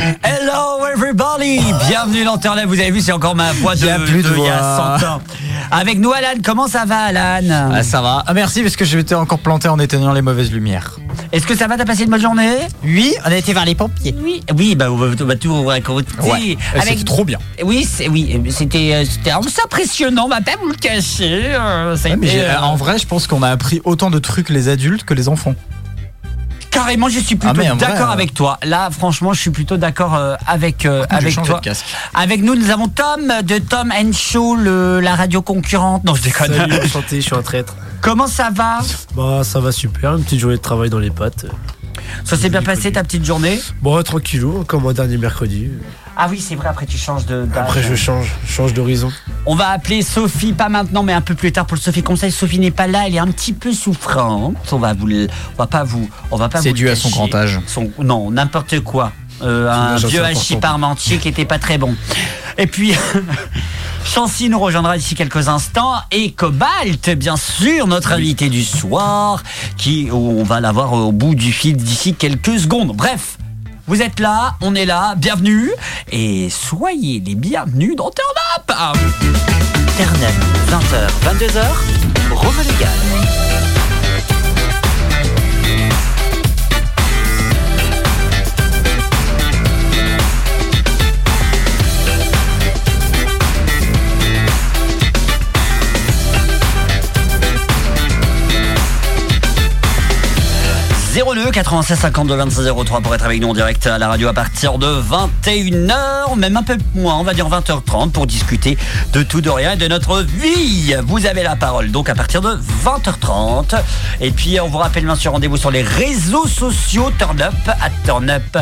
Hello everybody Bienvenue dans Turn. Vous avez vu, c'est encore ma voix de, Il y a plus de il y a voix. 100 ans. Avec nous, Alan. Comment ça va, Alan Ah, ça va. Ah, merci parce que je m'étais encore planté en éteignant les mauvaises lumières. Est-ce que ça va T'as passé une bonne journée Oui, on a été vers les pompiers. Oui. Oui, bah, on va, tout vous raconter. Ouais. C'était trop bien. Oui, oui, c'était euh, impressionnant. On va pas vous le cacher. euh, Ouais, mais euh, en vrai, je pense qu'on a appris autant de trucs les adultes que les enfants. Carrément, je suis plutôt Ah, d'accord euh, avec toi. Là, franchement, je suis plutôt d'accord euh, avec euh, vais avec toi. Avec nous, nous avons Tom de Tom and Show, le- la radio concurrente. Non, je déconne. Salut, enchanté, je suis un traître. Comment ça va? Bah, ça va super, une petite journée de travail dans les pattes. Ça s'est bien passé ta petite journée? Bon, tranquillou, comme mon dernier mercredi. Ah oui, c'est vrai. Après, tu changes de. d'âge. Après, je change, je change d'horizon. On va appeler Sophie, pas maintenant, mais un peu plus tard pour le Sophie Conseil. Sophie n'est pas là, elle est un petit peu souffrante. On va vous, le- on va pas vous, on va pas. C'est vous dû à son grand âge. Son- non, n'importe quoi. Euh, un vieux hachis parmentier qui était pas très bon. Et puis, Chancy nous rejoindra d'ici quelques instants et Cobalt, bien sûr, notre invité du soir, qui on va l'avoir au bout du fil d'ici quelques secondes. Bref. Vous êtes là, on est là, bienvenue et soyez les bienvenus dans Turn Up Turn Up, 20h, 22h, Rome Légal. 02 96 52 26 03 pour être avec nous en direct à la radio à partir de 21h, même un peu moins, on va dire 20h30 pour discuter de tout, de rien et de notre vie. Vous avez la parole donc à partir de 20h30. Et puis on vous rappelle bien sûr rendez-vous sur les réseaux sociaux Turn Up, at Turn Up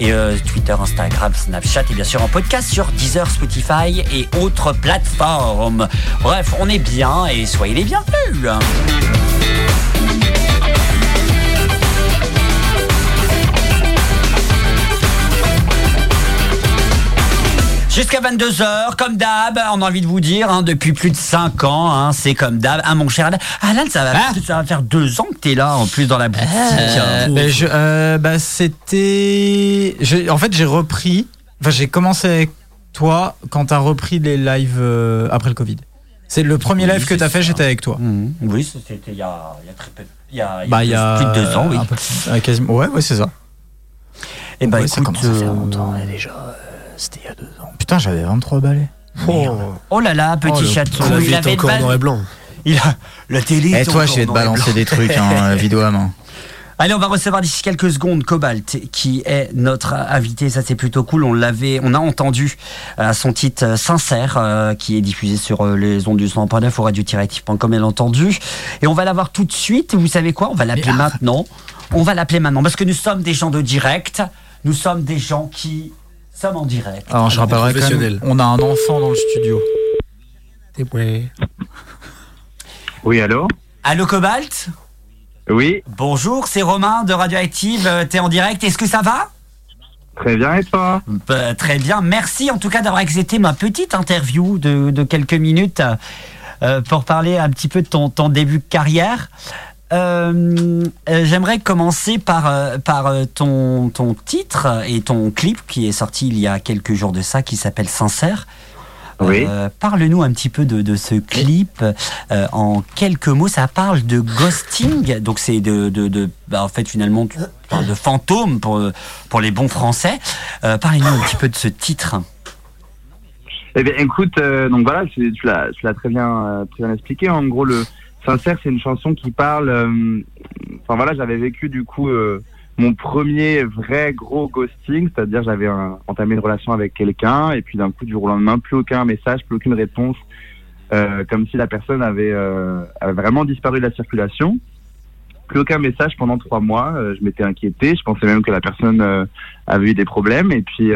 et euh, Twitter, Instagram, Snapchat et bien sûr en podcast sur Deezer, Spotify et autres plateformes. Bref, on est bien et soyez les bienvenus. Jusqu'à 22h, comme d'hab, on a envie de vous dire, hein, depuis plus de 5 ans, hein, c'est comme d'hab. Ah, mon cher Alan, Alan, ça va, Ah. ça va faire 2 ans que t'es là, en plus, dans la boutique. Euh, ben, je- euh, bah, c'était. En fait, j'ai repris. Enfin, j'ai commencé avec toi quand t'as repris les lives euh, après le Covid. C'est le premier Oui, live que t'as fait, ça. j'étais avec toi. Mhm. Oui, c'était il y a, il y a très peu. Il y a, il y a Bah, y plus- a plus de 2 ans, oui. peu quasiment. Ouais, ouais, c'est ça. Et bah, Ouais, ça écoute, commence à faire longtemps là, déjà. C'était il y a deux ans. Putain, j'avais 23 balais. Oh, Oh là là, petit Oh, le chaton. il avait encore noir et blanc. il a la télé. Et est toi, je vais te balancer des trucs, hein, vidéo à main. Allez, on va recevoir d'ici quelques secondes Cobalt, qui est notre invité. Ça, c'est plutôt cool. On l'avait, on a entendu euh, son titre euh, sincère, euh, qui est diffusé sur euh, les ondes du 100.9 au radio-active.com, bien entendu. Et on va l'avoir tout de suite. Vous savez quoi? On va l'appeler arrête. maintenant. On va l'appeler maintenant parce que nous sommes des gens de direct. Nous sommes des gens qui sommes en direct. Alors, je rappellerai quand professionnel. même, on a un enfant dans le studio. Ouais. Oui, allô? Allô, Cobalt? Oui, Bonjour, c'est Romain de Radioactive. Euh, T'es en direct. Est-ce que ça va? Très bien, et toi? Bah, très bien, merci en tout cas d'avoir accepté ma petite interview de, de quelques minutes euh, pour parler un petit peu de ton, ton début de carrière. Euh, euh, J'aimerais commencer par, euh, par ton, ton titre et ton clip qui est sorti il y a quelques jours de ça, qui s'appelle Sincère. Oui. Euh, Parle-nous un petit peu de, de ce clip euh, en quelques mots. Ça parle de ghosting, donc c'est de, de, de bah, en fait finalement de fantôme pour pour les bons Français. Euh, Parlez-nous un petit peu de ce titre. Eh bien, écoute, donc voilà, tu, l'as très bien, très bien expliqué. En gros, le Sincère, c'est une chanson qui parle. euh, Enfin voilà, j'avais vécu du coup euh, mon premier vrai gros ghosting, c'est-à-dire j'avais entamé une relation avec quelqu'un et puis d'un coup du jour au lendemain, plus aucun message, plus aucune réponse, euh, comme si la personne avait, euh, vraiment disparu de la circulation. Plus aucun message pendant trois mois. Euh, je m'étais inquiété. Je pensais même que la personne euh, avait eu des problèmes. Et puis,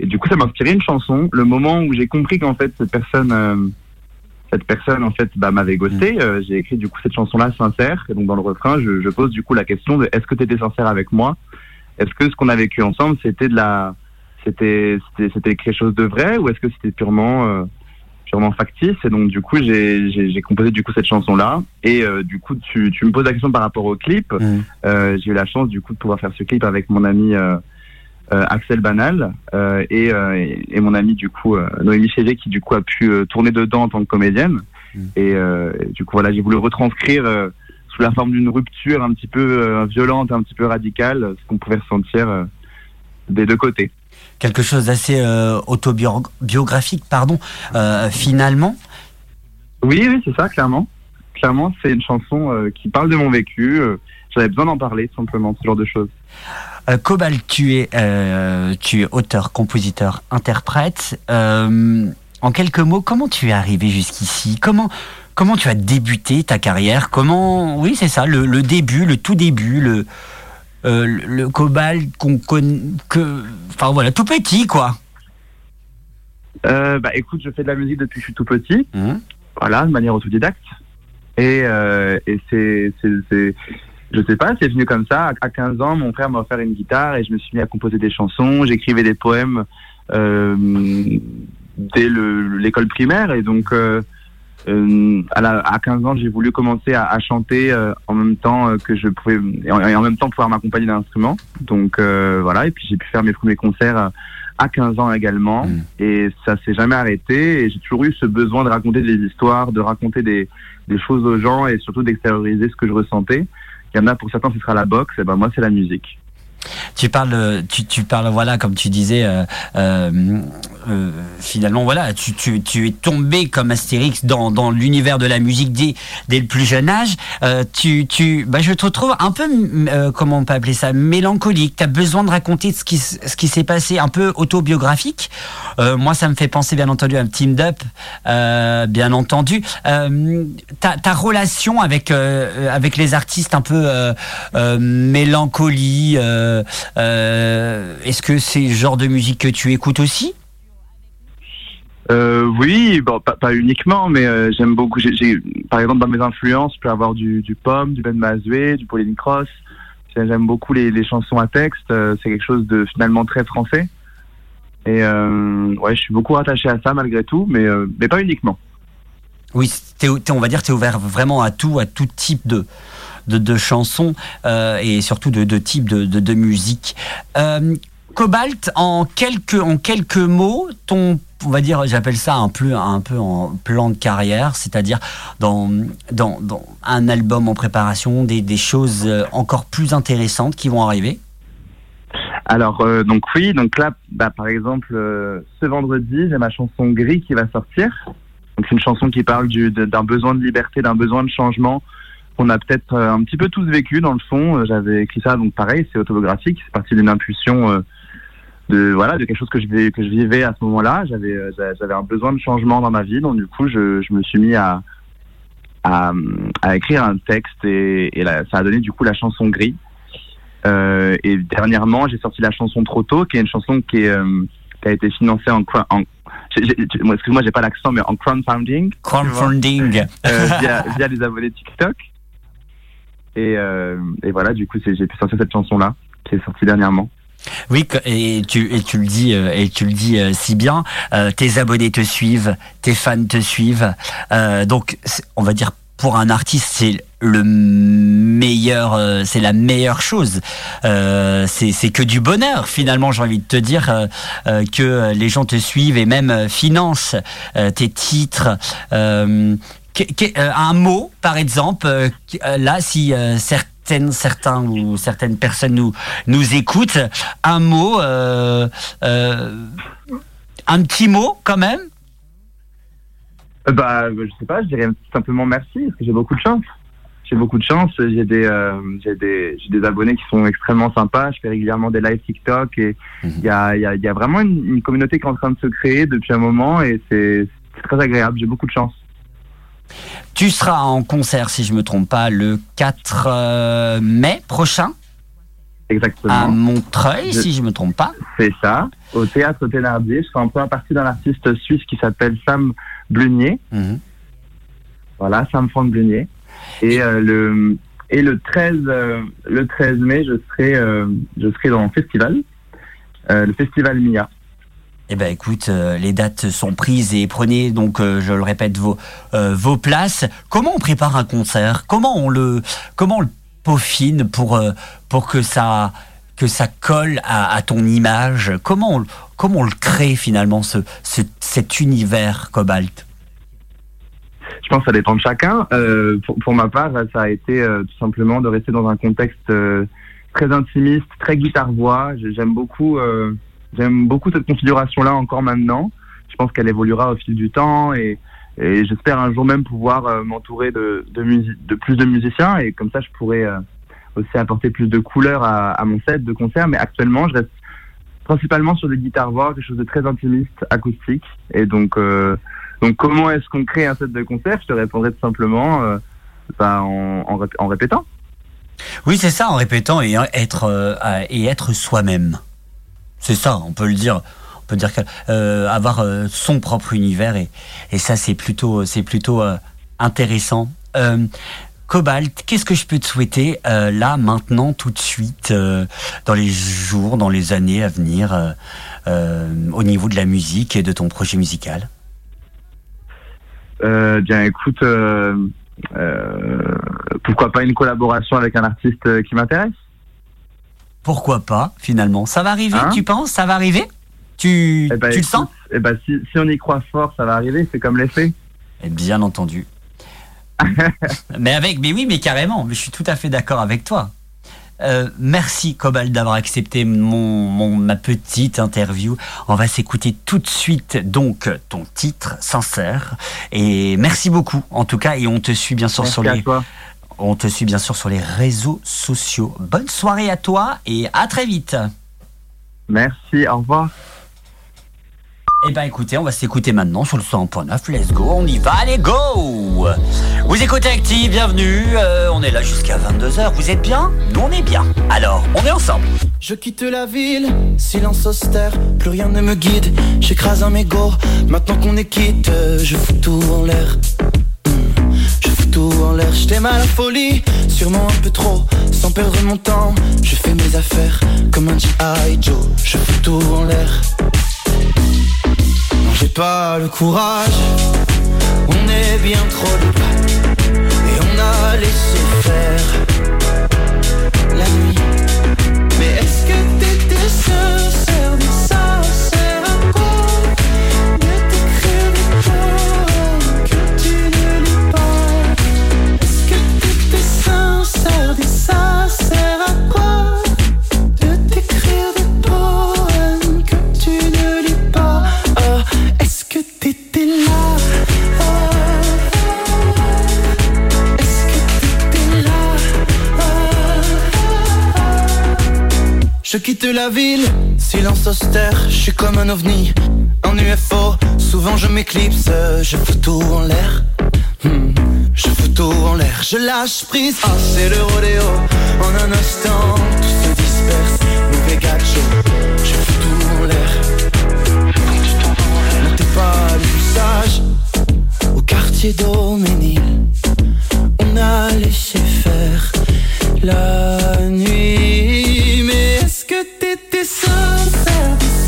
et du coup, ça m'a inspiré une chanson. Le moment où j'ai compris qu'en fait cette personne, cette personne en fait, bah, m'avait ghosté. euh, j'ai écrit du coup cette chanson-là sincère. Et donc dans le refrain, je, je pose du coup la question de est-ce que tu étais sincère avec moi? Est-ce que ce qu'on a vécu ensemble, c'était de la, c'était, c'était, quelque chose de vrai ou est-ce que c'était purement euh, purement factice? Et donc du coup j'ai, composé du coup cette chanson là et euh, du coup tu, tu me poses la question par rapport au clip Mm. j'ai eu la chance du coup de pouvoir faire ce clip avec mon ami Axel Banal euh, et, euh, et, mon ami du coup euh, Noémie Chévé qui du coup a pu euh, tourner dedans en tant que comédienne. Mm. Et, euh, et du coup voilà, j'ai voulu retranscrire euh, sous la forme d'une rupture un petit peu euh, violente, un petit peu radicale, ce qu'on pouvait ressentir euh, des deux côtés. Quelque chose d'assez euh, autobiographique, pardon, euh, finalement. Oui, oui, c'est ça, clairement. Clairement, c'est une chanson euh, qui parle de mon vécu. euh, J'avais besoin d'en parler, simplement, ce genre de choses. Euh, Cobalt, tu es, euh, tu es auteur, compositeur, interprète. Euh, en quelques mots, comment tu es arrivé jusqu'ici? Comment comment tu as débuté ta carrière? Comment Oui, c'est ça, le, le début, le tout début, le euh, le, le Cobalt qu'on connaît, que, enfin voilà, tout petit quoi. Bah, écoute, je fais de la musique depuis que je suis tout petit. Mmh. voilà, de manière autodidacte. Et, et c'est, je sais pas, c'est venu comme ça. À 15 ans, mon frère m'a offert une guitare et je me suis mis à composer des chansons. J'écrivais des poèmes euh, dès le, l'école primaire. Et donc, euh, euh, à, la, à 15 ans, j'ai voulu commencer à, à chanter euh, en même temps euh, que je pouvais, et en, et en même temps pouvoir m'accompagner d'un instrument. Donc euh, voilà, et puis j'ai pu faire mes premiers concerts à 15 ans également. Mm. Et ça s'est jamais arrêté. Et j'ai toujours eu ce besoin de raconter des histoires, de raconter des, des choses aux gens et surtout d'extérioriser ce que je ressentais. Il y en a pour certains, ce sera la boxe, et ben moi, c'est la musique. Tu parles, tu, parles, voilà, comme tu disais, euh, euh, euh, finalement, voilà, tu, es tombé comme Astérix dans, l'univers de la musique dès, le plus jeune âge. Tu, bah, je te retrouve un peu, comment on peut appeler ça, mélancolique. Tu as besoin de raconter ce qui, s'est passé, un peu autobiographique. Moi, ça me fait penser, bien entendu, à Team Up, bien entendu. Ta, relation avec, les artistes un peu mélancolie, euh, est-ce que c'est le genre de musique que tu écoutes aussi? Euh, oui, bon, pas, pas uniquement, mais euh, j'aime beaucoup. Par exemple, dans mes influences, je peux avoir du, du Pomme, du Ben Mazoué, du Pauline Cross. J'ai- J'aime beaucoup les, les chansons à texte. euh, c'est quelque chose de finalement très français. Et euh, ouais, je suis beaucoup attaché à ça malgré tout, mais, euh, mais pas uniquement. Oui, on va dire que tu es ouvert vraiment à tout, à tout type de, de, de chansons euh, et surtout de, de type de, de, musique. Euh, Cobalt, en quelques, en quelques mots, ton, on va dire, j'appelle ça un peu, un peu en plan de carrière, c'est-à-dire dans, dans, dans un album en préparation, des, des choses euh, encore plus intéressantes qui vont arriver? Alors donc oui, donc là, bah, par exemple, ce vendredi, j'ai ma chanson Gris qui va sortir. C'est une chanson qui parle d'un besoin de liberté, d'un besoin de changement qu'on a peut-être euh, un petit peu tous vécu dans le fond. Euh, J'avais écrit ça, donc pareil, c'est autobiographique, c'est parti d'une impulsion euh, de voilà de quelque chose que je vivais, que je vivais à ce moment-là. J'avais j'a- j'avais un besoin de changement dans ma vie, donc du coup je, je me suis mis à à, à écrire un texte et, et là, ça a donné du coup la chanson Gris. Euh, et dernièrement, j'ai sorti la chanson Trop tôt, qui est une chanson qui, est, euh, qui a été financée en, en excuse-moi, j'ai pas l'accent, mais en crowdfunding Crowdfunding. euh, via, via les abonnés TikTok. Et, euh, et voilà, du coup, j'ai pu sortir cette chanson-là, qui est sortie dernièrement. Oui, et tu, le dis, euh, et tu le dis euh, si bien. tes abonnés te suivent, tes fans te suivent. Donc, on va dire pour un artiste, c'est le meilleur, c'est la meilleure chose. C'est que du bonheur finalement. J'ai envie de te dire que les gens te suivent et même financent tes titres. Euh, un mot, par exemple, euh, euh, là, si euh, certaines, certains ou certaines personnes nous nous écoutent, un mot, euh, euh, un petit mot quand même? Euh, bah, je sais pas, je dirais simplement merci, parce que j'ai beaucoup de chance. J'ai beaucoup de chance, j'ai des, euh, j'ai des, j'ai des abonnés qui sont extrêmement sympas, je fais régulièrement des lives TikTok et il Mhm. y, a, il y, a, il y a vraiment une, une communauté qui est en train de se créer depuis un moment et c'est très agréable, j'ai beaucoup de chance. Tu seras en concert, si je me trompe pas, le 4 euh, mai prochain Exactement. à Montreuil, Je- si je me trompe pas. C'est ça, au théâtre Thénardier. Je serai en première partie d'un artiste suisse qui s'appelle Sam Blunier. Mhm. Voilà, Sam Franck Blunier. Et euh, le et le 13 euh, le 13 mai, je serai euh, je serai dans le festival, le festival Mia. Eh ben écoute, euh, les dates sont prises et prenez donc, euh, je le répète, vos euh, vos places. Comment on prépare un concert? Comment on le comment on le peaufine pour pour que ça que ça colle à, ton image? Comment on, comment on le crée finalement, ce, ce- cet univers Cobalt? Je pense que ça dépend de chacun. Pour, ma part, ça a été tout simplement de rester dans un contexte très intimiste, très guitare-voix. J'ai- J'aime beaucoup, j'aime beaucoup cette configuration-là encore maintenant. Je pense qu'elle évoluera au fil du temps et, j'espère un jour même pouvoir euh, m'entourer de, plus de musiciens et comme ça, je pourrais euh, aussi apporter plus de couleurs à, mon set de concert. Mais actuellement, je reste principalement sur des guitares-voix, quelque chose de très intimiste, acoustique. Et donc, euh, comment est-ce qu'on crée un set de concert Je te répondrai tout simplement euh, bah, en, en, rép- en répétant. Oui, c'est ça, en répétant et être, et être soi-même. C'est ça, on peut le dire. On peut dire euh, avoir euh, son propre univers et, ça c'est plutôt c'est plutôt euh, intéressant. Euh, Cobalt, qu'est-ce que je peux te souhaiter là maintenant tout de suite dans les jours, dans les années à venir au niveau de la musique et de ton projet musical? Bien, écoute, pourquoi pas une collaboration avec un artiste qui m'intéresse? Pourquoi pas finalement? Ça va arriver, Hein tu penses? Ça va arriver? Tu, Eh ben, tu le sens? eh ben, si, si on y croit fort, ça va arriver. C'est comme l'effet. Eh Bien entendu. mais avec, mais oui, mais carrément. Mais je suis tout à fait d'accord avec toi. Euh, merci Cobalt d'avoir accepté mon, mon- ma petite interview. On va s'écouter tout de suite donc ton titre sincère et merci beaucoup en tout cas et on te suit bien sûr Merci sur à les toi. On te suit bien sûr sur les réseaux sociaux. Bonne soirée à toi et à très vite. Merci. Au revoir. Eh ben écoutez, on va s'écouter maintenant sur le 100.9. Let's go, on y va, allez go Vous écoutez Active, bienvenue. Euh, on est là jusqu'à 22h. Vous êtes bien? Nous on est bien. Alors, on est ensemble. Je quitte la ville, silence austère, plus rien ne me guide. J'écrase un mégot, maintenant qu'on est quitte, je fous tout en l'air. Tout en l'air, je t'aime à folie, sûrement un peu trop, sans perdre mon temps. Je fais mes affaires comme un G.I. Joe, je fous tout en l'air. Non, j'ai pas le courage, on est bien trop de et on a laissé faire la nuit. Mais est-ce que t'étais sincère je quitte la ville, silence austère, je suis comme un ovni, un UFO, souvent je m'éclipse, je fous tout en l'air. Hmm, Je fous tout en l'air, je lâche prise, ah c'est le rodéo. En un instant, tout se disperse, mauvais gacho Je fous tout en l'air. Non t'es pas plus sage. Au quartier d'Auménil On a laissé faire la nuit est-ce que t'étais sincère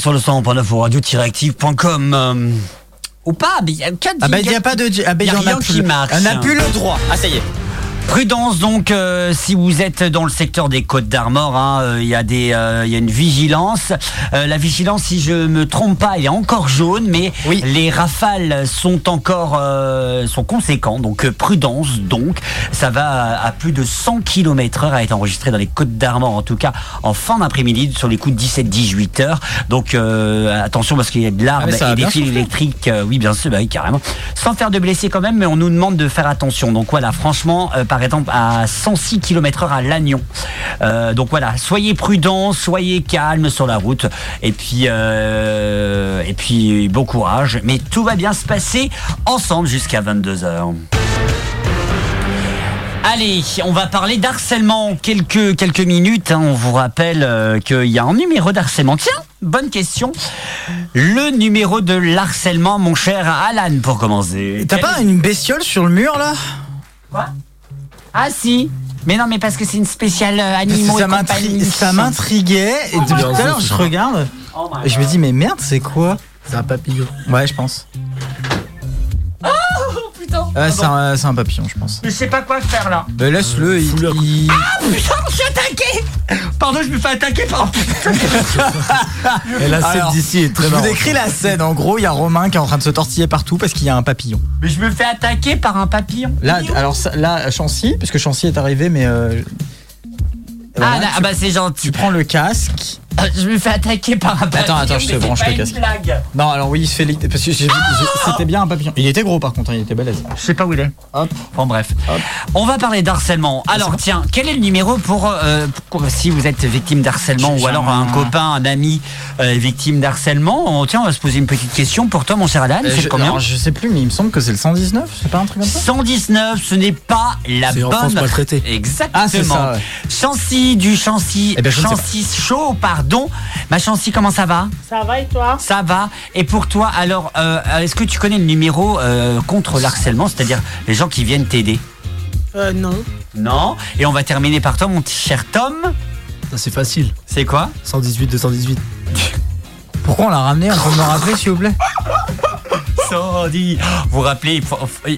direct sur le 100.9 ou radio-active.com. Euh, Ou pas Mais il y a Ah bah il n'y a pas de... Ah bah Y a rien qui marche. On n'a plus le droit. Ah ça y est. Prudence donc euh, si vous êtes dans le secteur des Côtes d'Armor, hein, euh, il y a des, euh, il y a une vigilance. La vigilance, si je me trompe pas, elle est encore jaune, mais Oui. les rafales sont encore sont conséquents. Donc prudence donc, ça va à, à plus de 100 km/h à être enregistré dans les Côtes d'Armor, en tout cas en fin d'après-midi sur les coups de 17-18 heures. Donc attention parce qu'il y a de l'arbre Ah, ça et des fils électriques. oui, bien sûr, bah oui, carrément. Sans faire de blessés quand même, mais on nous demande de faire attention. Donc voilà, franchement, euh, par exemple, à 106 km/h à Lannion. Euh, donc voilà, soyez prudents, soyez calmes sur la route. Et puis, euh, et puis, bon courage. Mais tout va bien se passer ensemble jusqu'à 22h. Allez, on va parler d'harcèlement quelques, quelques minutes. hein. On vous rappelle euh, qu'il y a un numéro d'harcèlement. Tiens, bonne question. Le numéro de l'harcèlement, mon cher Alan, pour commencer. T'as pas une bestiole sur le mur là? Quoi? Ah si mais non, mais parce que c'est une spéciale euh, animaux ça et compagnie. Ça m'intriguait et depuis tout à l'heure je regarde Oh et je me dis mais merde c'est quoi? C'est un papillon. Ouais je pense. God, putain. Ouais, c'est un, c'est un papillon je pense. Je sais pas quoi faire là. Mais laisse-le, il, Fous-le. il- Putain, je suis attaqué Pardon, je me fais attaquer par... Et la scène Alors, d'ici est très Je vous marrante. décris la scène. En gros, il y a Romain qui est en train de se tortiller partout parce qu'il y a un papillon. Mais je me fais attaquer par un papillon. Là, alors ça- là, Chancy, parce que Chancy est arrivé, mais euh, voilà, ah, là, tu, ah bah c'est gentil. tu prends le casque. Euh, Je me fais attaquer par un papillon. Attends, attends, je te branche le une casque. blague. Non, alors oui, il se fait lic- parce que j'ai- c'était bien un papillon. Il était gros par contre, hein, il était balèze. Je sais pas où il est. Hop. Bon bref. Hop. On va parler d'harcèlement. Alors tiens, quel est le numéro pour, euh, pour- si vous êtes victime d'harcèlement ou alors un copain, un ami euh, victime d'harcèlement on, Tiens, on va se poser une petite question pour toi, mon cher Alan. Euh, c'est combien alors, je sais plus, mais il me semble que c'est le 119, c'est pas un truc comme ça? 119, ce n'est pas la bonne. maltraitée. Exactement. Ah, ça, ouais. Chancy du Chancy. Eh ben, Chancy chaud, pardon. Ma Chancy, comment ça va? Ça va et toi? Ça va. Et pour toi, alors, euh, est-ce que tu connais le numéro euh, contre l'harcèlement, c'est-à-dire les gens qui viennent t'aider? Euh, non. Non. Et on va terminer par toi, mon petit cher Tom. Ça, C'est facile. C'est quoi? 118 218. Pourquoi on l'a ramené? On peut me rappeler, s'il vous plaît? Sandy. Vous vous rappelez,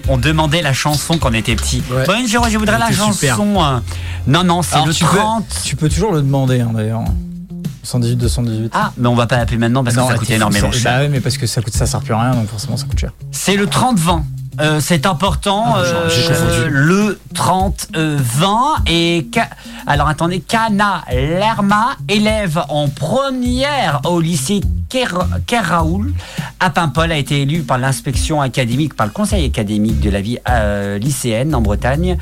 on demandait la chanson quand on était petit. Ouais. Bonjour, je voudrais Elle la chanson. super. euh, Non, non, c'est le tu peux- 30. Tu peux toujours le demander, hein, d'ailleurs. 118, 218. Ah, mais on va pas l'appeler maintenant parce Non, que ça coûte énormément cher. Bah ouais, mais parce que ça coûte, ça sert plus à rien, donc forcément ça coûte cher. C'est le 30-20. Euh, c'est important. Ah, euh, le 30-20 et alors attendez, Kana Lerma, élève en première au lycée Ker, Kerraoul à Paimpol, a été élu par l'inspection académique, par le conseil académique de la vie euh, lycéenne en Bretagne.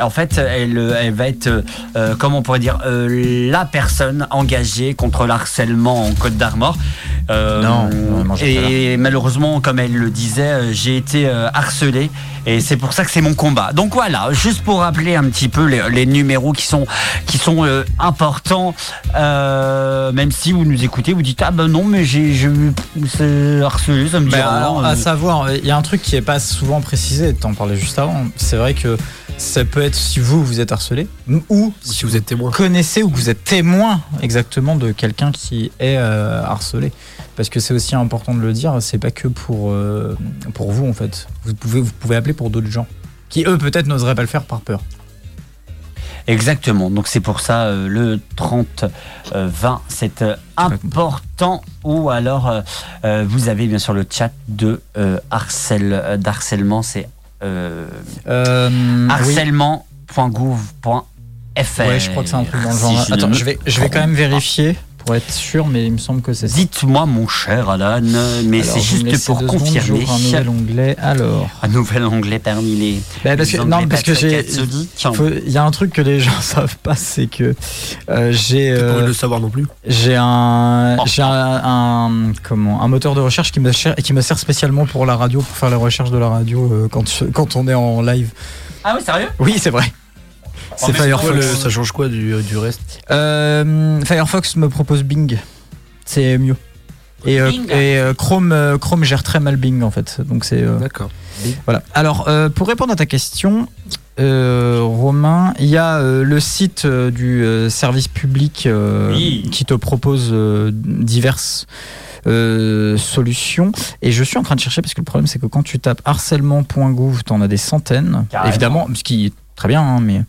En fait, elle, elle va être, comment on pourrait dire, la personne engagée contre le harcèlement en Côte d'Armor. Non, non, non, et malheureusement, comme elle le disait, euh, j'ai été euh, harcelé et c'est pour ça que c'est mon combat. Donc voilà, juste pour rappeler un petit peu les, les numéros qui sont qui sont euh, importants, euh, même si vous nous écoutez, vous dites ah ben non mais j'ai c'est harcelé, ça me dit rien. alors, Euh, à savoir, il y a un truc qui est pas souvent précisé, t'en parlais juste avant. C'est vrai que ça peut être si vous, vous êtes harcelé, ou Si vous êtes témoin. connaissez ou que vous êtes témoin exactement de quelqu'un qui est euh, harcelé. Parce que c'est aussi important de le dire, c'est pas que pour, euh, pour vous en fait. Vous pouvez, vous pouvez appeler pour d'autres gens qui eux peut-être n'oseraient pas le faire par peur. Exactement. Donc c'est pour ça euh, le 30 euh, 20 c'est important ou alors vous avez bien sûr le chat de harcèle d'harcèlement c'est harcèlement.gouv.fr. Ouais, je crois que c'est un truc dans le genre. ne Attends, je vais, je vais quand même vérifier pour être sûr, mais il me semble que c'est ça. Dites-moi mon cher Alan, mais c'est juste pour secondes, confirmer. un nouvel onglet. Alors, Un nouvel onglet parmi les. Bah, parce que, les non, parce que j'ai, il y a un truc que les gens savent pas, c'est que euh, j'ai, Pour euh, le savoir non plus. j'ai un, Oh. j'ai un, un- comment, un moteur de recherche qui me, cher- qui me sert spécialement pour la radio, pour faire les recherches de la radio euh, quand, quand on est en live. Ah oui, sérieux? Oui, c'est vrai. C'est Firefox. Ça change quoi du, du reste Euh, Firefox me propose Bing. C'est mieux. Et, euh, et, euh, Chrome, euh, Chrome gère très mal Bing en fait. Donc c'est euh, D'accord. voilà. Alors euh, pour répondre à ta question, euh, Romain, il y a euh, le site euh, du euh, service public euh, Oui. qui te propose euh, diverses euh, solutions. Et je suis en train de chercher parce que le problème c'est que quand tu tapes harcèlement.gouv, t'en as des centaines, Carrément. évidemment, ce qui est très bien, hein, mais.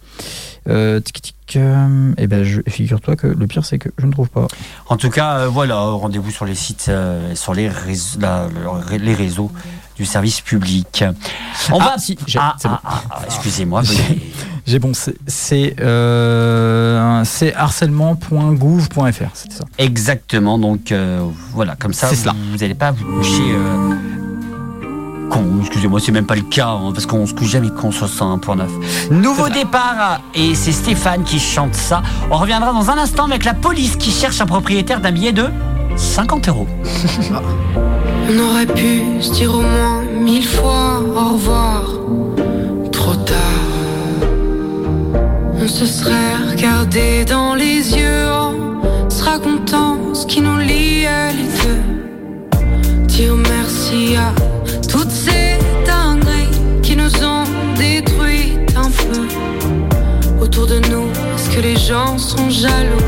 Euh, tic, tic, euh, et ben je figure-toi que le pire c'est que je ne trouve pas. En tout cas, euh, voilà, rendez-vous sur les sites, euh, sur les réseaux, la- les réseaux du service public. On Ah, va. si, Ah, bon. ah, ah, excusez-moi. J'ai bon, c'est c'est harcèlement.gouv.fr, c'est ça. Exactement. Donc voilà, comme ça, vous n'allez pas vous coucher. Con. Excusez-moi, c'est même pas le cas, hein, parce qu'on se couche jamais con sur 101.9. Nouveau départ, et c'est Stéphane qui chante ça. On reviendra dans un instant avec la police qui cherche un propriétaire d'un billet de 50 euros. On aurait pu se dire au moins mille fois au revoir. Trop tard. On se serait regardé dans les yeux en se racontant ce qui nous liait les deux. Dire merci à nous ont détruites un peu. Autour de nous, est-ce que les gens sont jaloux?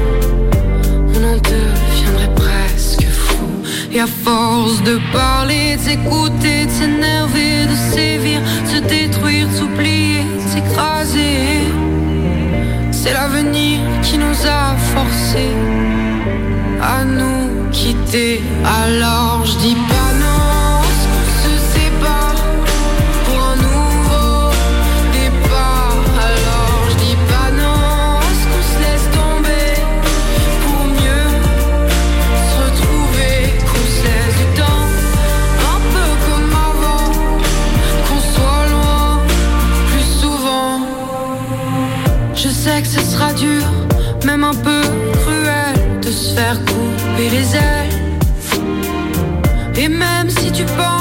On en deviendrait presque fou. Et à force de parler, de de s'énerver, de sévir, de se détruire, de s'oublier, de s'écraser. C'est l'avenir qui nous a forcés à nous quitter. Alors je dis pas les ailes. Et même si tu penses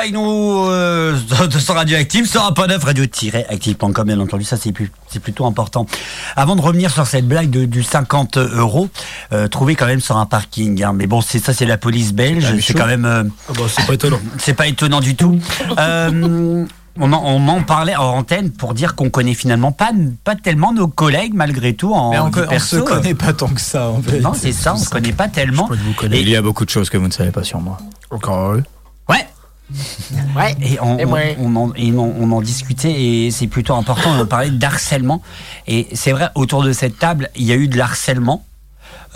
Avec nous euh, de ce radioactive, sur un neuf radio-active.com bien entendu, ça c'est plus- c'est plutôt important. Avant de revenir sur cette blague de, du 50 euros, euh, trouvé quand même sur un parking. hein. Mais bon, c'est ça, c'est la police belge, Ah, c'est quand même, euh, Ah bah, c'est pas étonnant. c'est pas étonnant du tout. Euh, on en, on m'en parlait en antenne pour dire qu'on connaît finalement pas, pas tellement nos collègues malgré tout en Mais on, on se connaît pas tant que ça en fait. Non, c'est ça, on se connaît pas tellement. Je. Il y a beaucoup de choses que vous ne savez pas sur moi. Encore heureux. Ouais. Et on, Et on- ouais. on en, et on- on en discutait et c'est plutôt important. On parlait d'harcèlement et c'est vrai autour de cette table il y a eu de l'harcèlement.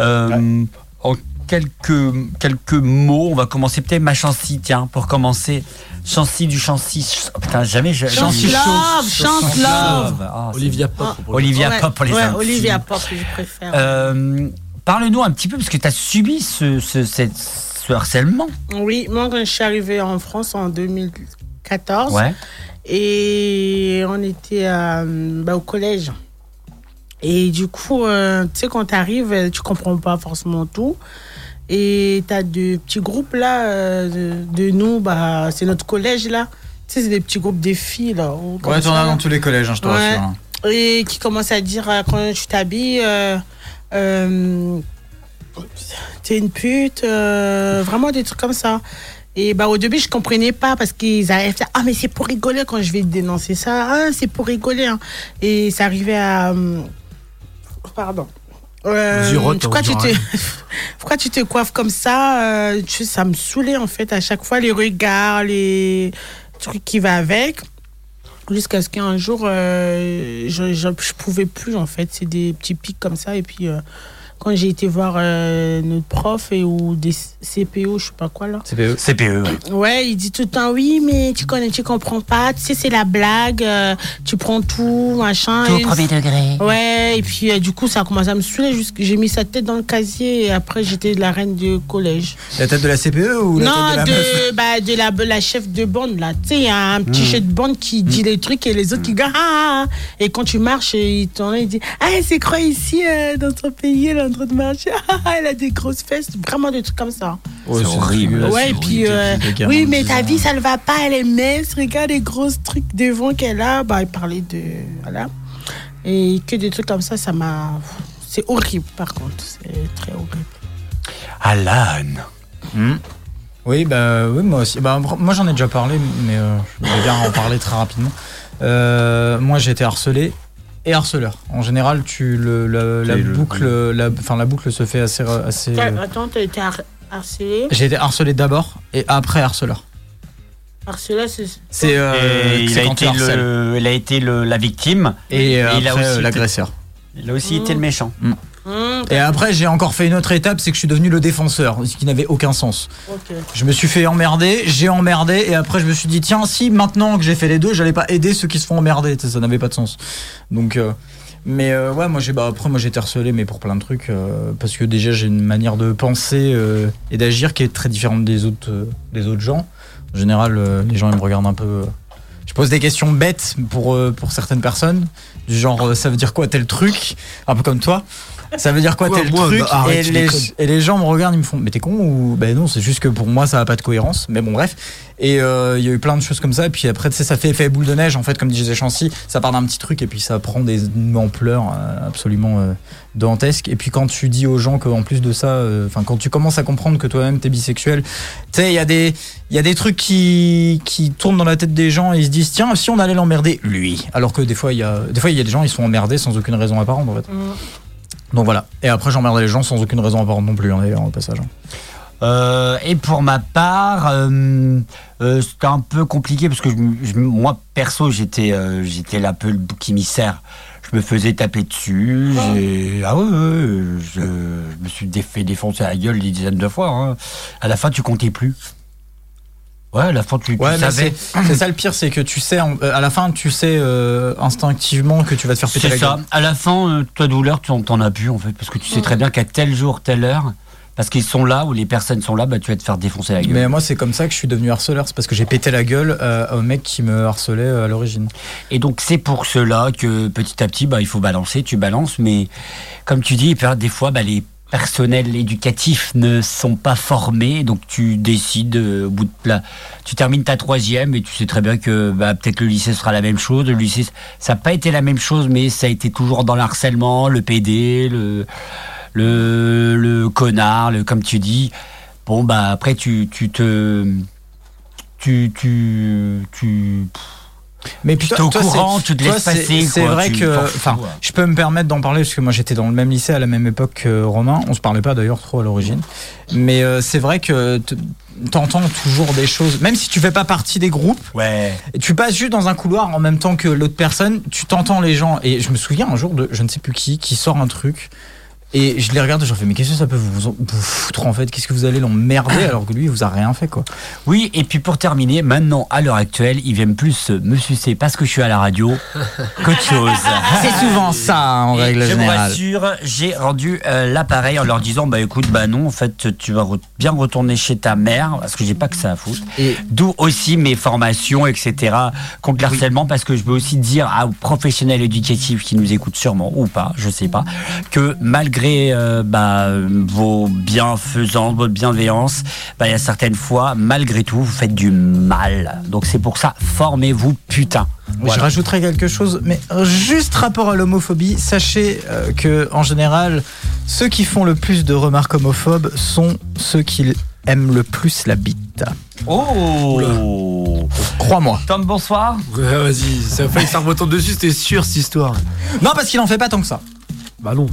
Euh, En quelques, quelques mots. On va commencer peut-être ma chancy, tiens, pour commencer. Chancy du chancy. Ch- oh, putain, jamais je. Chance love, chance love. C'est- Olivia Pop. Olivia Ouais, Pop pour les ouais. Olivia Pop, je préfère. Euh, Parle-nous un petit peu, parce que tu as subi ce, ce, cette- ce harcèlement. Oui, moi, quand je suis arrivée en France en 2014, Ouais. et on était euh, bah, au collège. Et du coup, euh, tu sais, quand tu arrives, tu comprends pas forcément tout. Et tu as de petits groupes là, euh, de, de nous, bah, c'est notre collège là. Tu sais, c'est des petits groupes des filles là. comme Ouais, t'en ça, as dans tous les collèges, hein, je te Ouais. rassure. hein. et qui commence à dire quand tu t'habilles, euh, euh, t'es une pute, euh, vraiment des trucs comme ça. Et bah au début je comprenais pas parce qu'ils arrivaient à ah mais c'est pour rigoler quand je vais dénoncer ça, ah c'est pour rigoler. hein. Et ça arrivait à euh, pardon. Euh, pourquoi, on tu dirait. te, pourquoi tu te coiffes comme ça euh, tu- Ça me saoulait en fait à chaque fois les regards, les trucs qui va avec. Jusqu'à ce qu'un jour, euh, je, je, je pouvais plus, en fait. C'est des petits pics comme ça. Et puis, euh, quand j'ai été voir euh, notre prof et, ou des CPO, je sais pas quoi, là. CPE. CPE, ouais. Ouais, il dit tout le temps, oui, mais tu connais, tu comprends pas. Tu sais, c'est la blague. euh, tu prends tout, machin. Tout au premier degré. Ouais, et puis euh, du coup, ça a commencé à me saouler. J'ai mis sa tête dans le casier et après, j'étais la reine du collège. La tête de la CPE ou la non, tête de la de, bah, de la, la chef de bande, là. Tu sais, il y a un petit Mm. chef de bande qui dit les trucs et les autres qui disent ah, ah, ah. Et quand tu marches, il t'en il dit Ah, c'est quoi ici, euh, dans ton pays, en train de marcher Ah, elle a des grosses fesses. Vraiment des trucs comme ça. Ouais, C'est horrible. ouais, puis, euh, oui, mais ta vie, ça ne va pas, elle est mince. Regarde les grosses trucs devant qu'elle a. Bah, il parlait de. Voilà. Et que des trucs comme ça, ça m'a. C'est horrible, par contre. C'est très horrible. Alan. Hmm. Oui, bah oui, moi aussi. Bah, moi, j'en ai déjà parlé, mais euh, je vais bien en parler très rapidement. Euh, moi, j'ai été harcelé et harceleur. En général, tu le, la, la C'est le- boucle, la, enfin la boucle se fait assez, assez. euh, Attends, t'as été har- harcelé? J'ai été harcelé d'abord et après harceleur. Harcelé, c'est. C'est euh, il a, été harcèles. le, il a été le- la victime. Et, euh, Et il a après, aussi euh, l'agresseur. Il a aussi été le méchant. Hum, Et après, j'ai encore fait une autre étape, c'est que je suis devenu le défenseur, ce qui n'avait aucun sens. Je me suis fait emmerder, j'ai emmerdé, et après je me suis dit, tiens, si maintenant que j'ai fait les deux, j'allais pas aider ceux qui se font emmerder, sais, ça n'avait pas de sens. Donc, euh, mais euh, ouais, moi j'ai, bah, après moi j'ai été harcelé, mais pour plein de trucs, euh, parce que déjà j'ai une manière de penser euh, et d'agir qui est très différente des autres, euh, des autres gens. En général, euh, les gens ils me regardent un peu. je pose des questions bêtes pour, euh, pour certaines personnes, du genre euh, ça veut dire quoi tel truc, un peu comme toi. Ça veut dire quoi Quoi, tel moi, truc bah, arrête, et, les, déconnes. et les gens me regardent, ils me font Mais t'es con ou Ben non, c'est juste que pour moi ça a pas de cohérence. Mais bon, bref. Et euh, il y a eu plein de choses comme ça. Et puis après, tu sais, ça fait effet boule de neige en fait, comme disait Chancy. Ça part d'un petit truc et puis ça prend des une ampleur euh, absolument euh, dantesque. Et puis quand tu dis aux gens qu'en plus de ça, euh, enfin, quand tu commences à comprendre que toi-même t'es bisexuel, tu sais, il y a des. Il y a des trucs qui, qui tournent dans la tête des gens et ils se disent tiens si on allait l'emmerder lui alors que des fois il y a des fois il y a des gens ils sont emmerdés sans aucune raison apparente en fait Hum. Donc voilà. Et après, j'emmerdais les gens sans aucune raison apparente non plus, hein, d'ailleurs, au passage. Euh, et pour ma part, euh, euh, c'était un peu compliqué parce que je, je- moi, perso, j'étais euh, j'étais là un peu le bouc émissaire. Je me faisais taper dessus. j'ai- Ah ouais, ouais, je, je me suis fait défoncer la gueule des dizaines de fois. hein. À la fin, tu comptais plus. Ouais, à la fin, tu, tu Ouais, savais. c'est ça le pire, c'est que tu sais, euh, à la fin, tu sais euh, instinctivement que tu vas te faire péter C'est la ça. gueule. À la fin, euh, ta douleur, tu en- as plus en fait, parce que tu sais très bien qu'à tel jour, telle heure, parce qu'ils sont là ou les personnes sont là, bah, tu vas te faire défoncer la gueule. Mais moi, c'est comme ça que je suis devenu harceleur. C'est parce que j'ai pété la gueule euh, au mec qui me harcelait euh, à l'origine. Et donc c'est pour cela que petit à petit, bah, il faut balancer, tu balances, mais comme tu dis, des fois, bah, les personnels éducatifs ne sont pas formés, donc tu décides euh, au bout de plat. Tu termines ta troisième et tu sais très bien que bah, peut-être le lycée sera la même chose. Le lycée, ça n'a pas été la même chose, mais ça a été toujours dans l'harcèlement, le PD, le, le, le connard, le, comme tu dis. Bon, bah après, tu, tu te. Tu. Tu. tu Mais tu toi- t'es au toi, courant, tu te laisses c'est- passer. C'est vrai tu que, enfin, je peux me permettre d'en parler parce que moi j'étais dans le même lycée à la même époque que Romain. On se parlait pas d'ailleurs trop à l'origine, mais euh, c'est vrai que t'entends toujours des choses, même si tu fais pas partie des groupes. Ouais. Et tu passes juste dans un couloir en même temps que l'autre personne, tu t'entends les gens. Et je me souviens un jour de je ne sais plus qui qui sort un truc. Et je les regarde et je leur fais, mais qu'est-ce que ça peut vous, vous foutre en fait? Qu'est-ce que vous allez l'emmerder alors que lui, il vous a rien fait quoi? Oui, et puis pour terminer, maintenant, à l'heure actuelle, ils viennent plus me sucer parce que je suis à la radio qu'autre chose. C'est souvent ça hein, en Et règle je vous générale. rassure, j'ai rendu euh, l'appareil en leur disant bah écoute bah non en fait tu vas re- bien retourner chez ta mère parce que j'ai pas que ça à foutre. Et D'où aussi mes formations etc contre le harcèlement parce que je veux aussi dire à- aux professionnels éducatifs qui nous écoutent sûrement ou pas je sais pas que malgré euh, bah, vos bienfaisances votre bienveillance bah, il y a certaines fois malgré tout vous faites du mal donc c'est pour ça formez-vous putain. Je rajouterais quelque chose, mais juste rapport à l'homophobie, sachez euh, que en général, ceux qui font le plus de remarques homophobes sont ceux qui aiment le plus la bite. Oh Crois-moi. Tom bonsoir. Ouais, vas-y, ça a failli que ça retombe dessus, c'était sûr cette histoire. Non, parce qu'il en fait pas tant que ça. Bah non.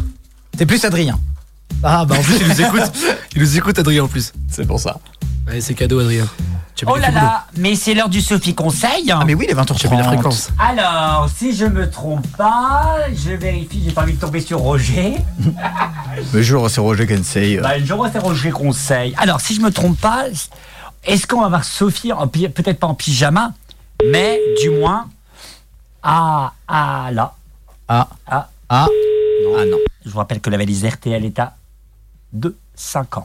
C'est plus Adrien. Ah bah en plus il nous écoute. Il nous écoute Adrien en plus. C'est pour ça. Allez, c'est cadeau Adrien. Oh là le là, mais c'est l'heure du Sophie Conseil. Ah mais oui, les 20h30. Tu as mis la fréquence. Alors, si je me trompe pas, je vérifie, j'ai pas envie de tomber sur Roger. Mais jour, c'est Roger Kensei. Bah, je vois c'est Roger Conseil. Alors, si je me trompe pas, est-ce qu'on va voir Sophie, peut-être pas en pyjama, mais du moins, ah, ah, là. Ah, Ah, ah, non. ah non. Je vous rappelle que la valise RTL est à 2,50.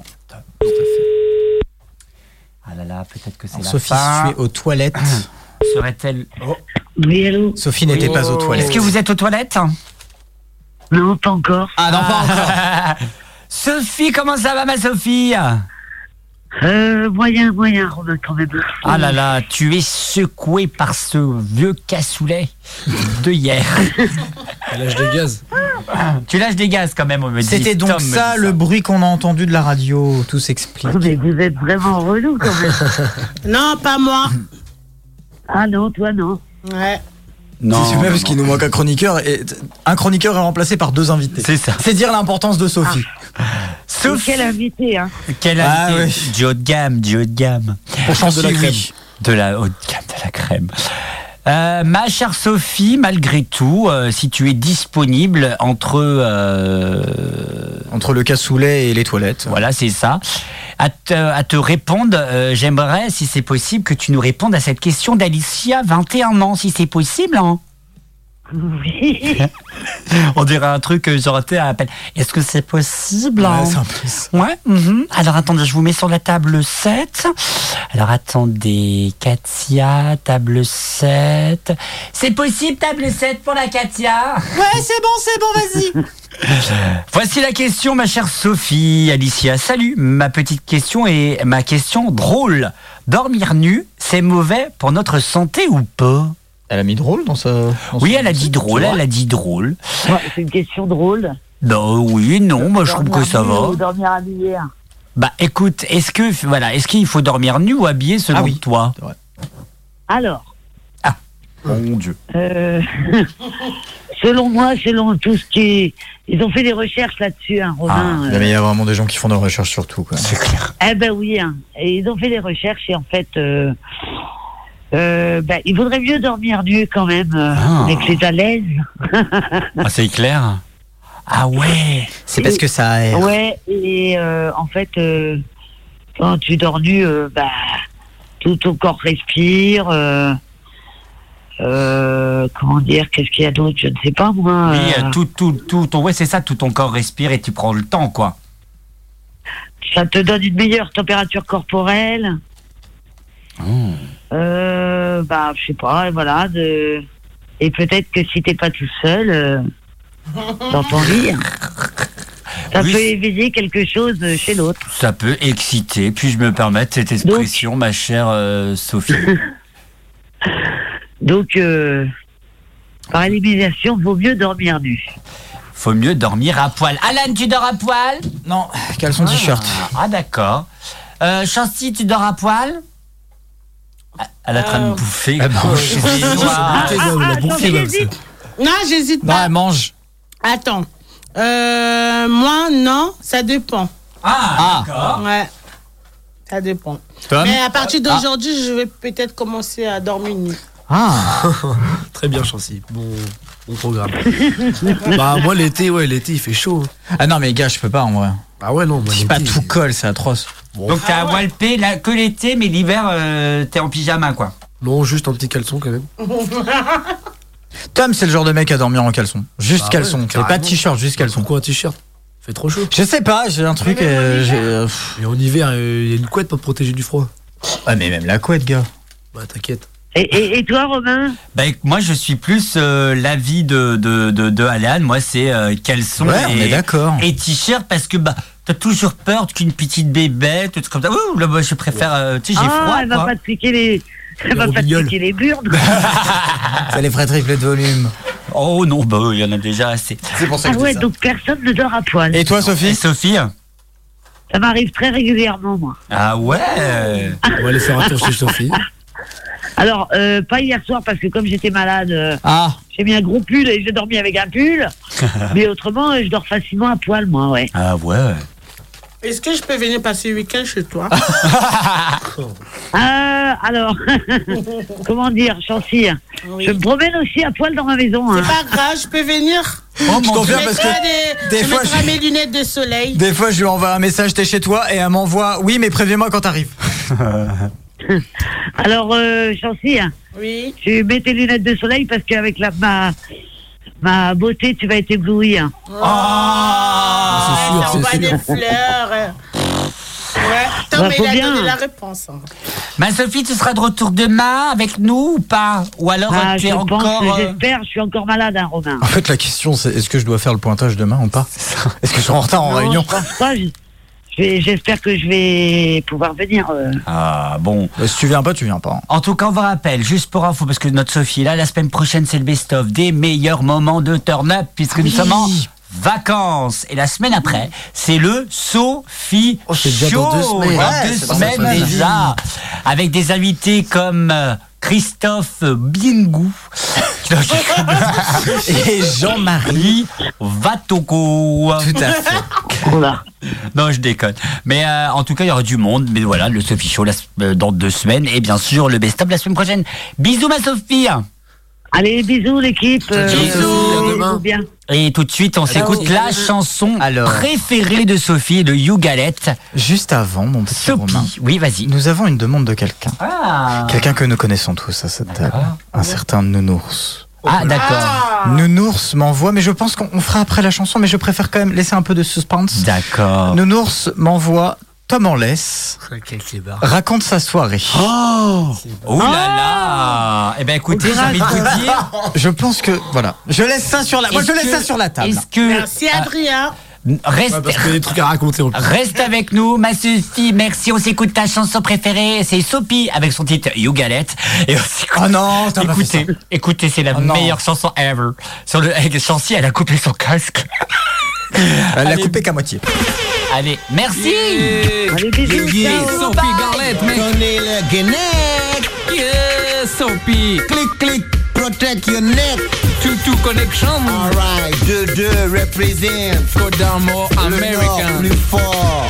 Ah là là, peut-être que c'est la Sophie, fin. tu es aux toilettes. Serait-elle... Oh. Oui, allô Sophie n'était pas aux toilettes. Est-ce que vous êtes aux toilettes Non, pas encore. Ah non, pas encore. Sophie, comment ça va ma Sophie? Euh, moyen, moyen, Romain, quand même. Ah là là, tu es secoué par ce vieux cassoulet de hier. À l'âge des gaz. tu lâches des gaz quand même, on me dit. C'était donc Tom ça le bruit qu'on a entendu de la radio. Tout s'explique. Mais vous êtes vraiment relou, quand même. Non, pas moi. Ah non, toi, non. Ouais. Non, c'est non, parce qu'il nous manque un chroniqueur et un chroniqueur est remplacé par deux invités. C'est ça. C'est dire l'importance de Sophie. Et Sophie, Quel invité, hein quelle Ah invité. oui. Du haut de gamme, du haut de gamme. Pour chanter de la crème. oui. De la haute gamme, de la crème. Euh, ma chère Sophie, malgré tout, euh, si tu es disponible entre euh, Entre le cassoulet et les toilettes. Voilà, c'est ça. À te, à te répondre, euh, j'aimerais, si c'est possible, que tu nous répondes à cette question d'Alicia, 21 ans, si c'est possible. hein. Oui. On dirait un truc que j'aurais été à appel. Est-ce que c'est possible hein? Ouais, c'est un peu ça. Ouais. mhm. Alors attendez, je vous mets sur la table 7. Alors attendez, Katia, table 7. C'est possible, table 7 pour la Katia? Ouais, c'est bon, c'est bon, vas-y. Voici la question, ma chère Sophie, Alicia. Salut, ma petite question est ma question drôle. Dormir nu, c'est mauvais pour notre santé ou pas? Elle a mis drôle dans sa. dans Oui, son- elle a dit drôle, elle a dit drôle. Ouais, C'est une question drôle. Non, oui, non, moi je trouve que ça va. Ou dormir habillé. Bah écoute, est-ce que voilà, est-ce qu'il faut dormir nu ou habillé selon Ah oui. toi Alors, Mon Dieu. euh, selon moi, selon tout ce qui est... Ils ont fait des recherches là-dessus, hein, Romain. Ah, mais il y a vraiment des gens qui font des recherches sur tout. Quoi. C'est clair. Eh ben oui, hein. et ils ont fait des recherches et en fait, euh, euh, ben, il vaudrait mieux dormir nu quand même, euh, Ah. c'est à l'aise. Ah, c'est clair. Ah ouais. C'est parce que ça aère. Ouais, et euh, en fait, euh, quand tu dors nu, bah, tout ton corps respire. comment dire Qu'est-ce qu'il y a d'autre Je ne sais pas moi. Oui, tout, tout, tout, ton, ouais, c'est ça, tout ton corps respire et tu prends le temps, quoi. ça te donne une meilleure température corporelle. Oh. Euh, bah, je sais pas, et voilà. De... Et peut-être que si t'es pas tout seul, euh, dans ton lit, ça Oui, peut éveiller quelque chose chez l'autre. Ça peut exciter. Puis je me permettre cette expression, ma chère euh, Sophie? Donc, euh, par élimination, vaut mieux dormir nu. Faut mieux dormir à poil. Alan, tu dors à poil? Non, caleçon t-shirt. Ah, ah, d'accord. Euh, Chancy, tu dors à poil? Ah, Elle est en train de Euh. bouffer. Elle mange. Ah, j'hésite. Non, j'hésite Non, pas. elle mange. Attends. Euh, moi, non, ça dépend. Ah, d'accord. Ouais. Ça dépend. Tom Mais à partir d'aujourd'hui, je vais peut-être commencer à dormir nu. Ah Très bien, Chancy. Bon, bon programme. bah, moi, l'été, ouais, l'été, il fait chaud. Ah non, mais gars, je peux pas en vrai. Ah ouais, non, moi, Si pas tout colle, c'est atroce. Donc t'as à Walpé là, que l'été, mais l'hiver, euh, t'es en pyjama quoi. Non, juste un petit caleçon quand même. Tom, c'est le genre de mec à dormir en caleçon. Juste Ah ouais, caleçon. C'est pas de t-shirt, juste caleçon. Pourquoi un t-shirt? Fait trop chaud. Je sais pas, j'ai un truc. Mais en euh, hiver. euh, en hiver, il y a une couette pour te protéger du froid. Ah, mais même la couette, gars. Bah, t'inquiète. Et, et, et toi, Romain Bah moi je suis plus euh, l'avis de, de, de, de Alan, moi c'est euh, caleçon Ouais, on est et, d'accord. et t-shirt parce que bah t'as toujours peur qu'une petite bébête, tout comme ça. Ouh, là, moi, je préfère, euh, tu sais j'ai Ah, froid elle va quoi. pas te piquer les. Elle va pas te piquer les burdes. Ça les ferait tripler de volume. Oh non, bah il y en a déjà assez. C'est pour ça Ah que je ouais, ça. donc personne ne dort à poil. Et toi, Et Sophie Sophie Ça m'arrive très régulièrement, moi. Ah ouais On va aller faire un tour chez Sophie. Alors, euh, pas hier soir parce que comme j'étais malade, euh, Ah, j'ai mis un gros pull et j'ai dormi avec un pull. Mais autrement, euh, je dors facilement à poil, moi, ouais. Ah ouais. Est-ce que je peux venir passer le week-end chez toi Euh, alors, comment dire, Chancy Oui. Je me promène aussi à poil dans ma maison. C'est Hein. pas grave, je peux venir. Oh je mon dieu. confirme Je parce mettrai que des, des je fois, mettrai je- mes lunettes de soleil. des fois, je lui envoie un message, t'es chez toi, et elle m'envoie, oui, mais préviens-moi quand t'arrives. Alors, euh, Chancy, Oui. tu mets tes lunettes de soleil parce qu'avec la, ma, ma beauté, tu vas être ébloui. hein. Ah, c'est sûr, envoie sûr. des fleurs. Ouais. Tom, Bah, mais il a bien. donné la réponse. hein. Ma Sophie, tu seras de retour demain avec nous ou pas? Ou alors Ah, tu je es pense, encore. euh, j'espère, je suis encore malade, hein, Romain. En fait, la question, c'est est-ce que je dois faire le pointage demain ou pas? Est-ce que je suis en retard en Non, réunion? je pense pas. J'espère que je vais pouvoir venir. euh. Ah bon. Bah, Si tu viens pas, tu viens pas. En tout cas, on vous rappelle, juste pour info, parce que notre Sophie, là, la semaine prochaine, c'est le best-of des meilleurs moments de Turn Up, puisque nous sommes en vacances. Et la semaine après, c'est le Sophie Oh, c'est déjà Show. dans deux Ouais, dans semaines deux semaines. déjà. Avec des invités comme euh, Christophe Bingou. Et Jean-Marie. Vatoko. Tout à fait. Voilà. Non, je déconne. Mais euh, en tout cas, il y aura du monde. Mais voilà, le Sophie Show la euh, dans deux semaines. Et bien sûr, le best-of la semaine prochaine. Bisous, ma Sophie. Allez, bisous l'équipe. euh, Ciao, Sophie, à bien. Et tout de suite, on s'écoute la chanson Alors. préférée de Sophie, de You Galette. Juste avant, mon petit Romain, Sophie. Oui, vas-y. nous avons une demande de quelqu'un. Ah, Quelqu'un que nous connaissons tous à cette table. Un certain Nounours. ah d'accord. Ah. Nounours m'envoie, mais je pense qu'on on fera après la chanson, mais je préfère quand même laisser un peu de suspense. D'accord. Nounours m'envoie Tom en laisse, Quel clébard. raconte sa soirée. Oh là là Eh ben écoutez, j'ai envie de vous dire. Je pense que voilà, je laisse ça sur la, moi je laisse que- ça sur la table. Est-ce que Merci Adrien. Ah, reste, Ouais, parce qu'il y a des trucs à raconter en plus. reste avec nous, ma Sophie. Merci. On s'écoute ta chanson préférée. C'est Sophie avec son titre You Galette. Et on s'écoute- Oh non, t'as pas fait Écoutez, écoutez, c'est la Oh non. meilleure chanson ever. Sur le avec Chancy, elle a coupé son casque. Elle l'a coupé qu'à moitié. Allez, merci. Allez, bisous. Sophie Garlette, mec. Donnez le Guinec. Yeah, Sophie. Click, click, protect your neck. Tutu Connection. Alright, 2-2 represent. Kodamo Le American. plus fort.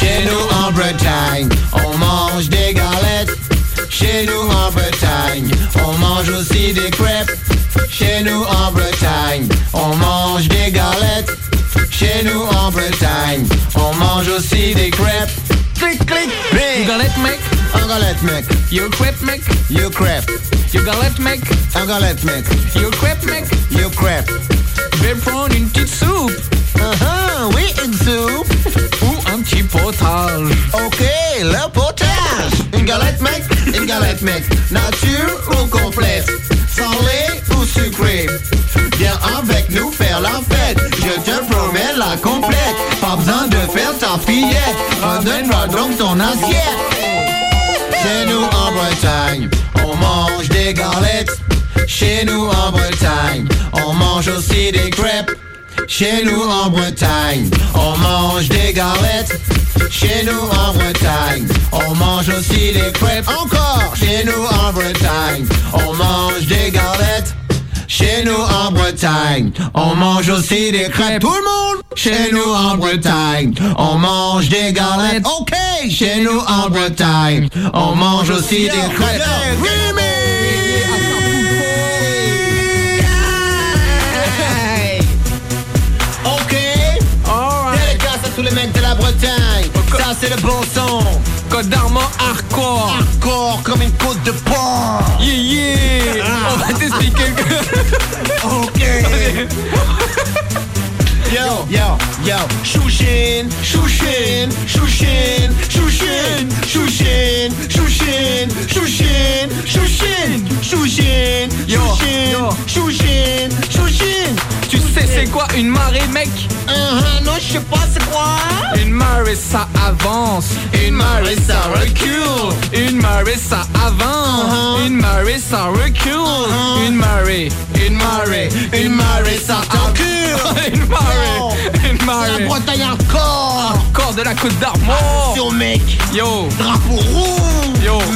Chez nous en Bretagne, on mange des galettes. Chez nous en Bretagne, on mange aussi des crêpes. Chez nous en Bretagne, on mange des galettes. Chez nous en Bretagne, on mange aussi des crêpes. Clic, clic, You bing. galette, mec? Un galette, mec. You crêpe, mec? You crêpe. You galette, mec? Un galette, mec. You crêpe, mec? You crêpe. Je vais prendre une petite soupe Uh-huh, oui, une soupe. ou un petit potage. Ok, le potage. Une galette, mec. Une galette, mec. Nature ou complète. Salé Viens avec nous faire la fête. Je te promets la complète. Pas besoin de faire ta fillette. Redonne-moi donc ton assiette. Chez nous en Bretagne, on mange des galettes. Chez nous en Bretagne, on mange aussi des crêpes. Chez nous en Bretagne, on mange des galettes. Chez nous en Bretagne, on mange aussi des crêpes. Encore chez nous en Bretagne, on mange des galettes. Chez nous en Bretagne, on mange aussi des crêpes. Tout le monde Chez nous en Bretagne, on mange des galettes. OK Chez nous en Bretagne, on mange aussi des crêpes. OK à tous les mecs de la Bretagne. Ça, c'est le bon son. Code d'Armand Arc hardcore. Hardcore comme une côte de porc. Yeah, yeah. Ah. On va t'expliquer que... Ok. Yo, yo, yo, Shushin, Shushin, Shushin, Shushin, Shushin, Shushin, Shushin, Shushin, Shushin, Yo, Shushin, yo. Sais c'est quoi une marée mec? Uh-huh, non, je sais pas c'est quoi? Une marée ça avance, une marée ça recule, une marée ça avance, Uh-huh. une marée ça recule, une marée, une marée, Une marée, ça t'encule. une marée, une La marée. Bretagne encore. Corps de la côte d'Armor. Sur mec, Yo, drapeau rouge. yo.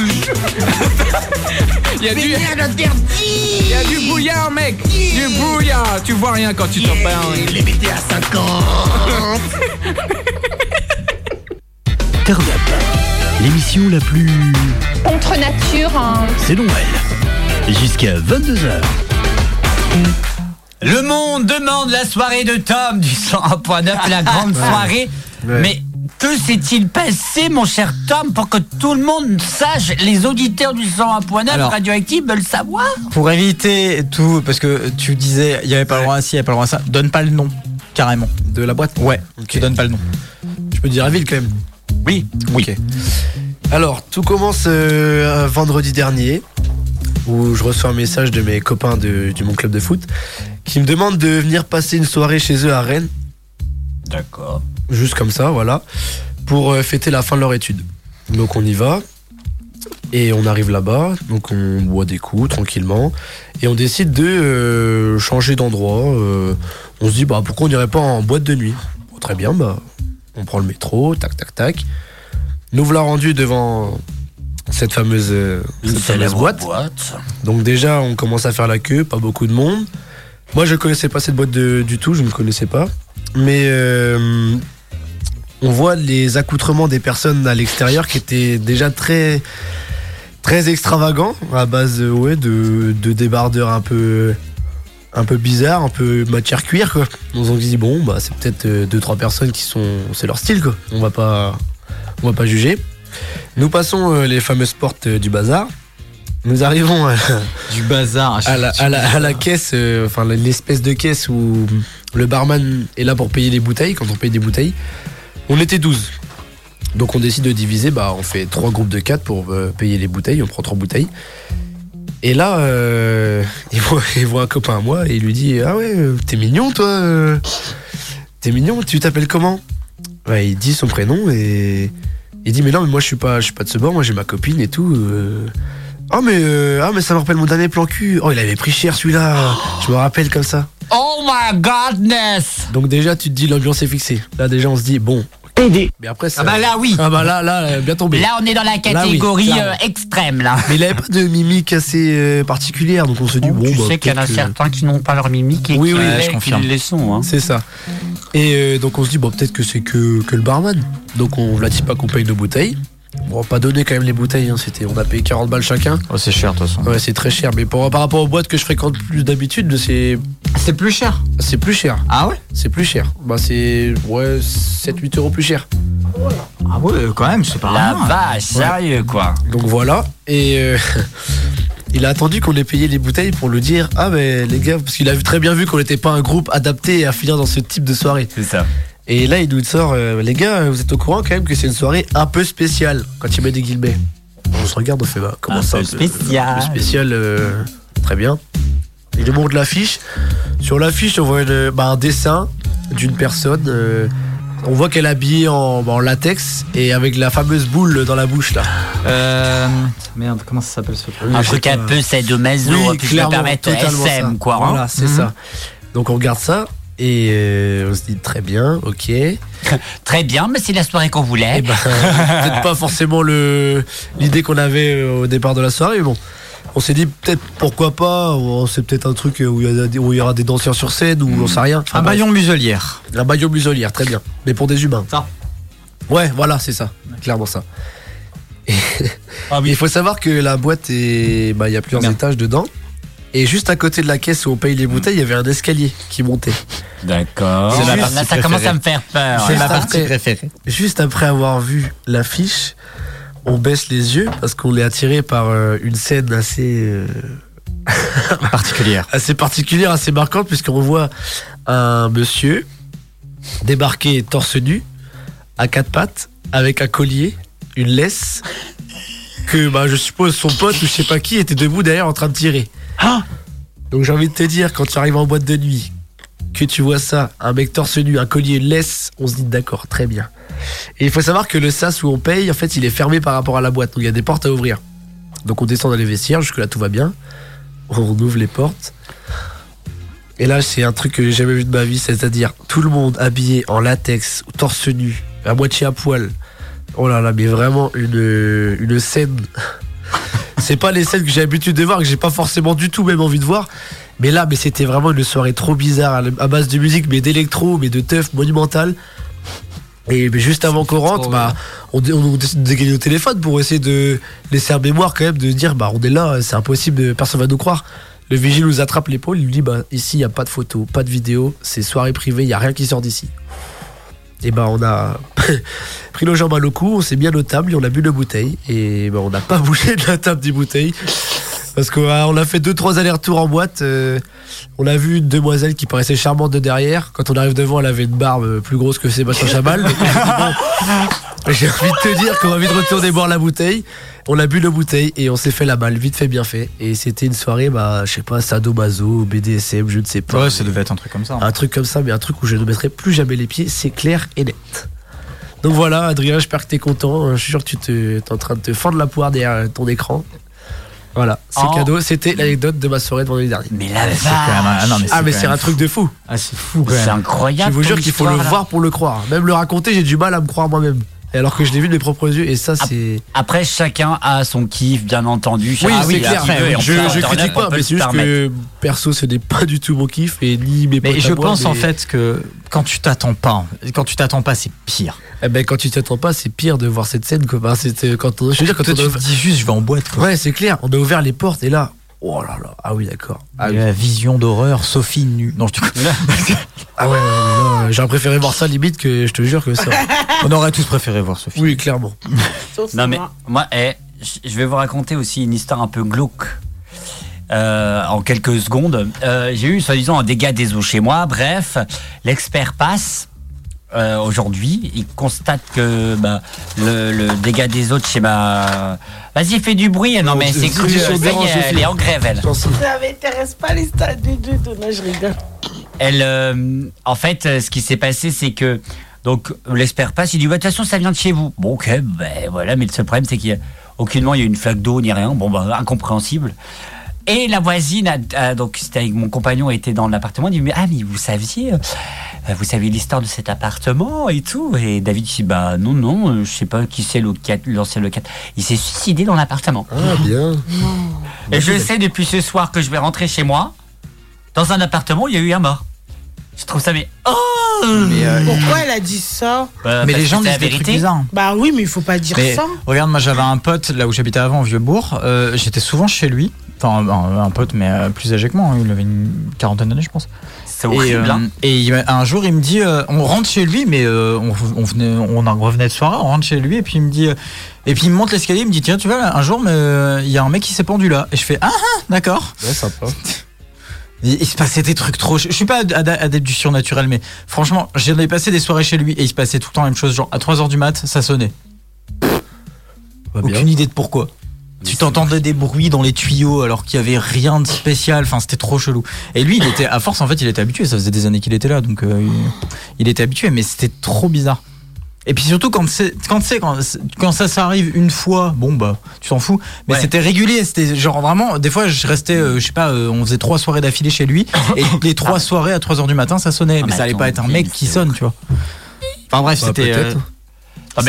Il y a du, d'interdit. y a du brouillard mec, du brouillard. Tu vois rien quand tu te baignes. Limité à 50. Turn Up, l'émission la plus... Contre nature, hein. C'est Noël. Jusqu'à 22h. Le monde demande la soirée de Tom du 101.9, la grande soirée. Ouais. Mais que s'est-il passé, mon cher Tom, pour que tout le monde sache, les auditeurs du 101.9 Alors. Radioactive veulent savoir Pour éviter tout, parce que tu disais, il n'y avait pas le droit à ci, il n'y avait pas le droit à ça, donne pas le nom, carrément. De la boîte? Ouais, Ok. tu donnes pas le nom. Je peux dire la ville quand même. Oui. Oui. Ok. Alors, tout commence euh, vendredi dernier, où je reçois un message de mes copains de- du mon club de foot, qui me demandent de venir passer une soirée chez eux à Rennes, D'accord. juste comme ça, voilà, pour euh, fêter la fin de leur étude. Donc on y va, et on arrive là-bas, donc on boit des coups tranquillement, et on décide de euh, changer d'endroit. euh, on se dit, bah pourquoi on n'irait pas en boîte de nuit? Bon, Très bien, bah on prend le métro, tac tac tac. Nous voilà rendus devant cette fameuse, cette fameuse boîte. Donc déjà, on commence à faire la queue, pas beaucoup de monde. Moi, je connaissais pas cette boîte du tout, je ne connaissais pas. Mais euh, on voit les accoutrements des personnes à l'extérieur qui étaient déjà très très extravagants à base euh, ouais, de, de débardeurs un peu un peu bizarres, un peu matière cuir quoi. On se dit bon bah c'est peut-être euh, deux trois personnes qui sont c'est leur style quoi. On va pas on va pas juger. Nous passons euh, les fameuses portes du bazar. Nous arrivons à, Du bazar. à la, à la- à la caisse, euh, enfin l'espèce de caisse où le barman est là pour payer les bouteilles, quand on paye des bouteilles. On était 12. Donc on décide de diviser, bah on fait trois groupes de 4 pour euh, payer les bouteilles, on prend trois bouteilles. Et là, euh, il, voit, il voit un copain à moi et il lui dit Ah ouais, t'es mignon toi T'es mignon, tu t'appelles comment? Il dit son prénom et il dit Mais non, mais moi je suis pas, je suis pas de ce bord, moi j'ai ma copine et tout. Ah mais, euh, ah mais ça me rappelle mon dernier plan cul. Oh il avait pris cher celui-là. Je me rappelle comme ça. Oh my godness Donc déjà tu te dis l'ambiance est fixée. Là déjà on se dit bon. Mais après ça. Ah bah là oui Ah bah là là euh, bien tombé. Là on est dans la Là, oui, catégorie euh, extrême là. Mais il avait pas de mimique assez euh, particulière donc on se dit bon. tu bah, sais qu'il y en a certains qui n'ont pas leur mimique et Oui, qui, oui, les- je qui confirme. les sont. Hein. C'est ça. Et euh, donc on se dit bon peut-être que c'est que, que le barman. Donc on ne dit pas qu'on paye nos bouteilles. Bon, on va pas donner quand même les bouteilles, hein, c'était, on a payé 40 balles chacun. Oh, c'est cher de toute façon. Ouais, c'est très cher, mais pour, par rapport aux boîtes que je fréquente plus d'habitude, c'est, C'est plus cher. c'est plus cher. Ah ouais? C'est plus cher. Bah, c'est ouais, 7-8 euros plus cher. Ah ouais, quand même, c'est pas La rien. vache, sérieux quoi. Donc voilà. Et euh, il a attendu qu'on ait payé les bouteilles pour lui dire Ah, mais les gars, parce qu'il a vu- très bien vu qu'on n'était pas un groupe adapté à finir dans ce type de soirée. C'est ça. Et là, il nous sort euh, Les gars, vous êtes au courant quand même que c'est une soirée un peu spéciale quand il met des guillemets. On se regarde, on fait bah, Comment Un ça peu un spécial. spécial, euh, très bien. Il nous montre l'affiche. Sur l'affiche, on voit une- bah, un dessin d'une personne. euh, on voit qu'elle est habillée en, en latex et avec la fameuse boule dans la bouche là. Euh. Merde, comment ça s'appelle ce truc? Un truc un peu c'est de maison, Oui, puis je me clairement, permettre SM ça. quoi. hein. Voilà, c'est Mhm. ça. Donc on regarde ça et euh, on se dit très bien, ok. Très bien, mais c'est la soirée qu'on voulait. ben, peut-être pas forcément le l'idée qu'on avait euh, au départ de la soirée, mais bon. On s'est dit peut-être pourquoi pas, ou c'est peut-être un truc où il y, a des- où il y aura des danseurs sur scène ou on sait rien. Enfin, Un bref. baillon muselière. Un baillon muselière, très bien. Mais pour des humains. Ça. Ouais, voilà, c'est ça. Clairement ça. Ah Il faut savoir que la boîte est. bah, Il y a plusieurs Bien. étages dedans. Et juste à côté de la caisse où on paye les bouteilles, il y avait un escalier qui montait. D'accord. C'est Là, ça commence à me faire peur. C'est ma partie préférée. Juste après avoir vu l'affiche, on baisse les yeux parce qu'on est attiré par euh, une scène assez euh, Particulière. assez particulière, assez marquante, puisqu'on voit un monsieur débarquer torse nu, à quatre pattes, avec un collier, une laisse, que bah, je suppose son pote ou je sais pas qui était debout derrière en train de tirer. Donc j'ai envie de te dire, quand tu arrives en boîte de nuit, que tu vois ça, un mec torse nu, un collier, laisse, on se dit d'accord, très bien. Et il faut savoir que le sas où on paye, en fait, il est fermé par rapport à la boîte, donc il y a des portes à ouvrir. Donc on descend dans les vestiaires, jusque là tout va bien. On ouvre les portes. Et là, c'est un truc que j'ai jamais vu de ma vie, c'est-à-dire tout le monde habillé en latex, torse nu, à moitié à poil. Oh là là, mais vraiment une, une scène. C'est pas les scènes que j'ai l'habitude de voir, que j'ai pas forcément du tout même envie de voir. Mais là, mais c'était vraiment une soirée trop bizarre, à base de musique, mais d'électro, mais de teuf monumental. Et mais juste avant qu'on rentre, bah, on, on décide de dégainer au téléphone pour essayer de laisser un mémoire quand même, de dire bah on est là, c'est impossible, de- personne va nous croire. Le vigile nous attrape l'épaule, il nous dit bah ici il y a pas de photos, pas de vidéos, c'est soirée privée, il y a rien qui sort d'ici. Et bah on a pris nos jambes à le cou, on s'est mis à nos tables on a bu nos bouteilles. Et bah on n'a pas bougé de la table des bouteilles parce qu'on a, on a fait deux trois allers-retours en boîte. euh, on a vu une demoiselle qui paraissait charmante de derrière. Quand on arrive devant, elle avait une barbe plus grosse que Sébastien Chabal. J'ai envie de te dire qu'on a envie de retourner boire la bouteille. On a bu la bouteille et on s'est fait la balle, vite fait, bien fait. Et c'était une soirée, bah, je sais pas, sadomaso, BDSM, je ne sais pas. Ouais, ça devait être un truc comme ça. Un truc comme ça, mais un truc où je ne mettrai plus jamais les pieds, c'est clair et net. Donc voilà, Adrien, j'espère que t'es content. Je suis sûr que tu te- t'es en train de te fendre la poire derrière ton écran. Voilà, c'est cadeau. C'était l'anecdote de ma soirée de vendredi dernier. Mais la c'est quand même un- ah non, mais ah, c'est mais c'est un truc de fou. Ah, c'est fou quand C'est même. Je incroyable. vous jure qu'il faut le là. voir pour le croire. Même le raconter, j'ai du mal à me croire moi-même. Et alors que je l'ai vu de mes propres yeux, et ça, c'est. Après, chacun a son kiff, bien entendu. Oui, c'est a clair. je critique pas, mais c'est juste permettre. que perso, ce n'est pas du tout mon kiff, et ni mes Mais potes à je moi, pense en mais- fait que quand tu t'attends pas, quand tu t'attends pas, c'est pire. Eh ben, quand tu t'attends pas, c'est pire de voir cette scène. Quoi. Enfin, c'était quand on, je veux dire, quand Toi, on a tu dis juste, je vais en boîte. Quoi. Ouais, c'est clair. On a ouvert les portes et là, oh là là, ah oui, d'accord. Ah, oui. La vision d'horreur, Sophie nue. Non, je te Ah ouais, j'aurais préféré voir ça limite que je te jure que ça. On aurait tous préféré voir Sophie. Oui, clairement. Non mais moi. eh, je je vais vous raconter aussi une histoire un peu glauque. Euh, en quelques secondes, Euh, j'ai eu soi-disant un dégât des eaux chez moi. Bref, l'expert passe euh, aujourd'hui. Il constate que bah, le, le dégât des de chez ma. Vas-y, fais du bruit. Non, mais c'est cru. si, ça y est, elle est en grève, elle. Ça m'intéresse pas les stades du tout. Non, je rigole. Elle, euh, en fait, euh, ce qui s'est passé, c'est que donc l'expert passe, il dit de toute façon, ça vient de chez vous. Bon, ok, ben voilà, mais le seul problème, c'est qu'il y a aucunement il y a une flaque d'eau ni rien. Bon, bah, incompréhensible. Et la voisine, a, a- donc c'était avec mon compagnon, était dans l'appartement. Il dit mais, ah mais vous saviez, euh, vous saviez l'histoire de cet appartement et tout? Et David dit bah non non, euh, je sais pas qui c'est l'ancien locataire. Il s'est suicidé dans l'appartement. Ah, bien. Et je sais depuis ce soir que je vais rentrer chez moi, dans un appartement, où il y a eu un mort. Je trouve ça mais oh Mais, euh, Pourquoi elle a dit ça? Bah, mais les gens disent la des trucs vérité. bizarres. Bah oui, mais il faut pas dire Mais ça. regarde, moi j'avais un pote là où j'habitais avant au Vieux-Bourg. euh, J'étais souvent chez lui. Enfin, un, un pote, mais euh, plus âgé que moi. hein, Il avait une quarantaine d'années, je pense. C'est Et, horrible. euh, hein. et il m'a- un jour, il me dit euh, on rentre chez lui, mais euh, on, on, venait, on en revenait de soirée, on rentre chez lui, et puis il me dit. euh, et puis il me monte l'escalier, il me dit tiens, tu vois, là, un jour, mais, euh, il y a un mec qui s'est pendu là. Et je fais ah, ah d'accord. Ouais, sympa. Il, se passait des trucs trop. Je suis pas ad- adepte du surnaturel, mais franchement, j'ai passé des soirées chez lui et il se passait tout le temps la même chose. Genre à 3h du mat, ça sonnait. Aucune idée de pourquoi. Tu t'entendais des bruits dans les tuyaux alors qu'il y avait rien de spécial. Enfin, c'était trop chelou. Et lui, il était à force en fait, il était habitué. Ça faisait des années qu'il était là, donc euh, il, il était habitué. Mais c'était trop bizarre. Et puis surtout quand c'est quand c'est quand, quand ça s'arrive une fois, bon bah tu t'en fous. Mais Ouais. c'était régulier. C'était genre vraiment. Des fois, je restais, euh, je sais pas, euh, on faisait trois soirées d'affilée chez lui et les trois soirées à 3 heures du matin, ça sonnait. Ah, mais mais ça allait pas être un mec qui sonne, tu vois. Enfin bref, Bah, c'était. Ah,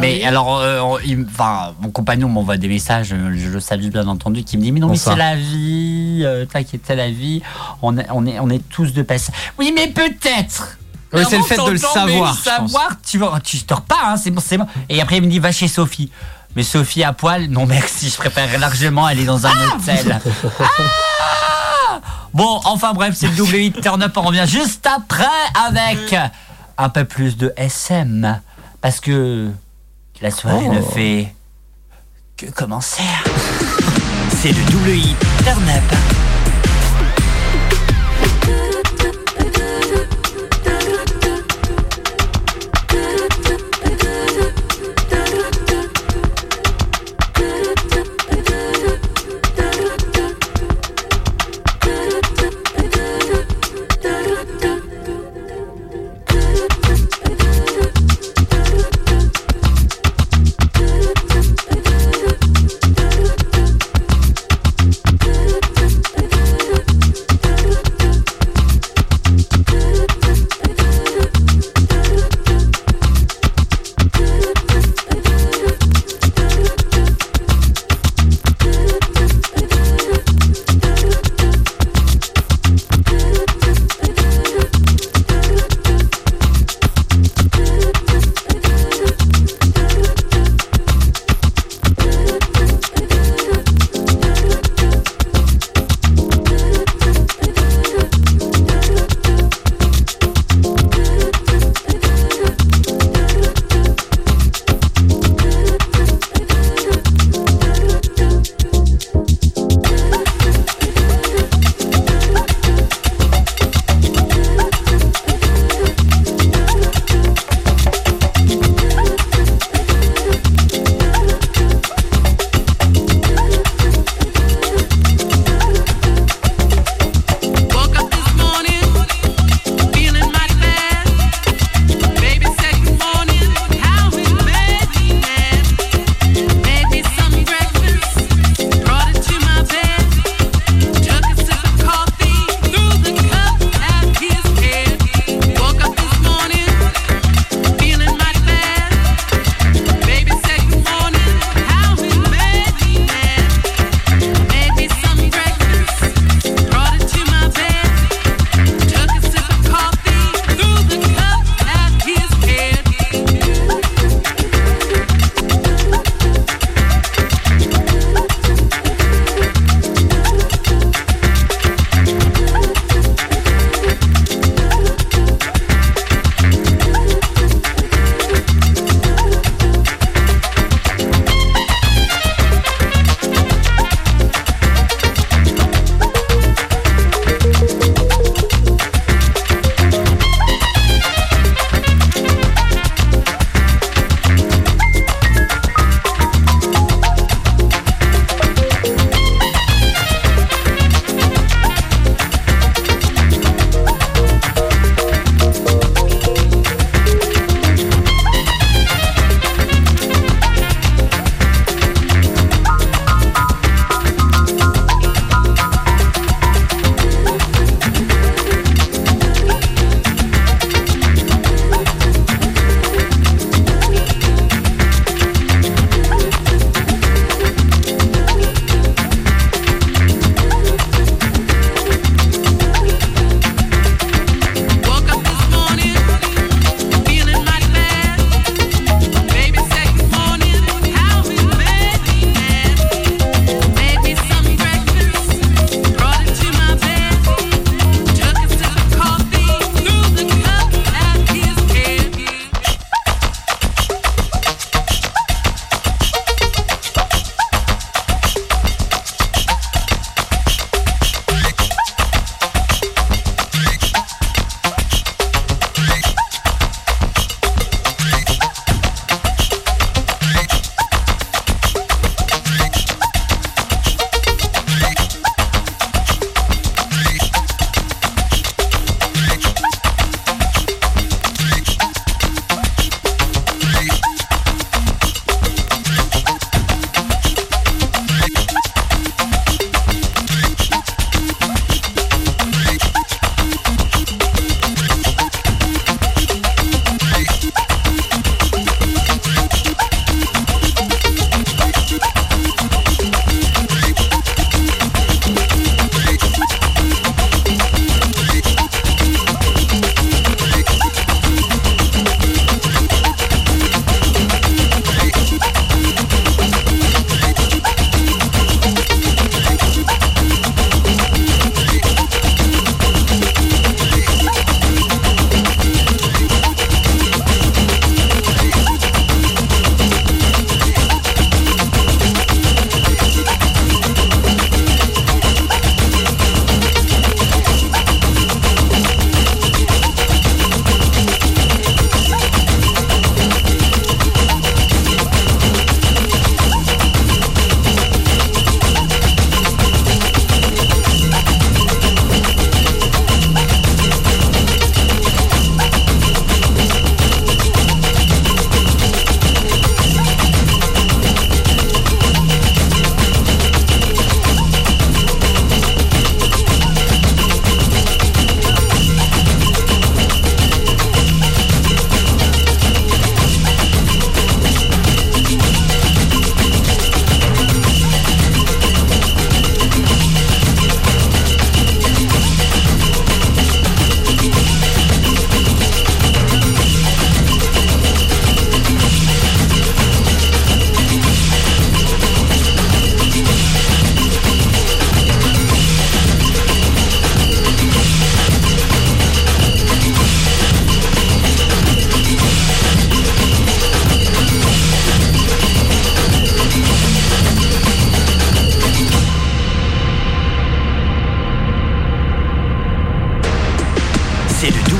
mais, Ah alors, euh, on- il- enfin, mon compagnon m'envoie des messages, euh, je le salue bien entendu, qui me dit mais non Bonsoir. mais c'est la vie, euh, t'inquiète c'est la vie, on est, on est, on est tous de passage. Oui mais peut-être. C'est le fait de le savoir, le savoir, tu tu dors pas, hein, c'est bon, c'est bon. Et après il me dit va chez Sophie. Mais Sophie à poil, non merci, je préfère largement aller dans un hôtel. Ah Bon, enfin bref, c'est le double hit turn up. On revient juste après avec un peu plus de SM. Parce que la soirée Oh. ne fait que commencer. C'est le double hit turn up.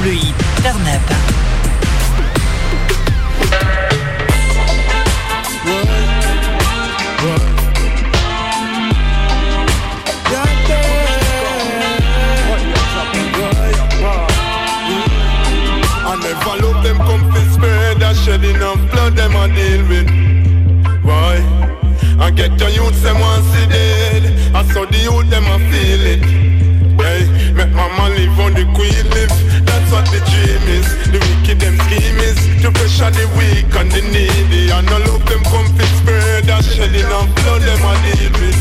le hit Turn them I deal with. I get your youth them once it I saw the youth them I feel it. Hey, make mama live on the That's what the dream is. The wicked them scheme is to pressure the weak and the needy. And all of them come fit spread that shedding of blood them a deal with.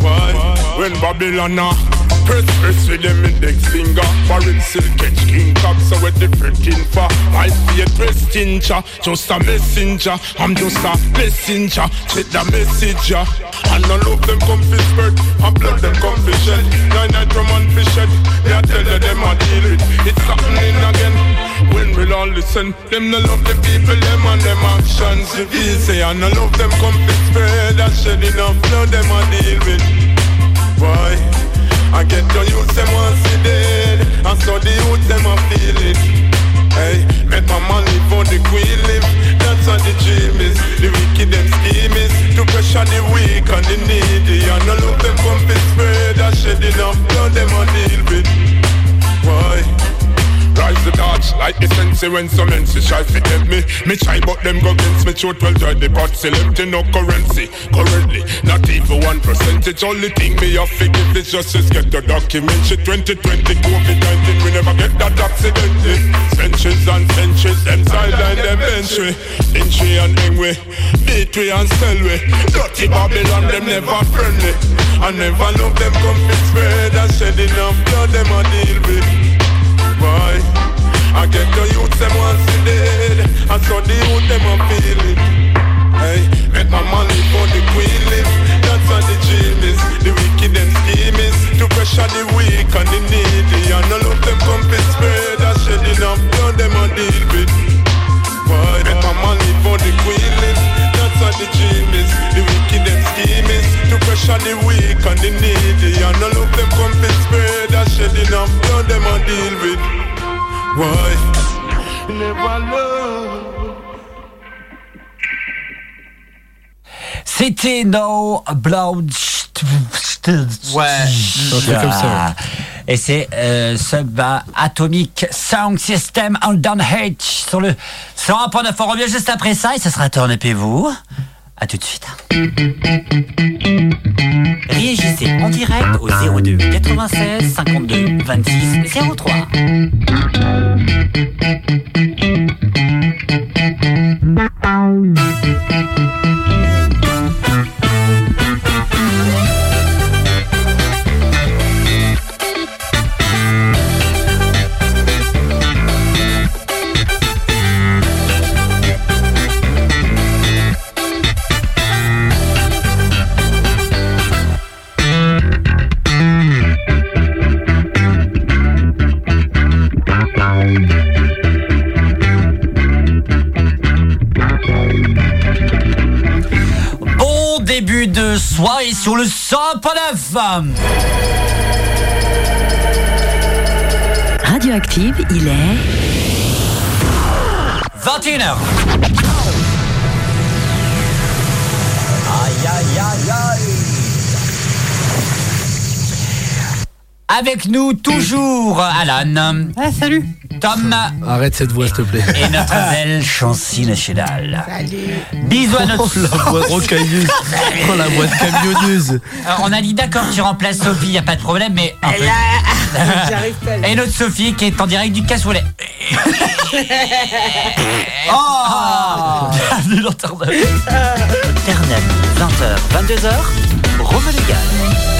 Why? When Babylon a press press with them index finger. Foreign silk catch king cock so we different for I be a press tincher Just a messenger. I'm just a messenger. Check the message yeah. And all of them come fi spread. And blood them come fi shed. Nine night from and fi shed. They a tell you them a deal it It's happening again. When we'll all listen Them no love the people them and them actions. If easy and all of them come fi spread And shed enough blood them a deal with why? I get the youth them want see dead And so the youth them a feel it. Hey, make my money for the queen live. That's what the dream is. The wicked them scheme is To pressure the weak and the needy. And all of them come to spread And shed enough. Blood them a deal with. Why? Rise the torch like the sensei when some NC try to tempt me. Me try but them go against me well try the pot empty no currency. Currently, not even one percentage. Only thing me have to give is just to get the document. Shit 2020 COVID-19 we never get that accidentally. Centuries and centuries, them sideline them we. Entry and Engwe, beat and sell. Dirty Babylon them never friendly. I never love them come spread and shed enough blood them a deal with. Why? I get the youth them want see dead. And so the youth them a feel it. Hey, make my money for the queen live That's what the dream is. The wicked them scheme To pressure the weak and the needy. And all of them come to spread And shed enough blood them a deal with. Why? Make my money for the queen live That's what the dream is The wicked them scheme is To pressure the weak and the needy. And all of them come to spread And shed enough blood them a deal with. Why? Never love. C'était No Blood. Ouais, un truc comme ça, Et c'est euh, Sub Atomic Sound System on Down H sur le 101.9. On revient juste après ça et ce sera Turn vous. A tout de suite. Réagissez en direct au 02 96 52 26 03. Bon début de soirée sur le 100.9 Radioactive, il est 21h. Aïe aïe aïe aïe. Avec nous toujours Alan. Ah, salut. Tom Arrête cette voix, s'il te plaît. et notre belle Chancy nationale. Bisous à notre Oh, la voix rocailleuse. Oh, la voix de camionneuse. Alors, on a dit d'accord, tu remplaces Sophie, y a pas de problème, mais. un peu- là. Et notre Sophie qui est en direct du cassoulet. oh Bienvenue dans Terre-Neuve. Terre-Neuve, 20h, 22h, Rome légal.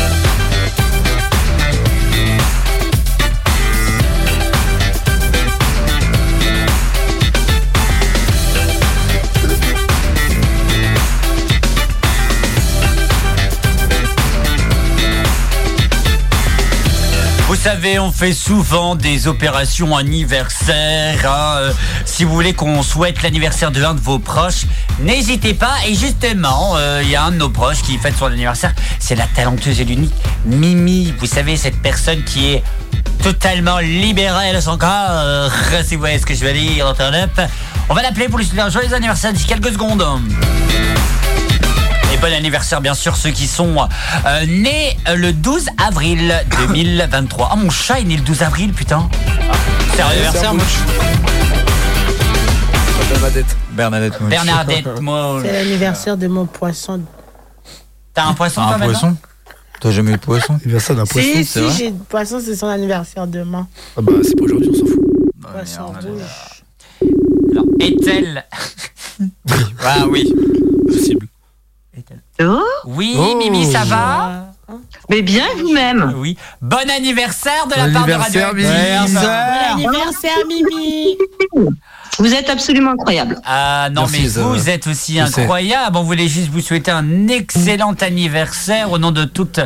Savez, on fait souvent des opérations anniversaires. hein, euh, si vous voulez qu'on souhaite l'anniversaire de l'un de vos proches, n'hésitez pas. Et justement, euh, il y a un de nos proches qui fête son anniversaire. C'est la talentueuse et l'unique Mimi. Vous savez, cette personne qui est totalement libérée de son corps. si vous voyez ce que je veux dire. On va l'appeler pour lui souhaiter un joyeux anniversaire d'ici quelques secondes. Et bon anniversaire bien sûr ceux qui sont euh, nés le 12 avril 2023. Ah mon chat est né le 12 avril putain. Sérieux Anniversaire, Mouche. Bernadette. Bernadette Mouche. Bernadette moi. C'est l'anniversaire de mon poisson T'as un poisson, toi, Un poisson T'as jamais eu de poisson Anniversaire d'un poisson, Si, c'est si, j'ai de poisson, c'est son anniversaire demain. Ah bah c'est pas aujourd'hui, on s'en fout. Poisson rouge. Alors, est-elle Ah oui. Oh Oui, Oh. Mimi, ça va Mais bien vous-même. Oui. Bon anniversaire de la part de Radio Mimi. Bon anniversaire, Mimi. Vous êtes absolument incroyable. Ah non, Merci, mais ça vous êtes aussi incroyable. On voulait juste vous souhaiter un excellent anniversaire au nom de toute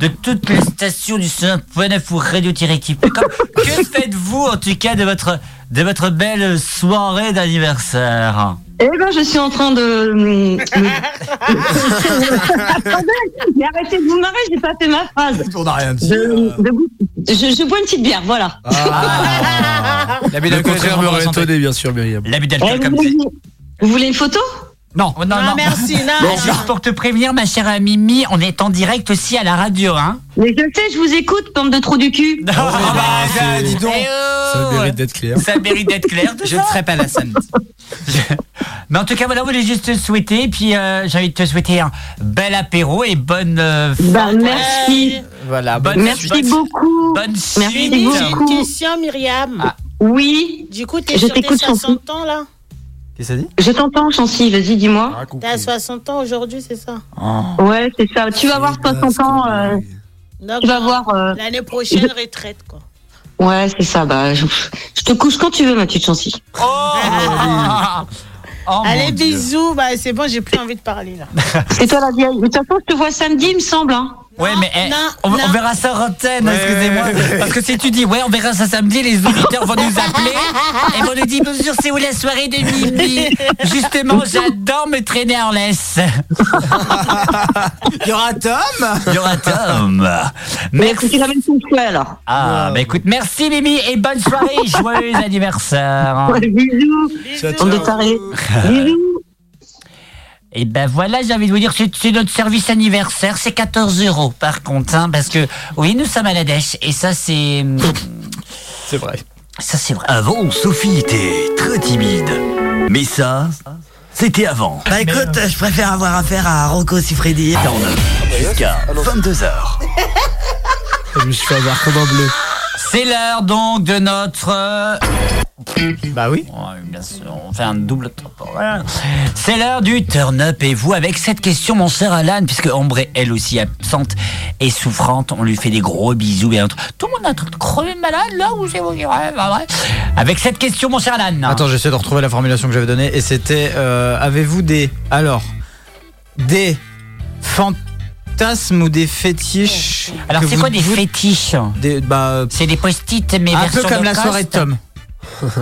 de toutes les stations du 100.9 ou radio-active.com. que faites-vous en tout cas de votre de votre belle soirée d'anniversaire? Eh ben, je suis en train de. me- Attendez, mais arrêtez de vous marrer, j'ai pas fait ma phrase. On n'a rien dit. Je, de- je, je bois une petite bière, voilà. Ah. L'abus Le contraire étonné, bien sûr, Myriam. L'abus Eh, d'alcool vous, comme c'est. vous voulez une photo? Non, non, non. Non, merci, non. Mais juste pour te prévenir, ma chère Mimi, on est en direct aussi à la radio, hein Mais je sais, je vous écoute, bande de trou du cul. Non, bah, c'est- dis donc. Eh oh Ça mérite d'être clair. Ça mérite d'être clair. Je ne serai pas là samedi. Mais en tout cas, voilà, on voulait juste te souhaiter. Puis euh, j'ai envie de te souhaiter un bel apéro et bonne. euh, Bah, merci. Voilà. Bonne Merci bonne- beaucoup. Bonne Merci suite. J'ai beaucoup. une question, Myriam. Ah. Oui, Du coup, t'es Je sur tes t'écoute, Chancy. 60 ans, là? Qu'est-ce que ça dit je t'entends, Chancy, vas-y, dis-moi. T'as 60 ans aujourd'hui, c'est ça Ouais, c'est ça. Tu vas voir 60 ans, euh, Donc, tu vas voir. euh, L'année prochaine, retraite, quoi. Ouais, c'est ça. Bah, je, je te couche quand tu veux, ma petite Chancy. Oh, Oh, Allez, bisous. Bah, c'est bon, j'ai plus envie de parler, là. C'est toi la vieille. De toute façon, je te vois samedi, il me semble. Hein. Ouais, mais eh, non, on, non. on verra ça en antenne, excusez-moi. Parce que si tu dis, ouais, on verra ça samedi, les auditeurs vont nous appeler et vont nous dire, bonjour, c'est où la soirée de Mimi Justement, j'adore me traîner en laisse. Il y aura Tom? Il y aura Tom. Merci. tu l'avais une alors. Ah, bah écoute, merci Mimi et bonne soirée, joyeux anniversaire. Ouais, bisous. Ciao, ciao. tarés. Bisous. Et ben voilà, j'ai envie de vous dire, c'est c'est notre service anniversaire, c'est 14 euros par contre, hein, parce que oui, nous sommes à la dèche et ça c'est, C'est vrai. ça c'est vrai. Avant, Sophie était très timide. Mais ça, c'était avant. Bah écoute, je préfère avoir affaire à Rocco Siffredi. Jusqu'à 22h. Je me suis fait avoir comme un bleu. C'est l'heure donc de notre. Bah oui. Ouais, bien sûr, on fait un double temporaire. C'est l'heure du turn up et vous avec cette question mon cher Alan puisque Ombre est elle aussi absente et souffrante, on lui fait des gros bisous et un truc. Tout le monde train de crever de malade là où ouais. Avec cette question mon cher Alan. Attends, j'essaie de retrouver la formulation que j'avais donnée et c'était euh, avez-vous des alors des fantasmes ou des fétiches Alors c'est quoi des fétiches? Des bah C'est des post-it mais un peu comme la soirée de Tom.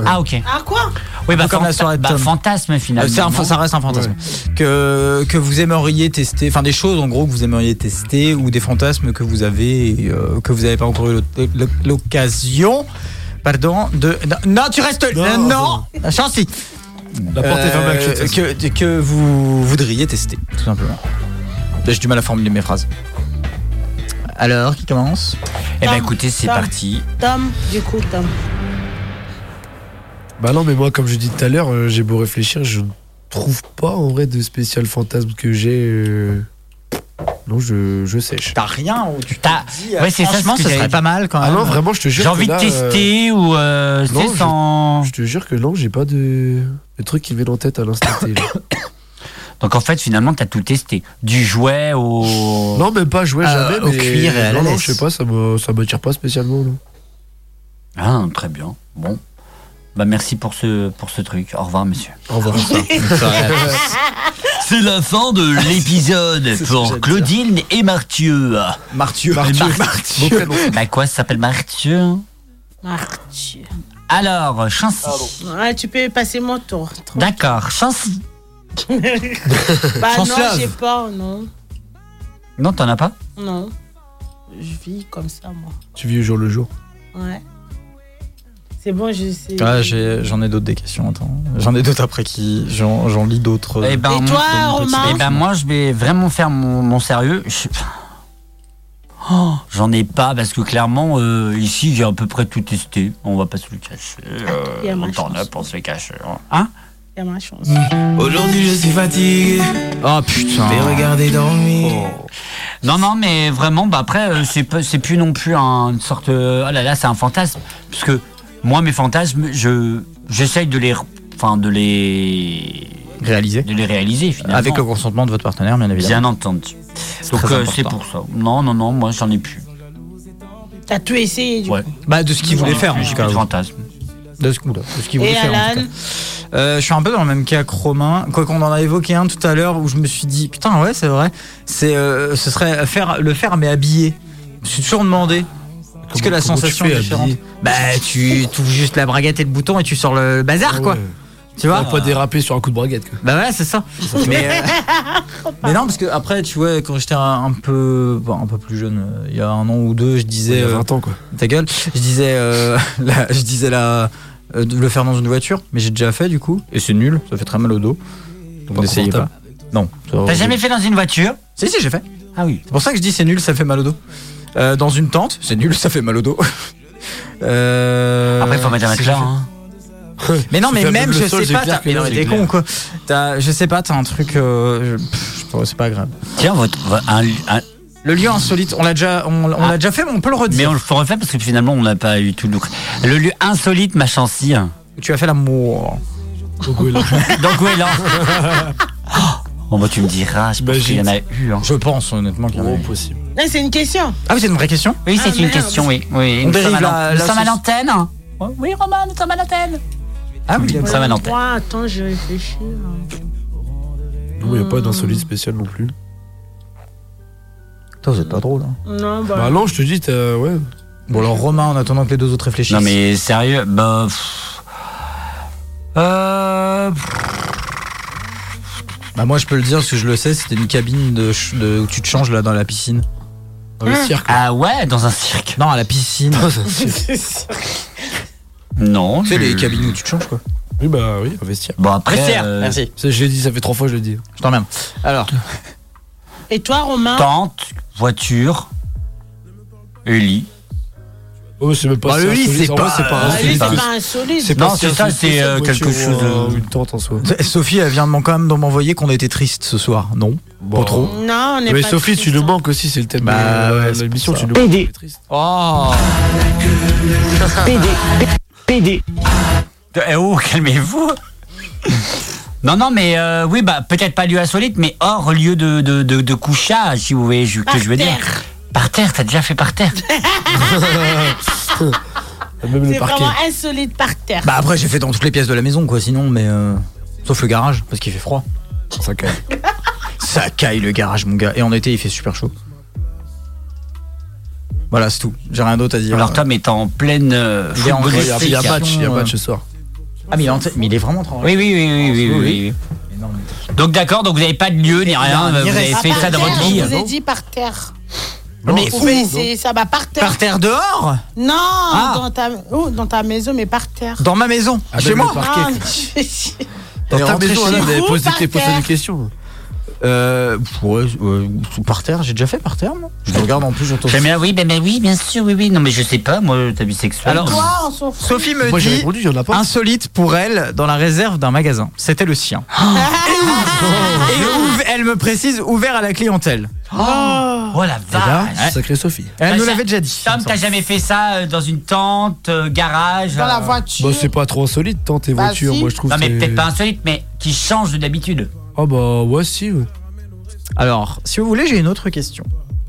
Ah ok. Ah, quoi? Oui bah, comme la soirée de bah, fantasme finalement. un- non ça reste un fantasme que que vous aimeriez tester, enfin des choses en gros que vous aimeriez tester ou des fantasmes que vous avez euh, que vous n'avez pas encore eu l'o- l'o- l'occasion. Pardon de non, non, tu restes Non. euh, non Chancy La porte est fermée avec Euh, que, que vous voudriez tester, tout simplement. J'ai du mal à formuler mes phrases. Alors, qui commence? Eh ben écoutez, c'est parti. Tom, du coup, Tom. Bah non, mais moi, comme je dis tout à l'heure, euh, j'ai beau réfléchir, je trouve pas en vrai de spécial fantasme que j'ai. euh, Non, je, je sèche. T'as rien ou tu T'as- Ouais, c'est ça, Franchement, ce serait pas mal quand Ah même. non, vraiment, je te jure. J'ai que envie de là, euh, tester ou euh, non, c'est sans. Je te jure que non, j'ai pas de, de truc qui me vient en tête à l'instant T. là. Donc en fait, finalement, t'as tout testé. Du jouet au. non, même pas jouer Euh, jamais. au mais... cuir et à la non, non, laisse. je sais pas, ça me, ça m'attire pas spécialement. non. Ah, très bien. Bon. Bah merci pour ce pour ce truc. Au revoir, monsieur. Au revoir. C'est la fin de l'épisode pour Claudine et Marthieu. Martieu. Martieu. Martieu. Prénom. Bah quoi, ça s'appelle Marthieu Martieu. Alors, Chancy. Ouais, tu peux passer mon tour. D'accord, Chancy. Bah non, j'ai pas, non. Non, t'en as pas? Non. Je vis comme ça, moi. Tu vis au jour le jour? Ouais. C'est bon, je sais. Ah, j'ai- j'en ai, d'autres des questions. Attends, j'en ai d'autres après qui j'en j'en lis d'autres. Eh ben, Et moi- toi, Romain Eh ben moi, je vais vraiment faire mon, mon sérieux. Oh, J'en ai pas parce que clairement euh, ici j'ai à peu près tout testé. On va pas se le cacher. Il y a Euh, on chance. a pour se le cacher. Hein Il y a ma chance. Aujourd'hui je suis fatigué, Oh putain. Mais regardez dormir. Non, non, mais vraiment, bah après, euh, c'est pas- c'est plus non plus un- une sorte. euh, Oh là là, c'est un fantasme. Parce que moi, mes fantasmes, je j'essaye de les, enfin, de les Réalisé. de les réaliser finalement. Avec le consentement de votre partenaire, bien évidemment. Bien entendu. Donc euh, c'est pour ça. Non, non, non, moi j'en ai plus. T'as tout essayé, du Ouais. coup. Bah de ce qu'il voulait faire en tout cas. de fantasmes. De ce, oula, de ce qu'il voulait Et faire en tout Alan cas. Euh, je suis un peu dans le même cas que Romain. Quoi qu'on en a évoqué un tout à l'heure où je me suis dit putain ouais c'est vrai. C'est euh, ce serait faire le faire mais habillé. Je me suis toujours demandé. Est-ce que la sensation est différente Bah tu ouvres juste la braguette et le bouton et tu sors le bazar quoi. Ouais. Tu vois pas déraper sur un coup de braguette. Quoi. Bah ouais, c'est ça. mais, euh, mais non, parce que après, tu vois, quand j'étais un, un peu, bon, un peu plus jeune, euh, il y a un an ou deux, je disais, Il y a euh, 20 ans quoi. ta gueule, je disais, euh, la- je disais la, euh, de le faire dans une voiture, mais j'ai déjà fait du coup, et c'est nul, ça fait très mal au dos. Donc n'essayez pas. Non. T'as jamais fait dans une voiture? Si si, j'ai fait. Ah oui. C'est pour ça que je dis c'est nul, ça fait mal au dos. Euh, dans une tente, c'est nul, ça fait mal au dos. Euh, Après, faut mettre un matelas. hein. Mais non, mais même, même je sol, sais pas, t'as- mais non, mais t'es con quoi. T'as- Je sais pas, t'as un truc, euh, je- pff, c'est pas grave. Tiens, votre, un- un- Le lieu insolite, on l'a déjà, on, on Ah. l'a déjà fait, mais on peut le mais redire. on le faut refaire parce que finalement on n'a pas eu tout le Le lieu insolite, ma chancy. Tu as fait l'amour. Au goéland. Donc oui, là. Bon bah tu me diras, je pense qu'il y en a eu. hein. Je pense honnêtement qu'il y en a eu. possible. Là, c'est une question. Ah oui, c'est une vraie question Oui, c'est Ah, une merde. question, oui. oui On nous dérive sommes à la- l'an- nous la sommes à sauce. l'antenne. Oui, Romain, nous sommes à l'antenne. Ah oui, Nous sommes à l'antenne. Trois, attends, je réfléchis. Nous, il n'y a pas d'insolite spécial non plus. Toi, vous êtes pas drôle. Hein. Non, bah. Bah non, je te dis, t'as. Ouais. Bon alors Romain, en attendant que les deux autres réfléchissent. Non mais sérieux, bah. pff. Euh. Bah moi je peux le dire parce que je le sais, c'était une cabine de, ch- de- où tu te changes là dans la piscine. Dans le cirque. Ah ouais, dans un cirque. Non, à la piscine. Non. tu sais les cabines où tu te changes quoi. Oui, bah oui, un vestiaire. Bon après. Euh, merci. Ça, je l'ai dit, ça fait trois fois que je le dis. Je t'emmerde. Alors, Et toi, Romain? Tente, voiture, et lit. Oh, c'est même pas Bah, le lit, insolite. c'est pas- vrai, c'est pas c'est pas insolite. C'est Non, c'est ça, c'est, euh, quelque chose, euh, euh, Une tente en soi. Sophie, elle vient de quand même de m'envoyer qu'on était triste ce soir. Non, pas trop. Non, on n'est Mais Sophie, tu nous hein. manques aussi, c'est le thème Bah, de c'est l'émission. Tu nous manques. on est triste. Oh Eh oh, calmez-vous. Non, non, mais euh, oui, bah peut-être pas lieu insolite, mais hors lieu de, de, de, de couchage, si vous voyez ce que je veux dire. Par terre, t'as déjà fait par terre Même le C'est parquet. vraiment insolite par terre. Bah après j'ai fait dans toutes les pièces de la maison quoi, sinon mais euh, sauf le garage parce qu'il fait froid. Ça caille. Ça caille le garage mon gars et en été il fait super chaud. Voilà c'est tout. J'ai rien d'autre à dire. Alors Tom est en pleine euh, Il est en Il y a- il y a Restriction, match, il y a euh, match ce soir. Ah mais il est, en- mais il est vraiment trop. Oui, oui, oui, oui, oui, oui, oui. Donc d'accord, donc vous n'avez pas de lieu ni rien, vous avez fait ça dans votre lit. Je vous ai dit par terre. Non, mais essayer ça, bah par terre. Par terre dehors Non, Ah. dans, ta, oh, dans ta maison, mais par terre. Dans ma maison Ah, Chez moi. Ah, Dans ta maison, vous avez posé des questions. Euh, ouais, euh, par terre, j'ai déjà fait par terre, moi. Je te regarde en plus, j'entends. J'aime bien, oui, mais, mais oui, bien sûr, oui, oui. Non, mais je sais pas, moi, ta vie sexuelle. Alors, Toi, on s'en fout. Sophie me Moi, dit répondu, en pas. insolite pour elle dans la réserve d'un magasin. C'était le sien. Et ouv- elle me précise ouvert à la clientèle. oh la Et là, vache. sacré Sophie. Elle Bah, nous l'avait déjà dit. Tom, t'as jamais fait ça euh, dans une tente, euh, garage Dans la euh, voiture. Bah, c'est pas trop insolite, tant tes Bah, voitures. si. Moi, je trouve Non, mais peut-être pas insolite, mais qui change de d'habitude. Ah, bah, ouais, si. ouais. Alors, si vous voulez, j'ai une autre question.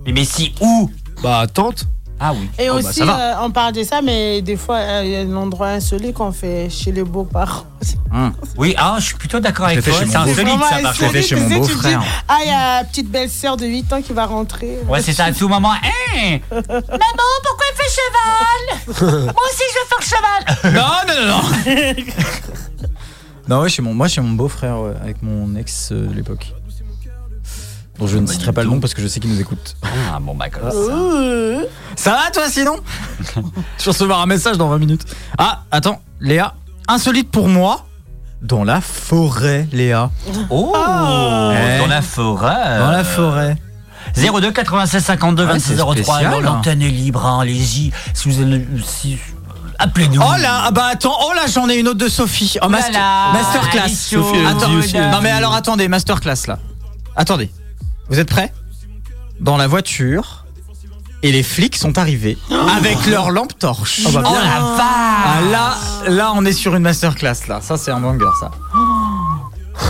Mais, mais si où? Bah, tente. Ah oui. Et Oh, bah, aussi, va. euh, on parle de ça, mais des fois, euh, il y a un endroit insolite qu'on fait chez les beaux-parents. Oui, ah, je suis plutôt d'accord avec toi. C'est insolite, ça, par je fait chez mon beau-frère. Ah, il y a la petite belle-sœur de 8 ans qui va rentrer. Ouais, c'est ça, à tout moment. Hé Maman, pourquoi il fait cheval? Moi aussi, je veux faire cheval Non, non, non, non. non, ouais, chez mon, moi, chez mon beau-frère, ouais, avec mon ex euh, de l'époque. Dont je ne bah, citerai pas le nom parce que je sais qu'il nous écoute. Ah, bon, bah, comme ça. Ça va, toi, sinon? Je recevoir un message dans 20 minutes. Ah, attends, Léa. Insolite pour moi. Dans la forêt, Léa. Oh Eh. Dans la forêt Dans la forêt. 02 96 52 Ouais, 26 c'est 03 spécial. L'antenne est libre, hein, allez-y. Si vous avez- si- Appelez-nous. Oh là, ah bah attends, oh là, j'en ai une autre de Sophie. Oh, Oh là master- là, masterclass. Sophie, elle Attends, dit aussi, elle non mais alors attendez, masterclass là. Attendez, vous êtes prêts? Dans la voiture, et les flics sont arrivés avec leurs lampes torches. Ah bah bien. Oh la vache Ah, là, là, on est sur une masterclass là. Ça, c'est un banger, ça.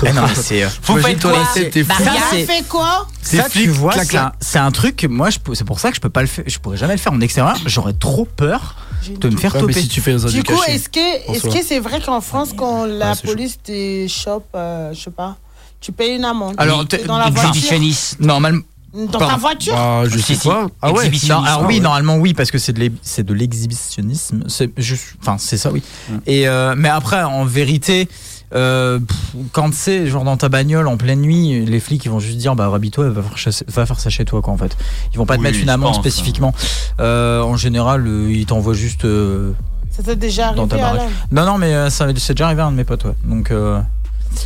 Eh non, mais c'est. Vous faites quoi Bah, fait quoi Ça, tu vois, c'est un, truc. Moi, c'est pour ça que je peux pas le faire. Je pourrais jamais le faire en extérieur. J'aurais trop peur de me faire toper. si tu fais Du coup, est-ce que est-ce François. que c'est vrai qu'en France, quand la police te chope, euh, je sais pas, tu payes une amende? Alors, dans la voiture? Normalement. Dans ta voiture? Bah, je sais si. pas. Ah ouais. Non, alors Ah oui, ouais. normalement oui, parce que c'est de l'exhibitionnisme. Enfin c'est ça, oui. Et euh, mais après, en vérité, euh, pff, quand c'est genre dans ta bagnole en pleine nuit, les flics ils vont juste dire bah rhabille-toi, va va faire ça chez toi quoi en fait. Ils vont pas te Oui, mettre une amende pense, hein. spécifiquement. Euh, en général, euh, ils t'envoient juste. euh, Ça t'est déjà Dans ta arrivé. Alain? Non non, mais euh, ça c'est déjà arrivé à un de mes potes, ouais. Donc. euh,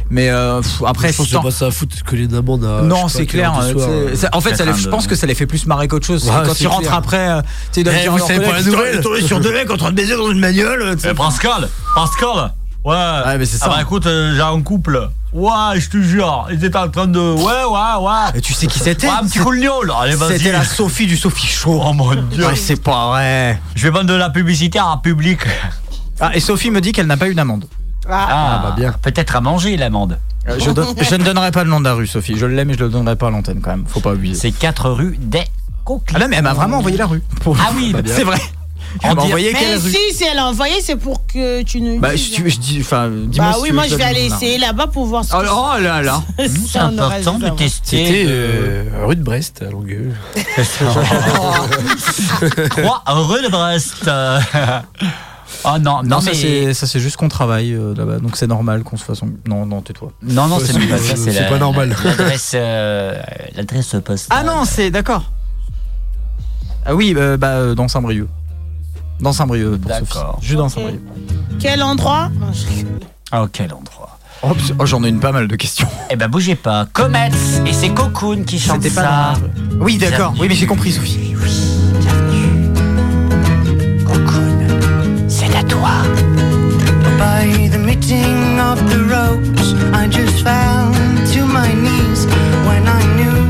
Mais euh, pff, après, je pense que pas ça à foutre que les d'amende à. non, c'est clair. soir, c'est- en fait, ça les- je pense que ça les fait plus marrer qu'autre chose. Ouais, quand c'est ils rentrent clair. après, tu sais, ils doivent Eh, dire vous à savez pas la nouvelle tombé sur deux mecs en train de baiser dans une bagnole. tu sais. Eh, Pascal Pascal Ouais. Ouais, mais c'est ça. Ah bah écoute, euh, j'ai un couple. Ouais, je te jure. Ils étaient en train de. Ouais, ouais, ouais. Et tu sais qui c'était? Ouais, un petit coup de gnôle. Allez, vas-y. C'était la Sophie du Sophie Show. Oh mon dieu. Ouais, c'est pas vrai. Je vais vendre de la publicité à un public. Ah, et Sophie me dit qu'elle n'a pas eu d'amende. Ah, Ah, bah bien. Peut-être à manger l'amende. Euh, Je, ne donnerai pas le nom de la rue, Sophie. Je l'aime, mais je le donnerai pas à l'antenne quand même. Faut pas abuser. C'est 4 rue des Coquilles. Ah non, mais elle m'a vraiment envoyé la rue. Pour- Ah oui, c'est vrai. Elle m'a envoyé quelle Mais rue si, si elle a envoyé, c'est pour que tu ne. Bah, dises. je, tu- je dis, enfin, dis-moi. Bah si oui, tu veux moi que je vais donne aller essayer là-bas pour voir ce Oh, que oh là là. C'est Ça, on aurait important dû de savoir. tester. C'était de- euh, rue de Brest à Longueuil. 3 rue de Brest. Euh, Oh non, non, Non, ça mais. c'est ça c'est juste qu'on travaille euh, là-bas, donc c'est normal qu'on se fasse. en- Non, non, tais-toi. Non, non, c'est pas c'est- ça, c'est c'est la- pas normal. L'adresse, euh, l'adresse postale. Ah non, c'est d'accord. Ah oui, euh, bah euh, dans Saint-Brieuc. Dans Saint-Brieuc pour Sophie. D'accord. Juste dans. Saint-Brieuc. Quel endroit Non, je. Ah, quel endroit Oh, oh, j'en ai une pas mal de questions. Eh ben, bougez pas. Comets et c'est Cocoon qui chante C'était pas ça. dans- Oui, d'accord. Oui, mais j'ai compris, Sophie. Oui, bienvenue. Cocoon, c'est à toi. By the meeting of the ropes, I just fell to my knees when I knew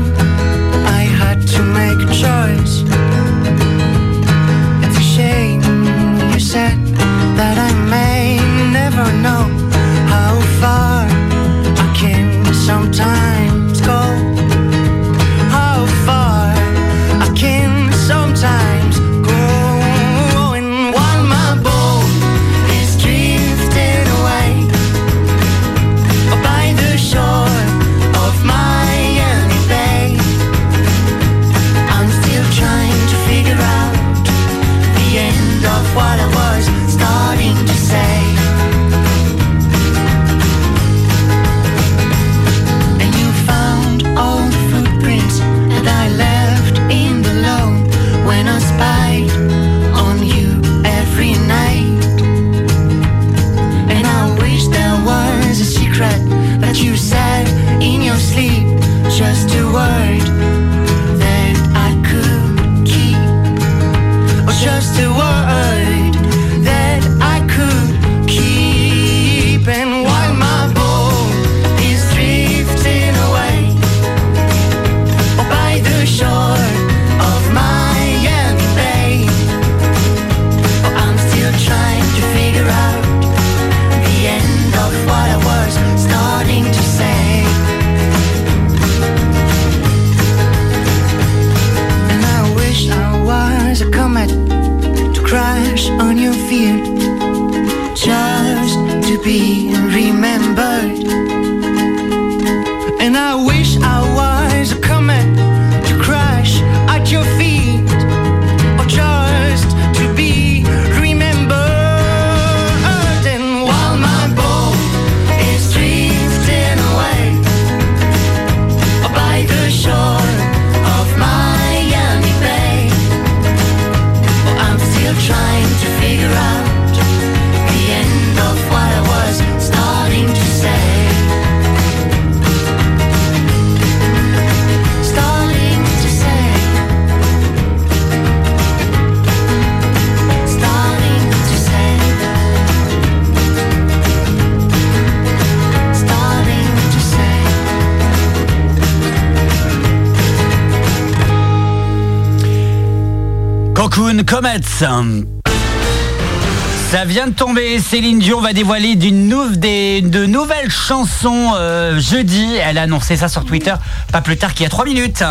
Ça vient de tomber. Céline Dion va dévoiler d'une nou- des- de nouvelles chansons euh, jeudi. Elle a annoncé ça sur Twitter pas plus tard qu'il y a 3 minutes.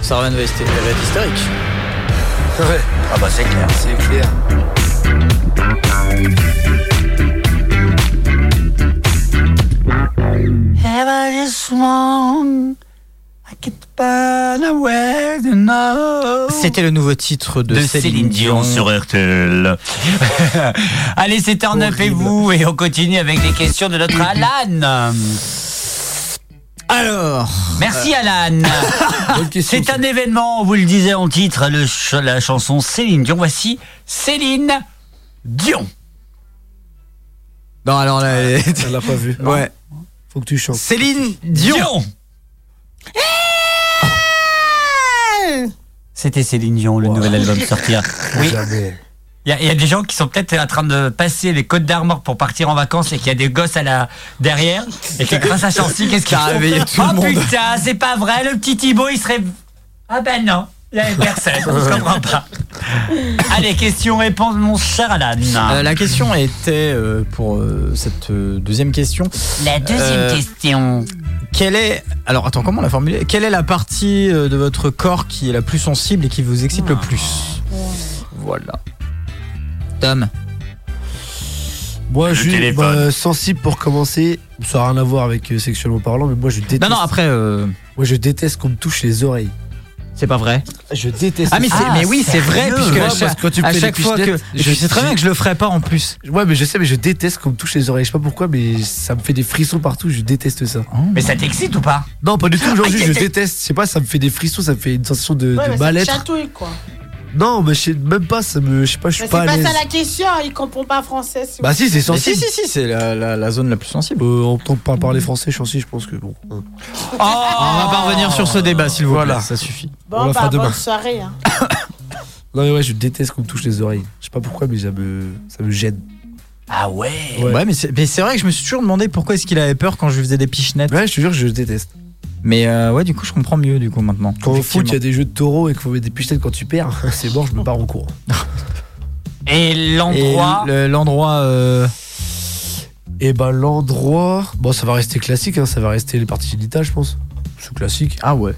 Sarah va être va être hystérique. Ouais. Ah bah c'est clair. C'est clair. Ever. I to know. C'était le nouveau titre de, de Céline Dion sur RTL. Allez, c'est turn up et vous et on continue avec les questions de notre Alan. Alors, Merci Alan. Bonne question. C'est un événement, on vous le disait en titre, le ch- la chanson Céline Dion. Voici Céline Dion. non alors là, Elle l'a pas vu. ouais. Faut que tu chantes. Céline Dion. C'était Céline Dion, le nouvel album sortir. Oui, Jamais. il y, a- y a des gens qui sont peut-être en train de passer les côtes d'Armor pour partir en vacances et qu'il y a des gosses à la derrière et que grâce à Chancy, qu'est-ce T'as font réveillé tout le Oh monde. putain, c'est pas vrai, le petit Thibaut, il serait... Ah ben non, il y avait personne, on se comprend pas. Allez, question-réponse, mon cher Alan. Euh, la question était euh, pour euh, cette euh, deuxième question. La deuxième Euh, question. Quelle est alors attends comment on l'a formulé? Quelle est la partie euh, de votre corps qui est la plus sensible et qui vous excite le plus? Voilà. Tom. Moi, je suis téléphone. bah, sensible pour commencer. Ça n'a rien à voir avec euh, sexuellement parlant, mais moi je déteste. Non non après euh, Moi je déteste qu'on me touche les oreilles. C'est pas vrai. Je déteste. Ah mais, ça. mais oui c'est vrai sérieux puisque Ouais, à parce chaque, que quand tu me à chaque fois que je sais très bien que je le ferai pas en plus. Ouais, mais je sais, mais je déteste qu'on me touche les oreilles. Je sais pas pourquoi, mais ça me fait des frissons partout. Je déteste ça. Mais ça t'excite ou pas Non, pas du tout. Aujourd'hui, Aïe, je déteste. Je sais pas, ça me fait des frissons, ça me fait une sensation de, Ouais, de mal-être. chatouille, quoi. Non, mais je sais même pas. Ça me, je sais pas, je suis Mais c'est pas pas ça la question, il comprend pas français. si Bah si, c'est Mais sensible. si si si c'est la, la- la zone la plus sensible. Euh, en tant que pas parler français, je suis je pense que bon. hein. on va pas revenir sur ce débat s'il vous Voilà. plaît. Ça suffit. on Bon, la fera bah, demain. bonne soirée. Hein. Non, mais ouais, je déteste qu'on me touche les oreilles. Je sais pas pourquoi, mais ça me, ça me gêne. Ah ouais, Ouais. Ouais, mais c'est mais c'est vrai que je me suis toujours demandé pourquoi est-ce qu'il avait peur quand je lui faisais des pichenettes. Ouais, je te jure, je déteste. Mais euh, ouais, du coup, je comprends mieux du coup maintenant. Quand au foot, il y a des jeux de taureau et qu'il faut mettre des pichenettes quand tu perds, c'est mort, je me barre en cours. Et l'endroit le- l'endroit euh, Et bah l'endroit, bon, ça va rester classique, hein, ça va rester les parties génitales, je pense. C'est classique. ah ouais.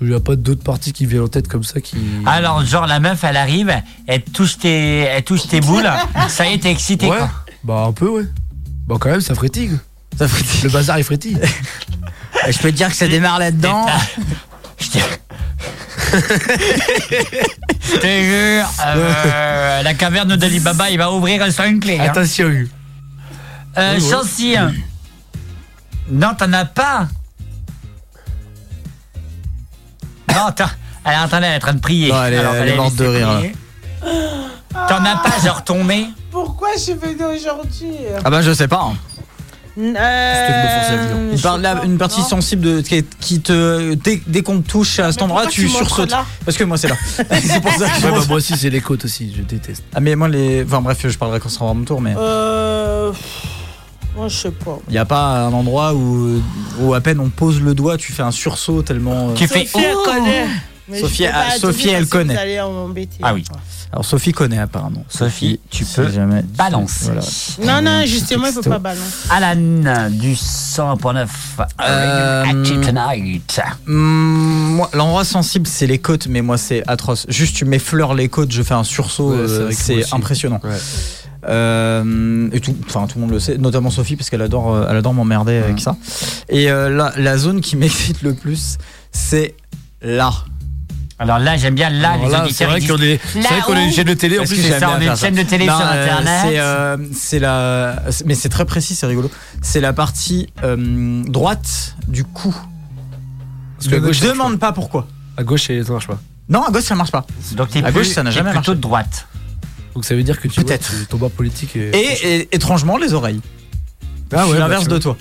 Il n'y a pas d'autres parties qui viennent en tête comme ça qui. Alors, genre, la meuf, elle arrive, elle touche tes, elle touche tes boules, ça y est, t'es excité, ouais. quoi. Bah un peu, ouais. Bah quand même, ça frétille. Ça fait Le bazar, il frétille. Je peux te dire que ça démarre là-dedans. Je te... Je te jure, euh, la caverne d'Ali Baba, il va ouvrir sur une clé. hein. Attention. Euh. Chancy, hein. Non, t'en as pas. Non, t'as... Elle, attendez, elle est en train de prier. Non, elle est- Alors, elle est fallait morte de rire, prier. T'en as pas, genre tombé Pourquoi je suis venu aujourd'hui? Ah bah je sais pas. hein. Euh, Il parle là, une partie sensible de, qui, qui te dès, dès qu'on te touche à cet endroit, tu sursautes. Parce que moi c'est là. c'est pour ça que je Ouais, bah, moi aussi, c'est les côtes aussi, je déteste. Ah mais moi les, enfin bref, je parlerai quand ce sera mon tour, mais Euh. Moi, je sais pas. il y a pas un endroit où, où à peine on pose le doigt, tu fais un sursaut tellement. euh, Tu fais Sophie, elle oh connaît. Mais Sophie, ah, Sophie, elle connaît. Ah oui. Alors Sophie connaît apparemment. Sophie, tu si peux jamais- balancer. Voilà. Non, non, justement, il faut pas balancer. Alan du 100.9 Euh, Tonight. Hum, moi, l'endroit sensible, c'est les côtes, mais moi, c'est atroce. Juste, tu m'effleures les côtes, je fais un sursaut, Ouais, c'est euh, c'est impressionnant. Ouais. Euh, et tout, enfin, tout le monde le sait, notamment Sophie, parce qu'elle adore, euh, elle adore m'emmerder avec ça. Et euh, la, la zone qui m'excite le plus, c'est là. Alors là, j'aime bien là, Alors les là, auditeurs. c'est vrai qu'on est, c'est vrai qu'on est une chaîne de télé. En Parce plus, c'est ça, on est une chaîne de télé Non, sur euh, Internet. C'est euh, la, mais c'est très précis, c'est rigolo. C'est la partie euh, droite du cou. Parce que Ne gauche, demande pas pourquoi. à gauche, ça marche pas. Non, à gauche ça marche pas. Donc t'es À plus- gauche, ça n'a jamais plutôt marché. de droite. Donc ça veut dire que tu Peut-être. ton bas politique. est- Et, et- étrangement les oreilles. Ah ouais, l'inverse bah, tu de toi.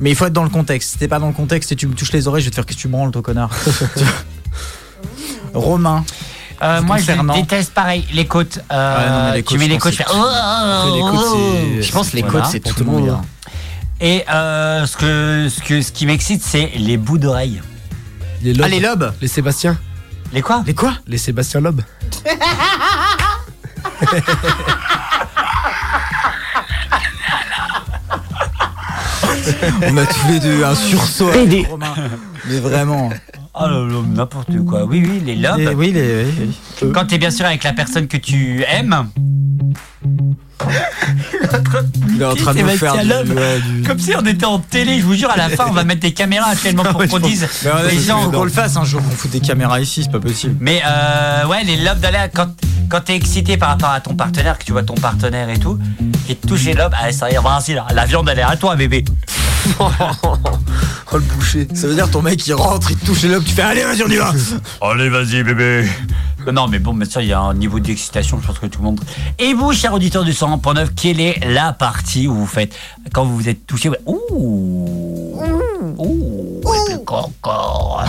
Mais il faut être dans le contexte. Si t'es pas dans le contexte et tu me touches les oreilles, je vais te faire qu'est-ce que tu branles, toi connard. Romain. Euh, moi, je déteste pareil les côtes. Euh, Ouais, non, mais les tu côtes, mets je les pense côtes, je fais. c'est- oh, les côtes, c'est- Je pense que les Voilà. côtes, c'est pour tout le monde. monde. Et euh, ce que ce que ce qui m'excite, c'est les bouts d'oreilles. Les lobes. Ah, les lobes Les Sébastien. Les quoi? Les quoi? Les Sébastien Loeb. On a tous les deux un sursaut. Romain. Mais vraiment. Oh là là, n'importe quoi. Oui, oui, les lobes. Les- oui, les. oui, oui. Quand t'es bien sûr avec la personne que tu aimes. Il est en train de nous faire du, ouais, du- Comme si on était en télé, je vous jure, à la fin, on va mettre des caméras tellement pour qu'on dise. Mais ouais, les il gens. faut qu'on le fasse un jour, qu'on fout des caméras ici, c'est pas possible. Mais euh, ouais, les lobes d'aller quand, quand t'es excité par rapport à ton partenaire, que tu vois ton partenaire et tout, qui te touche les lobes, allez, ça y est, vas-y, là, la viande elle est à toi, bébé. oh le boucher. Ça veut dire ton mec il rentre, il te touche les lobes, tu fais allez vas-y on y va. Allez, vas-y, bébé. Non, mais bon, mais ça, il y a un niveau d'excitation, je pense que tout le monde. Et vous, cher auditeur du 100.9, quelle est la partie où vous faites, quand vous vous êtes touché, ouais, ouh, ouh, et puis encore, encore.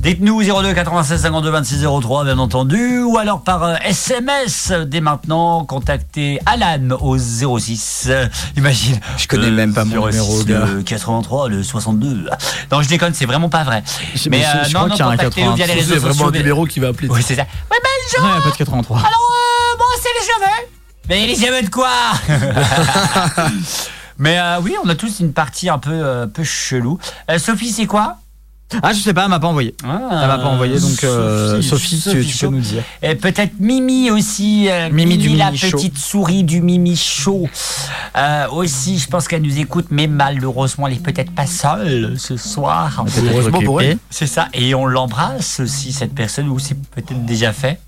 Dites-nous 02 96 52 26 03 bien entendu ou alors par euh, SMS dès maintenant contactez Alan au 06 euh, imagine Je connais même pas mon 06, numéro, le 83 le 62 non je déconne c'est vraiment pas vrai Je- mais euh, je non crois non qu'il y a un contactez-nous via les 83. réseaux C'est vraiment un numéro qui va appeler. oui c'est ça ouais ben a pas de 83. alors, euh, moi, c'est les cheveux. Mais les cheveux de quoi? Mais euh, oui, on a tous une partie un peu, euh, peu chelou. Euh, Sophie, c'est quoi? Ah, je sais pas, elle m'a pas envoyé. Ah, Elle m'a pas envoyé, donc euh, Sophie, tu, tu peux Chaud. nous dire. Et peut-être Mimi aussi. euh, Mimi du la Mimi Show. petite souris du Mimi Show. Euh, aussi, je pense qu'elle nous écoute, mais malheureusement, elle est peut-être pas seule ce soir. Heureusement pour elle. C'est ça. Et on l'embrasse aussi, cette personne, ou c'est peut-être déjà fait.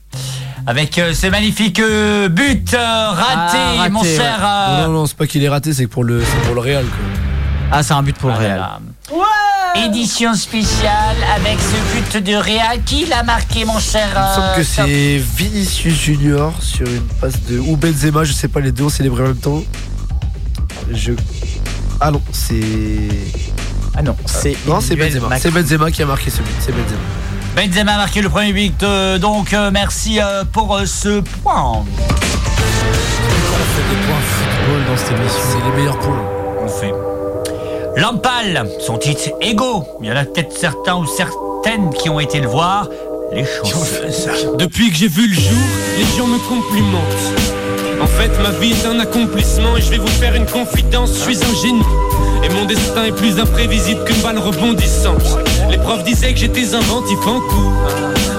Avec euh, ce magnifique euh, but euh, raté, Ah, raté, mon ouais. cher. euh, Non, non, non, c'est pas qu'il est raté, c'est que pour le, pour le Real. Quoi. Ah, c'est un but pour le Ah là Real. Édition spéciale avec ce but de Real. Qui l'a marqué, mon cher Il me semble euh, que c'est Vinicius Junior sur une passe de. Ou Benzema, je sais pas, les deux ont célébré en même temps. Je. Ah non, c'est. Ah non, c'est Non, c'est Benzema. C'est Benzema qui a marqué ce but. C'est Benzema. Benzema a marqué le premier but. euh, donc, euh, merci euh, pour euh, ce point. Football dans cette émission. C'est les meilleurs points. On fait. Lampal, son titre Ego. Il y en a peut-être certains ou certaines qui ont été le voir. Les chanceuses. Depuis que j'ai vu le jour, les gens me complimentent. En fait, ma vie est un accomplissement et je vais vous faire une confidence. Je suis un génie. Et mon destin est plus imprévisible qu'une balle rebondissante. Les profs disaient que j'étais inventif en coup.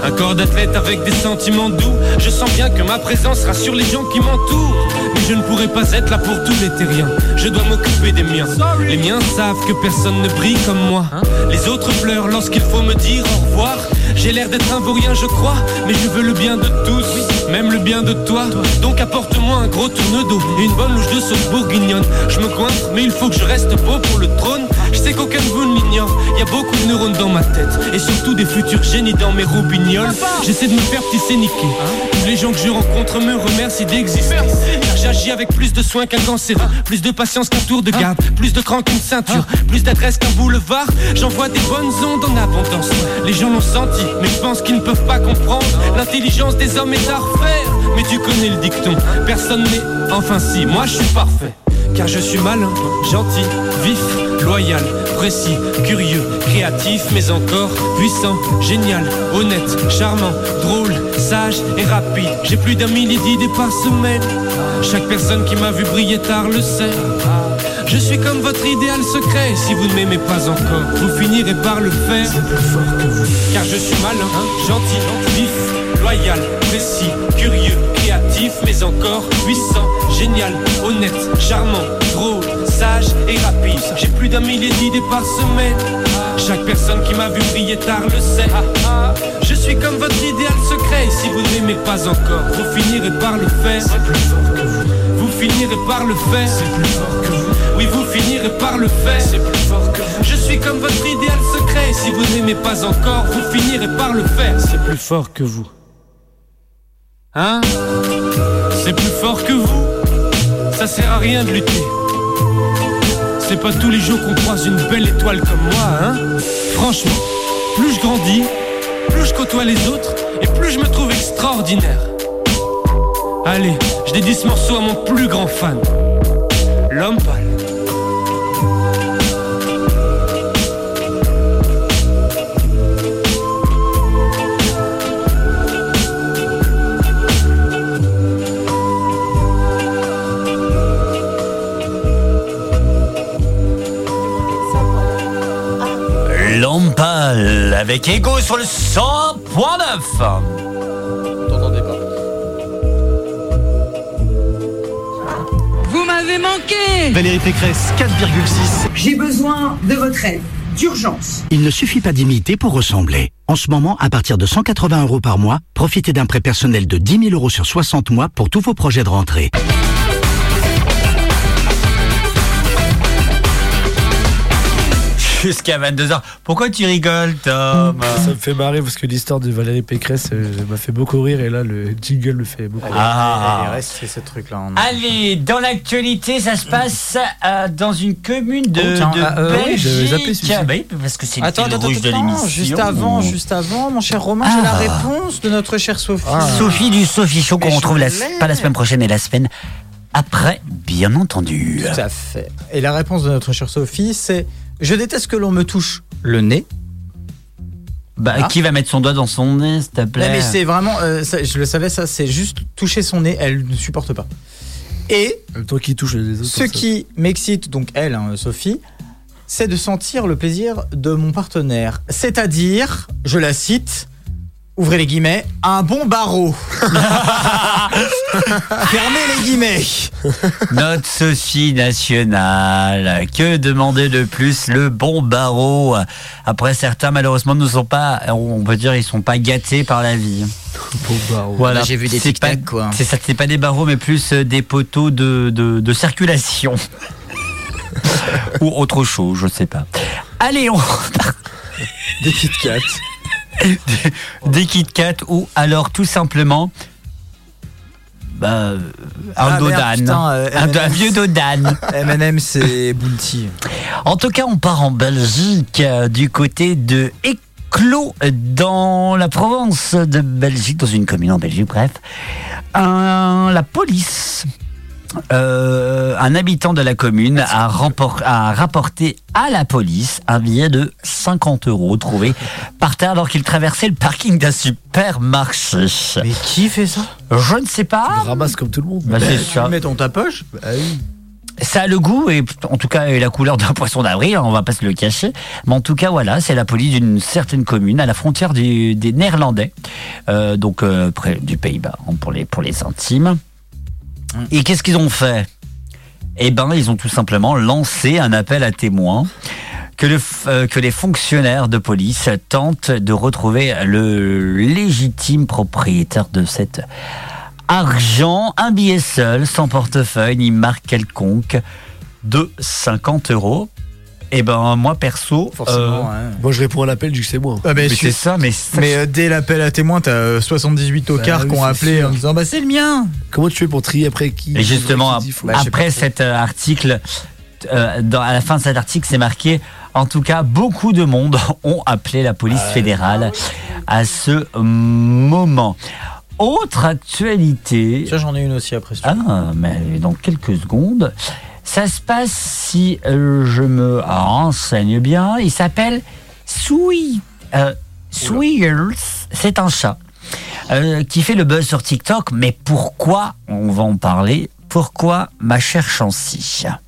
Un corps d'athlète avec des sentiments doux. Je sens bien que ma présence rassure les gens qui m'entourent. Mais je ne pourrai pas être là pour tous les terriens. Je dois m'occuper des miens. Les miens savent que personne ne brille comme moi. Les autres pleurent lorsqu'il faut me dire au revoir. J'ai l'air d'être un vaurien, je crois, mais je veux le bien de tous, même le bien de toi. Donc apporte-moi un gros tourne-dos et une bonne louche de sauce bourguignonne. Je me coince, mais il faut que je reste beau pour le trône. Je sais qu'aucun de vous ne l'ignore. Il y a beaucoup de neurones dans ma tête et surtout des futurs génies dans mes roubignoles. J'essaie de me faire tisser niquer. Les gens que je rencontre me remercient d'exister. Car j'agis avec plus de soin qu'un cancéreux, plus de patience qu'un tour de garde, plus de cran qu'une ceinture, plus d'adresse qu'un boulevard. J'envoie des bonnes ondes en abondance. Les gens l'ont senti, mais je pense qu'ils ne peuvent pas comprendre. L'intelligence des hommes est à refaire. Mais tu connais le dicton, personne n'est. Enfin si, moi je suis parfait. Car je suis malin, gentil, vif, loyal, précis, curieux, créatif, mais encore puissant, génial, honnête, charmant, drôle, sage et rapide. J'ai plus d'un millier d'idées par semaine. Chaque personne qui m'a vu briller tard le sait. Je suis comme votre idéal secret. Si vous ne m'aimez pas encore, vous finirez par le faire. Car je suis malin, gentil, vif, loyal, précis, curieux, créatif, mais encore puissant, génial, honnête, charmant, drôle, sage et rapide. J'ai plus d'un millier d'idées par semaine. Chaque personne qui m'a vu briller tard le sait. Je suis comme votre idéal secret. Si vous ne m'aimez pas encore, vous finirez par le faire. Vous finirez par le faire. Oui, vous finirez par le faire. Je suis comme votre idéal secret. Si vous n'aimez pas encore, vous finirez par le faire. C'est plus fort que vous. Hein? C'est plus fort que vous. Ça sert à rien de lutter. C'est pas tous les jours qu'on croise une belle étoile comme moi, hein? Franchement, plus je grandis, plus je côtoie les autres et plus je me trouve extraordinaire. Allez, je dédie ce morceau à mon plus grand fan, l'homme avec Ego sur le 100.9. Vous m'avez manqué Valérie Pécresse, 4,6. J'ai besoin de votre aide, d'urgence. Il ne suffit pas d'imiter pour ressembler. En ce moment, à partir de 180 euros par mois, profitez d'un prêt personnel de 10 000 euros sur 60 mois pour tous vos projets de rentrée. Jusqu'à 22h. Pourquoi tu rigoles, Tom Ça me fait marrer parce que l'histoire de Valérie Pécresse euh, m'a fait beaucoup rire et là le jingle me fait beaucoup rire. Ah. Il reste c'est ce truc-là. Allez, dans l'actualité, ça se passe euh, dans une commune de, Oh, tiens, de ah, euh, oui, j'avais zappé Belgique. celui-ci. Bah parce que c'est le Attends, attends, rouge de attends, l'émission. juste avant, juste avant, mon cher Romain, j'ai la Ah. réponse de notre chère Sophie. Sophie du Sophie Show qu'on retrouve la, pas la semaine prochaine, mais la semaine après, bien entendu. Tout à fait. Et la réponse de notre chère Sophie, c'est Je déteste que l'on me touche le nez. Bah, Ah. qui va mettre son doigt dans son nez, s'il te plaît Non, mais c'est vraiment, euh, ça, je le savais, ça, c'est juste toucher son nez, elle ne supporte pas. Et Toi qui touche les autres. ce qui m'excite, donc elle, hein, Sophie, c'est de sentir le plaisir de mon partenaire. C'est-à-dire, je la cite, ouvrez les guillemets, un bon barreau. Fermez les guillemets. Notre Sophie nationale. Que demander de plus Le bon barreau? Après, certains, malheureusement, ne sont pas, on peut dire, ils sont pas gâtés par la vie. Bon barreau. Voilà. Là, j'ai vu des pas- tic-tac, quoi. C'est ça, c'est pas des barreaux, mais plus euh, des poteaux de, de, de circulation. Ou autre chose, je sais pas. Allez, on Des Kit. Des, Kit Kat ou alors tout simplement bah, euh, un Ah, Dodan. euh, un, M&M's. un vieux Dodan. M&M, c'est Bounty. En tout cas, on part en Belgique, euh, du côté de Éclos, dans la Provence de Belgique, dans une commune en Belgique, bref. La police, euh, un habitant de la commune a, rapporté à la police un billet de 50 euros trouvé par terre alors qu'il traversait le parking d'un supermarché. Mais qui fait ça? Je ne sais pas. Tu ramasse comme tout le monde. Bah, Tu sûr. mets ton ta poche Bah oui. Ça a le goût et en tout cas la couleur d'un poisson d'avril, hein, on va pas se le cacher. Mais en tout cas voilà, c'est la police d'une certaine commune à la frontière du- des Néerlandais, euh, donc euh, près du Pays-Bas hein, pour les pour les intimes. Et qu'est-ce qu'ils ont fait? Eh ben, ils ont tout simplement lancé un appel à témoins. Que, euh, que les fonctionnaires de police tentent de retrouver le légitime propriétaire de cet argent, un billet seul, sans portefeuille ni marque quelconque, de 50 euros. Et ben moi perso, Forcément, euh, ouais. Moi je réponds à l'appel, je sais moi. Ah, mais c'est ça, mais Mais euh, dès l'appel à témoins, t'as euh, 78 tocards Bah qui ont c'est appelé sûr. en disant Bah, c'est le mien Comment tu fais pour trier après qui Et justement, qui dit Bah, après cet euh, article, euh, dans, à la fin de cet article, c'est marqué en tout cas, beaucoup de monde ont appelé la police fédérale à ce moment. Autre actualité. Ça, j'en ai une aussi après. Ah, mais dans quelques secondes. Ça se passe si euh, je me renseigne bien. Il s'appelle Sui. Euh. C'est un chat euh, qui fait le buzz sur TikTok. Mais pourquoi On va en parler. Pourquoi ma chère Chancy? Ah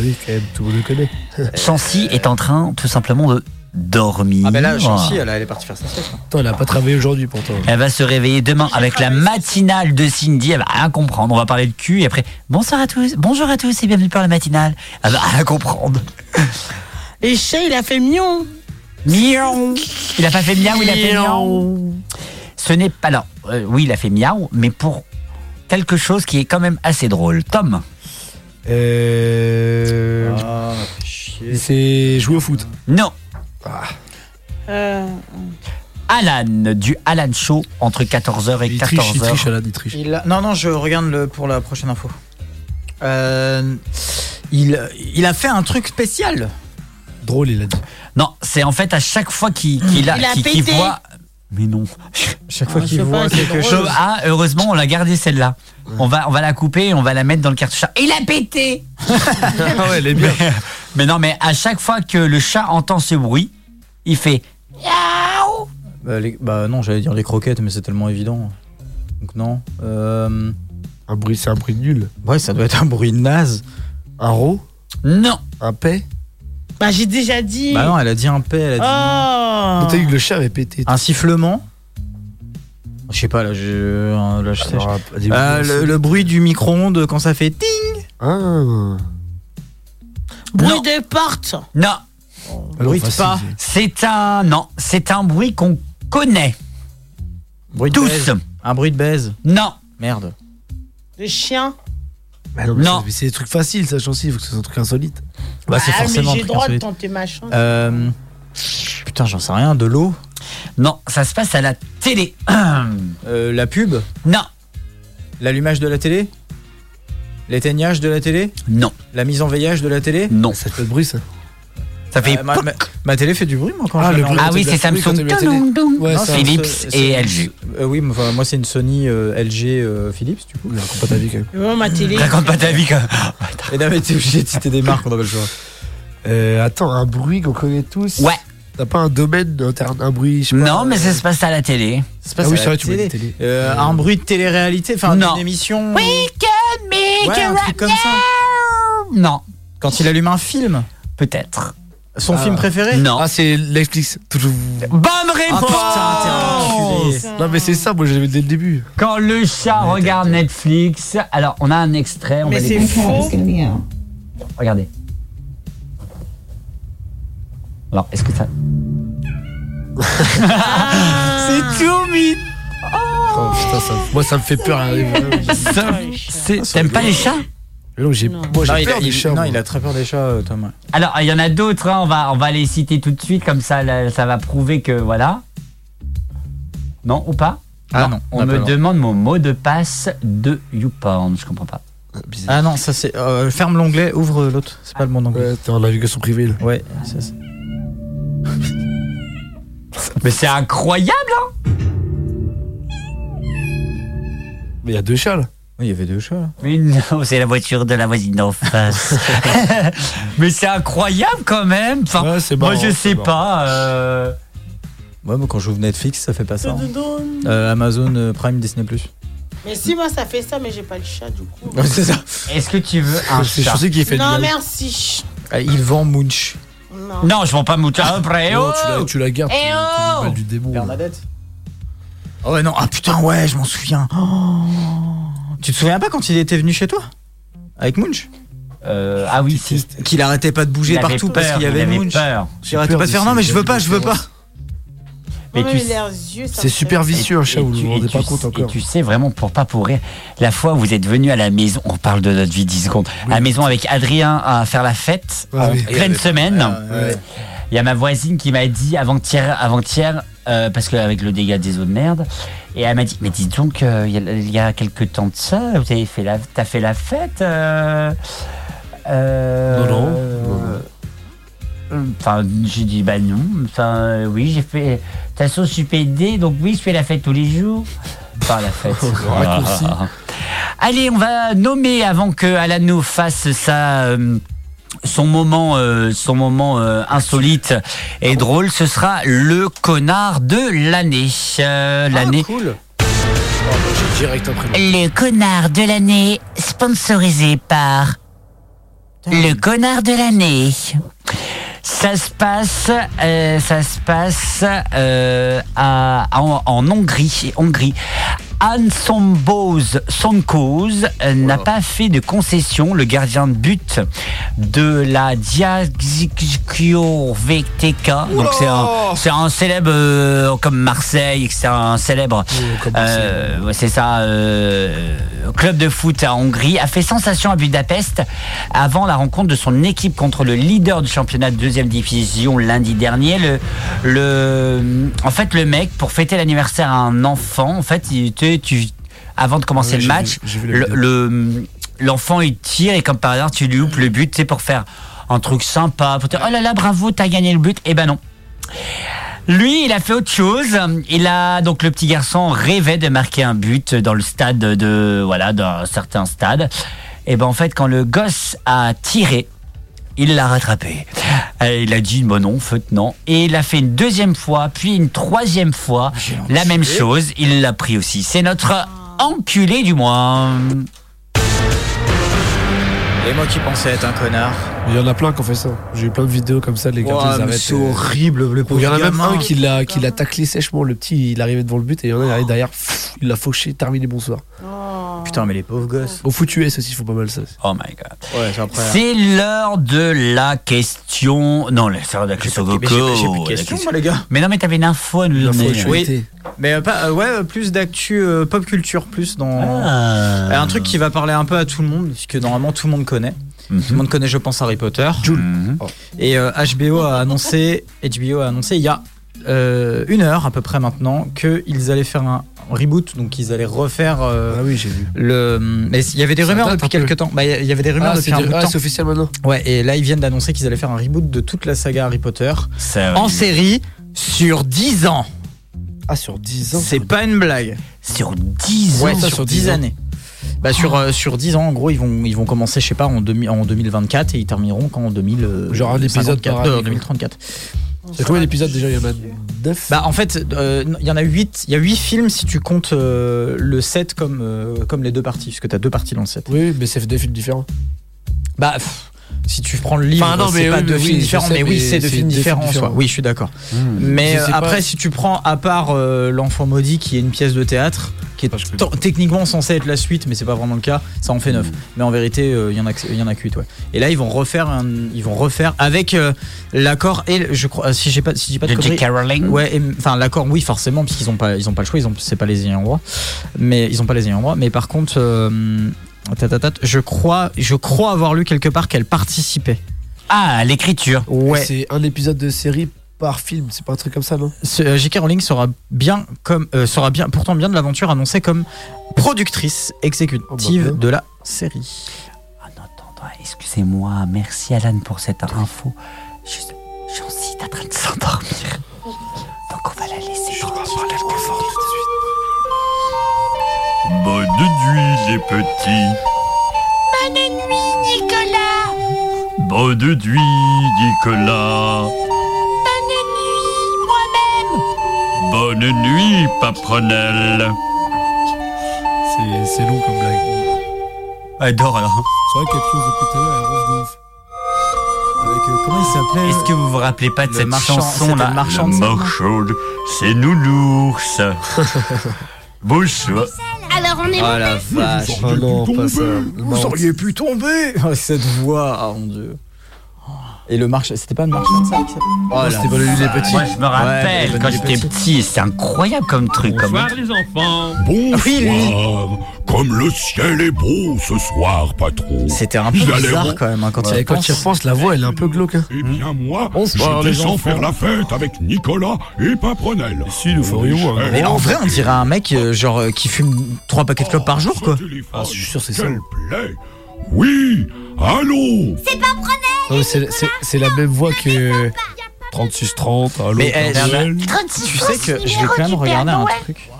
oui, quand même, tout le monde le connaît. Chancy est en train tout simplement de dormir. Ah, ben là, Chancy, elle, elle est partie faire sa sieste. hein. Attends, elle a pas travaillé aujourd'hui pourtant. Elle va se réveiller demain avec la matinale de Cindy. Elle va rien comprendre. On va parler de cul et après, bonsoir à tous, bonjour à tous et bienvenue pour la matinale. Elle va rien comprendre. Et Chez, il a fait mion. Miaou. Il a pas fait miaou, il a fait miaou. Ce n'est pas là. Euh, oui, il a fait miaou, mais pour quelque chose qui est quand même assez drôle. Tom. Euh... Ah, fait chier. C'est jouer au foot. Non. Euh, Alan du Alan Show entre 14h et Il triche, il 14h. triche, Alan, il triche. Il a- Non, non, je regarde le... pour la prochaine info. Euh, il... il a fait un truc spécial. Drôle, il a dit. Non, c'est en fait à chaque fois qu'il qu'il a, Il a pété. voit. Mais non. Chaque fois Ah, qu'il voit quelque drôle. chose. Ah, heureusement, on l'a gardé celle-là. On va, on va la couper et on va la mettre dans le cartouche. Il a pété Ah ouais, elle est bien. mais, mais non, mais à chaque fois que le chat entend ce bruit, il fait Miaou Bah, les- bah non, j'allais dire les croquettes, mais c'est tellement évident. Donc non. Euh, Un bruit, c'est un bruit nul. Ouais, ça doit être un bruit naze. Un ro Non, Un paix? Bah, j'ai déjà dit. Bah non, elle a dit un P, elle a dit. Oh. T'as vu que le chat avait pété. Un sifflement? Je sais pas, là, je, là, je sais. Alors, des Euh, le, le bruit du micro-ondes quand ça fait ting Ah. Bruit de porte. Non. Bruit de pas. C'est un. Non, c'est un bruit qu'on connaît. Bruit de Tous. baise. Un bruit de baise. Non. Merde. Le chien. Bah non, mais Non. mais c'est des trucs faciles, ça, chancy, il faut que ce soit un truc insolite. Bah, c'est ah, forcément un j'ai truc le droit de insolite. tenter ma chance. Euh, putain, j'en sais rien. De l'eau Non, ça se passe à la télé. Euh, La pub Non. L'allumage de la télé L'éteignage de la télé Non. La mise en veillage de la télé Non. Ça fait de bruit, ça. Ça fait. Euh, ma, ma- ma télé fait du bruit, moi, quand Ah, je le bruit Ah oui, c'est Samsung. Ouais, Non, ça, une Philips et LG. Euh, oui, mais enfin, moi c'est une Sony euh, LG euh, Philips du coup. Raconte pas ta vie quand même. Vraiment, ma télé. Raconte pas ta vie quand Et là, mais t'es obligé de citer des marques, on n'a pas le choix. Euh, attends, un bruit qu'on connaît tous. Ouais. T'as pas un domaine, interne, un bruit, je sais pas. Non, mais ça se passe à la télé. C'est Ah oui, à c'est la vrai, tu m'as télé. Euh, Un bruit de télé-réalité, enfin Non. d'une émission. We can make Ouais, un truc comme ça. Non. Quand il allume un film, Peut-être. son Ah. film préféré Non. Ah, c'est Netflix. Toujours. Bonne Ah réponse putain, t'es un enculé. Non, mais c'est ça, moi j'avais dès le début. Quand le chat regarde Netflix, alors on a un extrait, on Mais va c'est l'écouter. faux. Regardez. Alors, est-ce que ça. c'est tout, mythe Oh putain, ça, moi ça me fait peur. hein. C'est- T'aimes pas les chats Mais non, j'ai moi Non, j'ai il, a, peur des il- chats. non, moi. il a très peur des chats, euh, Thomas. Alors, il y en a d'autres, hein, on, va, on va les citer tout de suite, comme ça, là, ça va prouver que voilà. Non, ou pas Ah non, on on n'a pas me le droit. demande mon mot de passe de YouPorn, je comprends pas. Bizarre. Ah non, ça c'est. euh, ferme l'onglet, ouvre l'autre. C'est pas le bon onglet. Ouais, t'es en navigation privée là. Ouais, ça, c'est- Mais c'est incroyable, hein Mais il y a deux chats là. Oui, il y avait deux chats là. Mais non, c'est la voiture de la voisine d'en face. Mais c'est incroyable quand même. Enfin, Ouais, c'est moi, je sais marrant. pas. euh, Ouais, moi quand j'ouvre Netflix, ça fait pas ça. hein. Euh, Amazon euh, Prime Disney Plus. Mais si, moi, ça fait ça, mais j'ai pas le chat, du coup. Ouais, c'est ça. Est-ce que tu veux un C'est chat qui fait Non, merci. Ah, il vend Munch. Non. Non, je vends pas mon chat après. Non, oh tu la, tu la gardes. Eh tu- tu oh du mal du démon. Bernadette. Oh ouais, non, ah putain, ouais, je m'en souviens. Oh. Tu te souviens pas quand il était venu chez toi? Avec Munch? Euh, ah oui, si. Qu'il arrêtait pas de bouger Il partout peur, parce qu'il y il avait avait Munch. peur. Il arrêtait pas de faire non, mais je veux pas, je veux pas. Mais Mais tu C'est super vicieux un chat, vous vous rendez pas compte encore. Et tu sais vraiment pour pas pour rire. La fois où vous êtes venu à la maison, on parle de notre vie 10 secondes. À la maison avec Adrien à faire la fête Ah en oui. pleine semaine. Ouais. Il y a ma voisine qui m'a dit avant-hier, avant-hier, euh, parce qu'avec le dégât des eaux de merde, et elle m'a dit, mais dis donc, euh, il y, a- il y a quelques temps de ça, vous avez fait la, t'as fait la fête euh, euh, Non, non. euh, Enfin, j'ai dit, bah non. Enfin, oui, j'ai fait. De toute façon, je suis PD, donc oui, je fais la fête tous les jours. Enfin, la fête. Allez, on va nommer avant que Alan nous fasse sa. Son moment, euh, son moment euh, insolite et drôle, ce sera le connard de l'année. Euh, l'année. cool. Oh, après. Le connard de l'année, sponsorisé par le connard de l'année. Ça se passe, euh, ça se passe euh, à- en, en Hongrie. Hongrie. Anne Sonkoz n'a pas fait de concession. Le gardien de but de la Diagzikio VTK. Donc c'est un, c'est un célèbre euh, comme Marseille, c'est un célèbre. euh, ouais, c'est ça. euh, club de foot à Hongrie a fait sensation à Budapest avant la rencontre de son équipe contre le leader du championnat de deuxième division lundi dernier. Le, le, en fait, le mec pour fêter l'anniversaire à un enfant, en fait, il était tu, avant de commencer Ouais, le match, le, le- l'enfant il tire et comme par hasard tu lui loupes le but, c'est pour faire un truc sympa, pour dire oh là là bravo t'as gagné le but, et ben non. Lui, il a fait autre chose. Il a donc le petit garçon rêvait de marquer un but dans le stade de voilà d'un certain stade. Et ben en fait, quand le gosse a tiré, il l'a rattrapé. Euh, Il a dit bon non, faute non. Et il a fait une deuxième fois, puis une troisième fois, la même chose. Il l'a pris aussi. C'est notre enculé du mois. Et moi qui pensais être un connard. Il y en a plein qui ont fait ça. J'ai eu plein de vidéos comme ça, les ils mais arrêtent. c'est euh, horrible, le Il y en a même pauvre un qui l'a, qui l'a taclé sèchement. Le petit, il arrivait devant le but et il y en a arrive derrière. pff, Il l'a fauché, terminé, bonsoir. Putain, mais les pauvres gosses. Au foutu S aussi, il faut pas mal ça. Oh my god. Ouais, c'est après. C'est l'heure de la question. Non, c'est l'heure de la question Coco. j'ai- plus de questions, moi, les gars. Mais non, mais t'avais une info à nous donner. Oui. Mais euh, pas, euh, ouais, euh, plus d'actu euh, pop culture, plus dans Ah. Un truc qui va parler un peu à tout le monde, puisque normalement tout le monde connaît. Tout le monde connaît, je pense, Harry Potter. Et euh, HBO a annoncé, HBO a annoncé il y a euh, une heure à peu près maintenant qu'ils allaient faire un reboot, donc ils allaient refaire. euh, Ah oui, j'ai vu. Le, mais il y avait des rumeurs depuis quelques temps. Bah, il y avait des rumeurs Ah, depuis un du- bout de ah, temps. c'est officiel maintenant. Ouais, et là ils viennent d'annoncer qu'ils allaient faire un reboot de toute la saga Harry Potter en série sur 10 ans. Ah, sur 10 ans C'est pas une blague. Sur 10 Ouais, ans sur, Sur 10 10 ans. années. Bah sur, euh, sur 10 ans, en gros, ils vont, ils vont commencer, je sais pas, en, 2000 en 2024 et ils termineront quand en 2000, euh, Genre un épisode 54, par année, euh, quoi. 2034. C'est combien d'épisodes déjà? Il y en a 9 Bah en fait, euh, il y en a 8. Il y a 8 films si tu comptes euh, le 7 comme, euh, comme les deux parties, parce que tu as deux parties dans le 7. Oui, mais c'est des films différents. Bah pff, si tu prends le livre, Enfin, c'est pas oui, deux mais films différents, mais oui, c'est deux films deux différents en soi. Oui, je suis d'accord. Je Mais euh, après, pas. si tu prends à part euh, l'enfant maudit, qui est une pièce de théâtre, qui est techniquement censée être la suite, mais c'est pas vraiment le cas, ça en fait 9. Mais en vérité, euh, il y en a, y en a que 8, ouais. Et là, ils vont refaire, un- ils vont refaire avec euh, l'accord et je crois, si j'ai pas, si je dis pas de, De Rowling Ouais, enfin l'accord, oui, forcément, puisqu'ils ont pas, ils ont pas le choix, ils ont, c'est pas les ayants droit, mais ils ont pas les ayants droit. Mais par contre, je crois, je crois avoir lu quelque part qu'elle participait. Ah, l'écriture. Ouais. C'est un épisode de série par film, c'est pas un truc comme ça, non? Ce- euh, J.K. Rowling sera bien comme euh, sera bien pourtant bien de l'aventure annoncée comme productrice exécutive Oh, bah, de la série. Excusez-moi, merci Alan pour cette info. Je- Jancy est en train de s'endormir. Donc on va la laisser tranquille. Bonne nuit les petits. Bonne nuit, Nicolas. Bonne nuit Nicolas. Bonne nuit, moi-même. Bonne nuit Paprenelle. C'est c'est long comme blague. Adore alors. C'est vrai quelque chose depuis tout à l'heure, elle ronfle de ouf. Avec euh, comment il s'appelait Est-ce que vous vous rappelez pas de Le cette marchand- chanson là marchande, c'est Nounours. Bonsoir. Alors on est Oh la vache. Ah non, pas ça. Vous auriez pu tomber. Oh, cette voix, ah mon dieu. Et le marché, c'était pas le marchand de s'appelait Oh c'était Bonne nuit les petits. Moi je me rappelle Ouais, quand j'étais petit, c'était incroyable comme truc. Comme... Bonsoir les enfants. Bonsoir. Comme le ciel est beau ce soir, patron. C'était un peu allez bizarre re- quand même hein, quand Et il quand tu y repenses, la voix elle est un peu glauque. hein. Eh bien moi, Bonsoir, je les descends enfants. faire la fête avec Nicolas et Paprenelle. Si, nous ferions un Mais en vrai, on dirait un mec euh, genre euh, qui fume trois paquets de clopes par jour quoi. Ah, je suis sûr, c'est ça. Oui, allô C'est pas mais c'est- la même voix que 36-30, allô Mais eh, Paprenelle. tu sais que je vais quand même regarder un truc.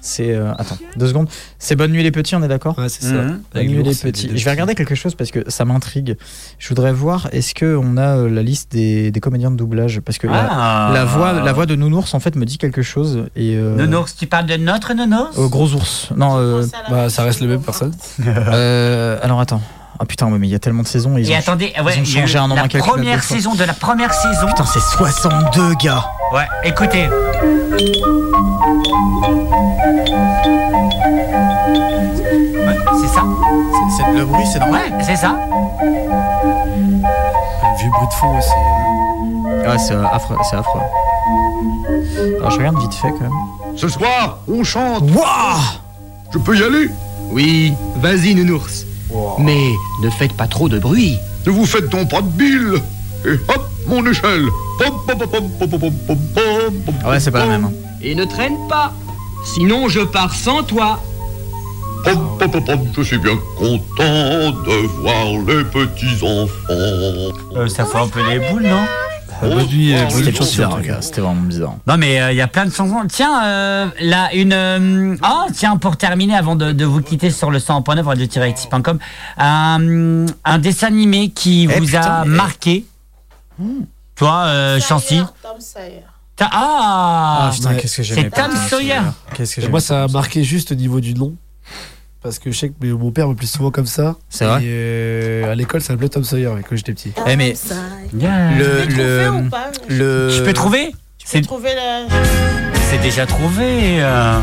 C'est euh, attends deux secondes. C'est bonne nuit les petits, on est d'accord Ouais, c'est ça. Mhm. Bonne nuit les petits. Je vais regarder quelque chose parce que ça m'intrigue. Je voudrais voir est-ce que on a euh, la liste des, des comédiens de doublage? Parce que la- Ah. la, voix la voix de Nounours en fait me dit quelque chose et euh, Nounours, tu parles de notre Nounours? Euh, gros ours. Non euh, Bah, ça reste le même personne. euh, alors attends. Ah putain ouais, mais il y a tellement de saisons ils Et ont, attendez, ils ouais, ont il y a eu changé un nom la première saison de la première saison. Putain c'est 62 gars. Ouais, écoutez. Ouais, c'est ça. C'est c'est le bruit c'est normal. Ouais, c'est ça. Le vieux bruit de fond aussi. Ouais c'est euh, affreux c'est affreux. Alors je regarde vite fait quand même. Ce soir, on chante. Wouah Je peux y aller? Oui, vas-y, nounours. Mais ne faites pas trop de bruit. Ne vous faites donc pas de bile. Et hop, mon échelle. Ah ouais, c'est pas la même. Et ne traîne pas. Sinon, je pars sans toi. Je suis bien content de voir les petits enfants. Euh, ça fait un peu les boules, non Bonne nuit, euh, bonne C'était nuit, chanson, bizarre c'était vraiment bizarre. Non mais euh, il y a plein de chansons. Tiens, euh, là une. euh, Oh tiens pour terminer avant de, de vous quitter sur le 100.9 radio-active.com, un, un dessin animé qui Eh, vous putain, a eh. marqué. Toi, euh, Chancy. Tom Sawyer. T'as- Ah, Ah putain qu'est-ce que j'aimais C'est pas Tom Sawyer. Qu'est-ce que Et j'aimais moi, ça a marqué juste au niveau du nom. Parce que je sais que mon père m'appelait souvent comme ça. C'est vrai Et, euh, à l'école, ça m'appelait Tom Sawyer quand j'étais petit. Eh, mais le, le, le- Je peux trouver C'est Trouver la. c'est déjà trouvé. euh.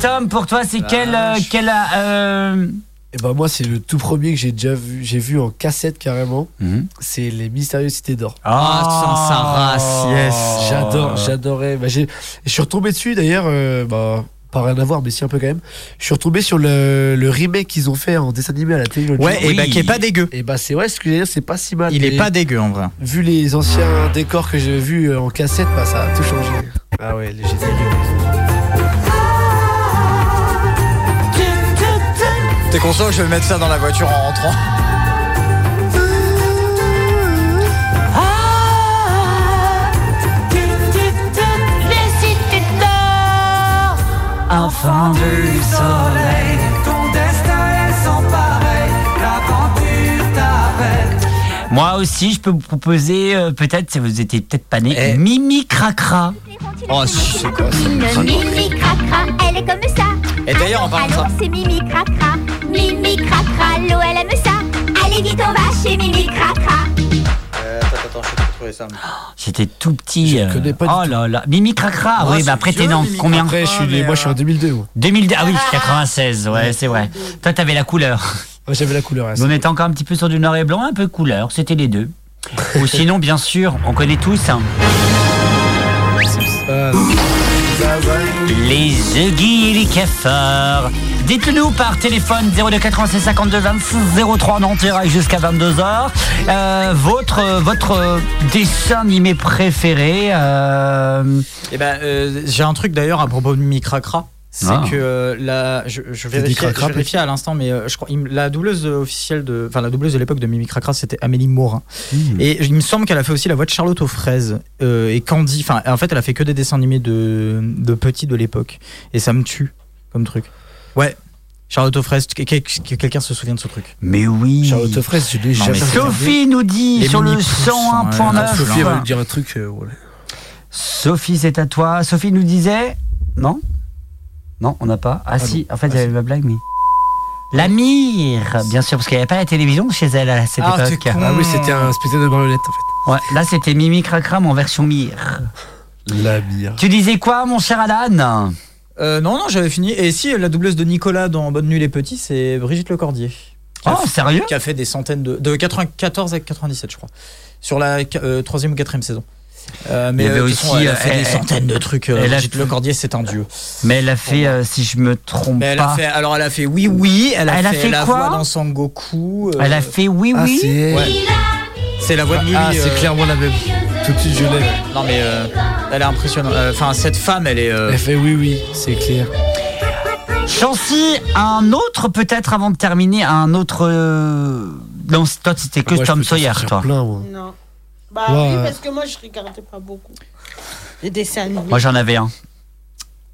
Tom, pour toi, c'est quel. euh, quel euh, Et bah moi, c'est le tout premier que j'ai déjà vu, j'ai vu en cassette carrément. Mhm. C'est les Mystérieuses Cités d'Or. Ah, tu sens sa race, yes. J'adore, j'adorais. Bah, j'ai- je suis retombé dessus d'ailleurs. euh, bah, pas rien à voir, mais si un peu quand même. Je suis retombé sur le, le remake qu'ils ont fait en dessin animé à la télé. l'autre Ouais, jour. et bah qui est pas dégueu. Et bah c'est ouais, ce que j'allais dire, c'est pas si mal. Il est pas dégueu en vrai. Vu les anciens décors que j'ai vus euh, en cassette, bah ça a tout changé. Ah ouais, les génériques. T'es conscient que je vais mettre ça dans la voiture en rentrant d'or. Enfant du soleil. Ton destin est sans pareil, l'aventure t'arrête. Moi aussi, je peux vous proposer, euh, peut-être, si vous étiez peut-être pas né, Eh. Mimi Cracra. Oh, si, c'est quoi ça Une Mimi Cracra, elle est comme ça. Et d'ailleurs, en parlant de ça. C'est Mimi Cracra. Mimi Cracra, l'eau, elle aime ça. Allez, vite, on va chez Mimi Cracra. Attends, attends, je trouver ça. J'étais tout petit. euh, connais pas oh là là. Mimi Cracra, Ah, oui, mais après, t'es Mimi combien Après, je suis, moi, je suis en euh, 2002. moi. 2000, ah oui, 96, ouais, c'est vrai. Toi, t'avais la couleur. Ouais, J'avais la couleur. on était encore un petit peu sur du noir et blanc, un peu couleur, c'était les deux. Ou sinon, bien sûr, on connaît tous hein, Ah, les Huggy et les cafards. Dites-nous par téléphone 02 96 52 26 03 en direct jusqu'à 22h euh, votre, votre dessin animé préféré. euh, Et ben, euh, j'ai un truc d'ailleurs à propos de Mimi Cracra. C'est Ah. que euh, la, je, je vérifiais, je vérifiais à l'instant, mais euh, je crois la doubleuse officielle de, enfin la doubleuse de l'époque de Mimi Cracra, c'était Amélie Morin. Et il me semble qu'elle a fait aussi la voix de Charlotte aux fraises euh, et Candy. Enfin, en fait, elle a fait que des dessins animés de, de petits de l'époque. Et ça me tue comme truc. Ouais. Charlotte aux fraises, que- que- que quelqu'un se souvient de ce truc. Mais oui. Charlotte aux fraises, je l'ai jamais. Sophie nous dit Les sur le mini-pousses, hein, 101.9. Sophie elle va nous dire un truc. euh, voilà. Sophie, c'est à toi. Sophie nous disait. Non? Non, on n'a pas. Ah, si, en fait, il y avait ma blague, mais. La mire, bien sûr, parce qu'il n'y avait pas la télévision chez elle à cette Ah, époque. con. Ah oui, c'était un spectacle de marionnettes en fait. Ouais, là, c'était Mimi Cracram en version mire. La mire. Tu disais quoi, mon cher Alan? Euh, non, non, j'avais fini. Et si la doubleuse de Nicolas dans Bonne Nuit les Petits, c'est Brigitte Lecordier. Oh, fait- sérieux? Qui a fait des centaines de. de 94 à 97, je crois. Sur la euh, troisième ou quatrième saison. Euh, mais Il y avait euh, façon, aussi, elle a euh, fait elle- des centaines de trucs. euh, elle a fait- Lecordier, c'est un dieu. Mais elle a fait, euh, si je me trompe elle a pas. fait, alors elle a fait oui oui, elle a, Elle a fait, fait la quoi voix dans Sangoku. euh, Elle a fait oui, Ah, oui. c'est. Ouais. La voix de Mully. Ah, c'est euh, clairement la même. Tout de suite, je l'ai. Non mais euh, elle est impressionnante. Euh, Enfin cette femme, elle est. euh, Elle fait oui, oui, c'est clair. Chancy, un autre peut-être avant de terminer, un autre. euh, Non, toi c'était que Moi, je Tom Sawyer, toi. plein, moi. Non. Bah Ouais. oui, parce que moi, je regardais pas beaucoup. Les dessins animés. Moi j'en avais un.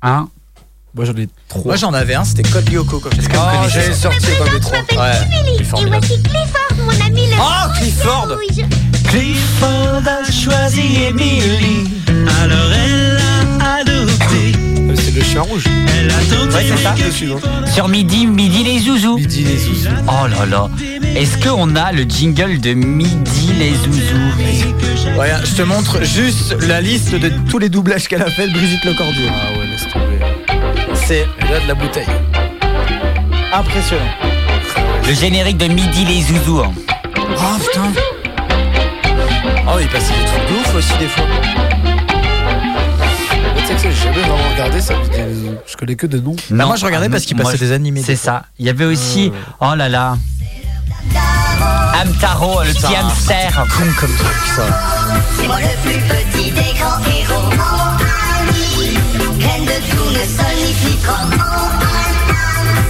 Un. Moi, j'en ai trois. Moi j'en avais un, c'était Code Lyoko comme Est-ce que vous connaissez j'avais sorti comme les trois. Ouais. Et voici Clifford, mon ami le Oh, Clifford rouge. Clifford a choisi Emily, alors elle l'a adopté. C'est le chien rouge. Elle a tenté Ouais, c'est ça. Sur Midi, Midi les Zouzous. Midi les zouzous. Oh là là. Est-ce qu'on a le jingle de Midi les Zouzous? Ouais, je te montre juste la liste de tous les doublages qu'elle a fait de Brigitte Lecordier. Ah ouais, laisse tomber. C'est a de la bouteille. impressionnant. Le générique de Midi les Zouzous. hein. Oh putain. Oh, il passait des trucs de ouf aussi des fois. Mais Tu sais que ça, j'ai jamais vraiment regardé ça. Je connais que de noms. Bah, moi, je regardais parce qu'il passait je- des animés, C'est ça. Il y avait aussi. Oh là là. Amtaro, le petit hamster. Con comme truc ça. C'est moi le plus petit des grands héros.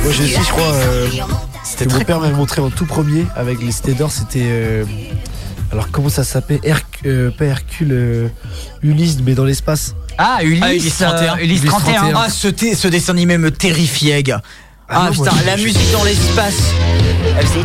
Moi, j'ai aussi, je crois. euh, c'était mon père m'avait montré en tout premier avec les d'or. C'était. euh, alors, comment ça s'appelait Herc- euh, Pas Hercule, euh, Ulysse, mais dans l'espace. Ah, Ulysse, Ah, Ulysse 31. euh, Ulysse 31. Ah, ce, dessin animé me terrifiait, gars. Ah, Ah non, putain, la musique dans l'espace. Elle faisait.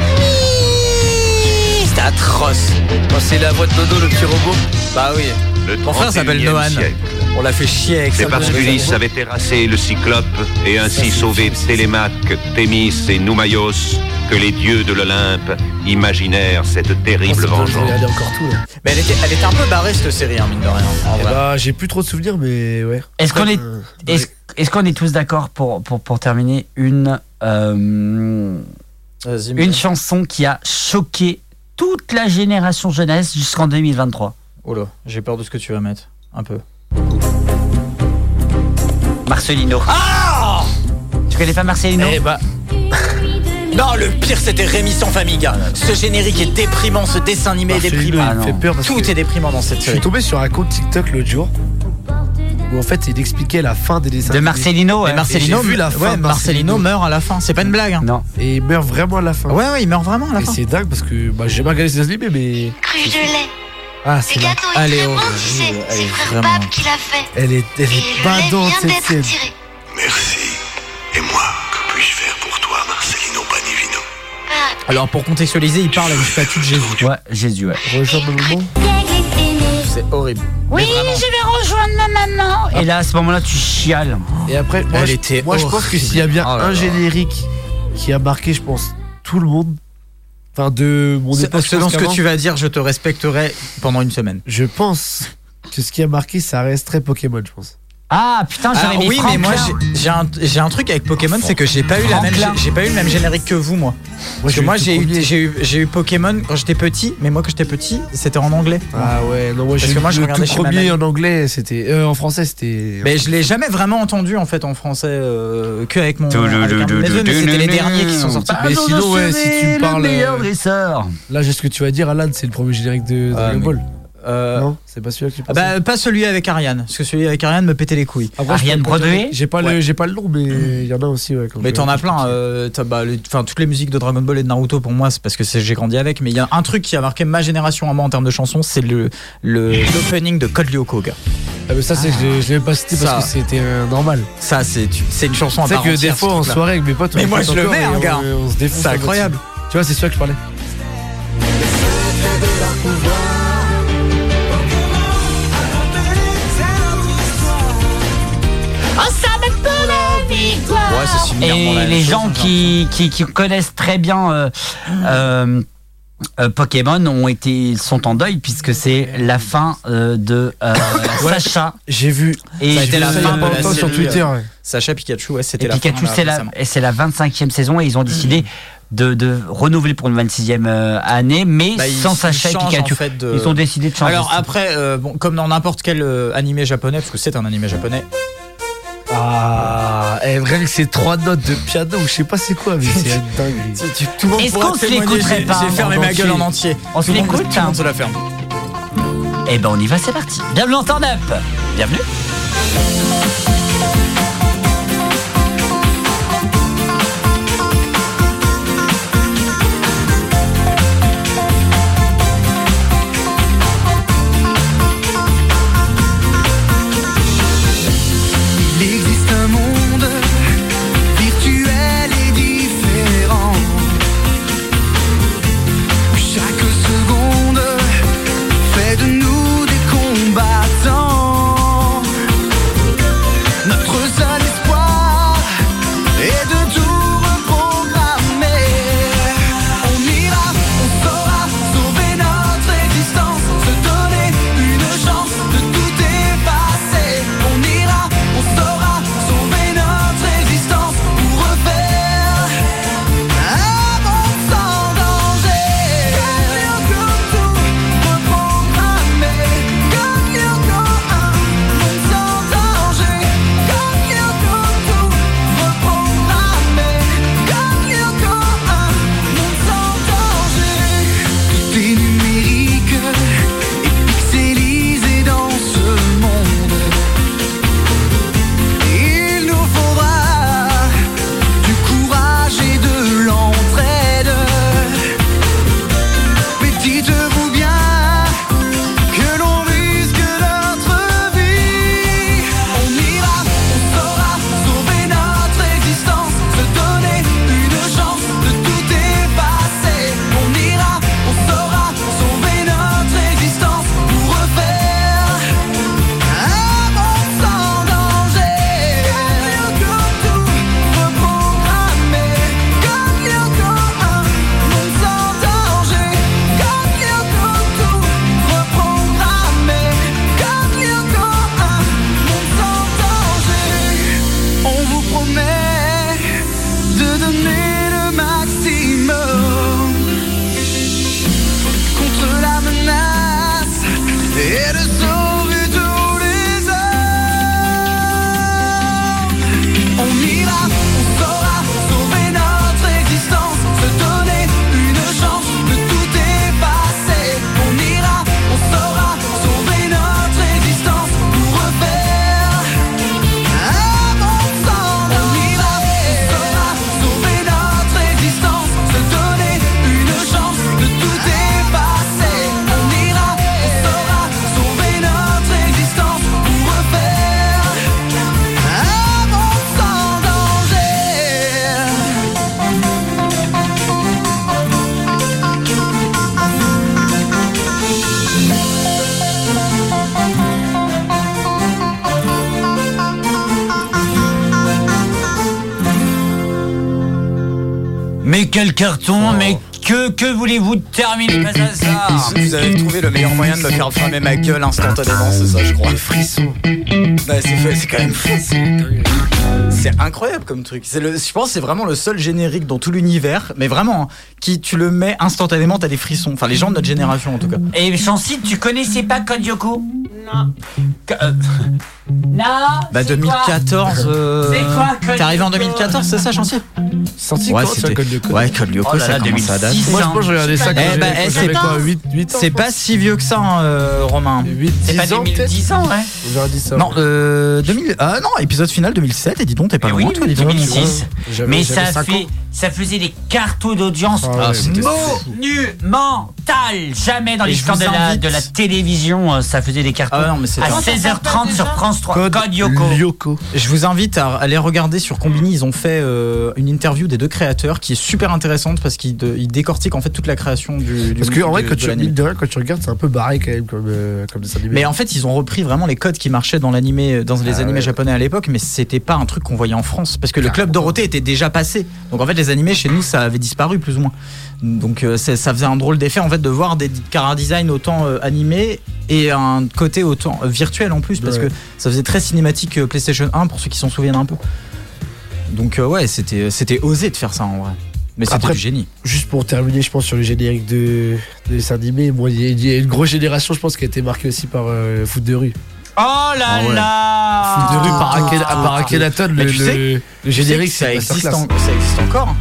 C'était atroce. Oh, c'est la voix de Dodo, le petit robot. Bah oui. Le Mon frère s'appelle 31e Noan. siècle. On l'a fait chier avec ça. C'est parce qu'Ulysse avait terrassé le Cyclope et ainsi sauvé Télémaque, Thémis et Noumaios que les dieux de l'Olympe imaginèrent cette terrible vais vengeance. Mais elle était, elle était un peu barrée cette série, hein, mine de rien. en Eh bah, j'ai plus trop de souvenirs, mais ouais. Est-ce qu'on est, Euh, est-ce, est-ce qu'on est tous d'accord pour, pour, pour terminer une, euh, une chanson qui a choqué toute la génération jeunesse jusqu'en 2023 Oh là, j'ai peur de ce que tu vas mettre. Un peu. Marcelino. Ah Tu connais pas Marcelino Eh bah. Non, le pire c'était Rémi sans famille, gars. Ce générique est déprimant, ce dessin animé est déprimant. il me fait peur parce Tout que est déprimant dans cette Je suis tombé sur un compte TikTok l'autre jour où en fait il expliquait la fin des dessins. De animés. Marcelino, ouais. Marcelino, j'ai vu la fin de Marcelino meurt à la fin. C'est pas une blague. hein. Non. Et il meurt vraiment à la fin. Ouais, ouais, il meurt vraiment à la Et fin. c'est dingue parce que bah, j'ai jamais regardé ces dessins animés, mais. Cruche de lait. Ah, c'est là. gâteaux Elle est très tu sais. C'est est frère vraiment- Bab qui l'a fait. Elle est, elle est le vient d'être scène. tiré. Merci. Et moi, que puis-je faire pour toi, Marcelino Panivino Alors pour contextualiser, il parle à une statue de Jésus. Ouais, Jésus, ouais. Rejoins le. C'est horrible. Oui, je vais rejoindre ma maman. Et là, à ce moment-là, tu chiales. Et après, moi, Elle je, était moi, je pense que s'il y a bien. Oh un générique qui a marqué, je pense, tout le monde. Enfin, de mon. Selon ce que tu vas dire, je te respecterai pendant une semaine. Je pense que ce qui a marqué, ça resterait Pokémon, je pense. Ah putain, j'aurais Alors, mis oui, mais moi j'ai- un, j'ai un truc avec Pokémon, c'est que j'ai pas eu la même, Franklin. j'ai pas eu le même générique que vous, moi. Parce que moi j'ai eu, j'ai eu, j'ai eu Pokémon quand j'étais petit, mais moi quand j'étais petit, c'était en anglais. Ah ouais, non, moi Parce j'ai moi, je le regardais tout chez ma premier en anglais, c'était. euh, en français, c'était. Mais je l'ai jamais vraiment entendu en fait en français euh, que avec mon avec un de mes mais c'était les le- derniers qui sont sortis. Mais sinon, ouais, si tu parles, Le meilleur euh. Là, j'ai ce que tu vas dire, Alan, c'est le premier générique de Ah, Dragon mais- Ball. Euh, Non, c'est pas celui-là que tu ah penses. bah pas celui avec Ariane, parce que celui avec Ariane me pétait les couilles. Après, je Ariane Broadway J'ai pas, le- Ouais. j'ai pas le nom, mais il y en a aussi. Ouais, quand Mais t'en as plein. euh, bah, toutes les musiques de Dragon Ball et de Naruto pour moi, c'est parce que c'est- j'ai grandi avec. Mais il y a un truc qui a marqué ma génération à moi en termes de chansons, c'est le, le l'opening de Code Lyoko, gars. Ah, mais ça, c'est, je, je l'ai pas cité Ça. parce que c'était euh, normal. Ça, c'est, c'est une chanson à part que des fois, en soirée avec mes potes, Mais moi, je le mets, et hein, gars. C'est incroyable. Tu vois, c'est celui que je parlais. Ouais, c'est Et les gens hein, qui, qui, qui connaissent très bien euh, euh, euh, Pokémon ont été sont en deuil puisque c'est la fin de Sacha J'ai vu. et Ça a été la fin de la sur Twitter. ouais. Sacha Pikachu, ouais, c'était la Pikachu fin, c'est la c'est la 25e saison et ils ont décidé de, de renouveler pour une 26e euh, année mais Bah, sans Sacha et Pikachu en fait, de- ils ont décidé de changer Alors après, bon, comme dans n'importe quel animé japonais, parce que c'est un animé japonais, Ah, eh, rien que ces trois notes de piano, je sais pas c'est quoi, mais c'est monde Est-ce qu'on se l'écouterait pas J'ai fermé ma gueule. Entier en entier. On se l'écoute, Tout le monde se la ferme. et ben on y va c'est parti. Bienvenue en turn up bienvenue Carton, mais que, que voulez-vous terminer face à ça Vous avez trouvé le meilleur moyen de me faire fermer ma gueule instantanément, c'est ça, je crois. Les frissons. Bah, c'est fait, c'est quand même fou. C'est incroyable comme truc. C'est le, je pense que c'est vraiment le seul générique dans tout l'univers, mais vraiment, hein, qui tu le mets instantanément, t'as des frissons. Enfin, les gens de notre génération en tout cas. Et Chancy, tu connaissais pas Code Yoko? Non. Non Bah 2014. euh, C'est quoi, Code T'es arrivé en Lyoko 2014, c'est ça, Chancy? Sorti Ouais, quand, Code Lyoko Ouais, Code Lyoko, Oh là ça là, commence à dater. 2006, Moi, je pense que je regardais ça quand Eh bah, eh, c'est j'avais pas- quoi 8, 8 ans C'est pas si vieux que ça, euh, Romain. 8, C'est 10 pas ans peut-être 2010 ans, ouais J'aurais dit ça. Non, euh, 2000, ah non, épisode final 2007, et dis donc, t'es pas Eh loin, oui, toi, dis donc. 2006. J'avais- Mais j'avais ça, fait, ça faisait des cartons d'audience Ah ouais, Jamais dans l'histoire de de la télévision, euh, ça faisait des cartons. Ah non, mais c'est à pas- 16h30 sur France 3. Code Code Yoko. Lyoko. Je vous invite à aller regarder sur Combini. Ils ont fait euh, une interview des deux créateurs qui est super intéressante parce qu'ils décortiquent en fait toute la création du. du Parce que en vrai, du- quand tu, l'anime. mine de rien, quand tu regardes, c'est un peu barré quand même comme, euh, comme dessin animé. Mais en fait, ils ont repris vraiment les codes qui marchaient dans l'animé, dans les Ah animés ouais. japonais à l'époque, mais c'était pas un truc qu'on voyait en France parce que le club Dorothée était déjà passé. Donc en fait, les animés chez nous, ça avait disparu plus ou moins. Donc euh, ça faisait un drôle d'effet en fait de voir des chara design autant euh, animés et un côté autant euh, virtuel en plus parce Ouais. que ça faisait très cinématique euh, PlayStation 1 pour ceux qui s'en souviennent un peu. Donc euh, ouais, c'était c'était osé de faire ça en vrai. Mais c'était du génie. Juste pour terminer, je pense, sur le générique de, de dessin animé, il y, a- il y a une grosse génération, je pense, qui a été marquée aussi par euh, foot de rue. Oh là Ah ouais. là Foot de rue par, Akhenaton, Mais le, générique, existe, en- ça existe encore.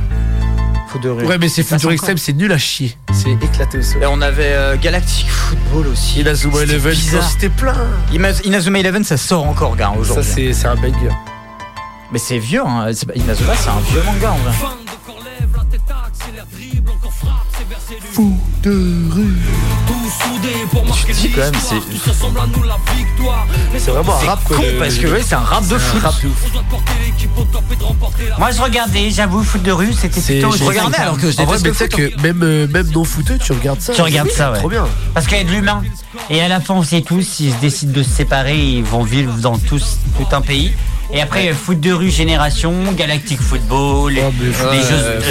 Faut de rue. Ouais, mais c'est Ça, Futur c'est Extreme, c'est nul à chier. C'est éclaté au sol. Et on avait euh, Galactic Football aussi. Inazuma C'était Eleven, c'était plein. Inazuma Eleven, ça sort encore, gars, Ça, aujourd'hui. c'est c'est un banger. Mais c'est vieux, hein. Inazuma, c'est un vieux manga en vrai. Fou de rue. Tu te dis quand même, c'est. C'est vraiment un rap, con, le- parce que ouais, c'est un rap de C'est un foot. rap de ouf. Moi, je regardais, j'avoue, foot de rue, c'était plutôt. je regardais alors que je En vrai, mais que même, euh, même non footeux, tu regardes ça. Tu regardes ça, ouais. Trop bien. Parce qu'il y a de l'humain. Et à la fin, on sait tous, s'ils se décident de se séparer, ils vont vivre dans tous, tout un pays. Et après, euh, foot de rue génération, Galactic Football, les, Oh, mais- les Ouais,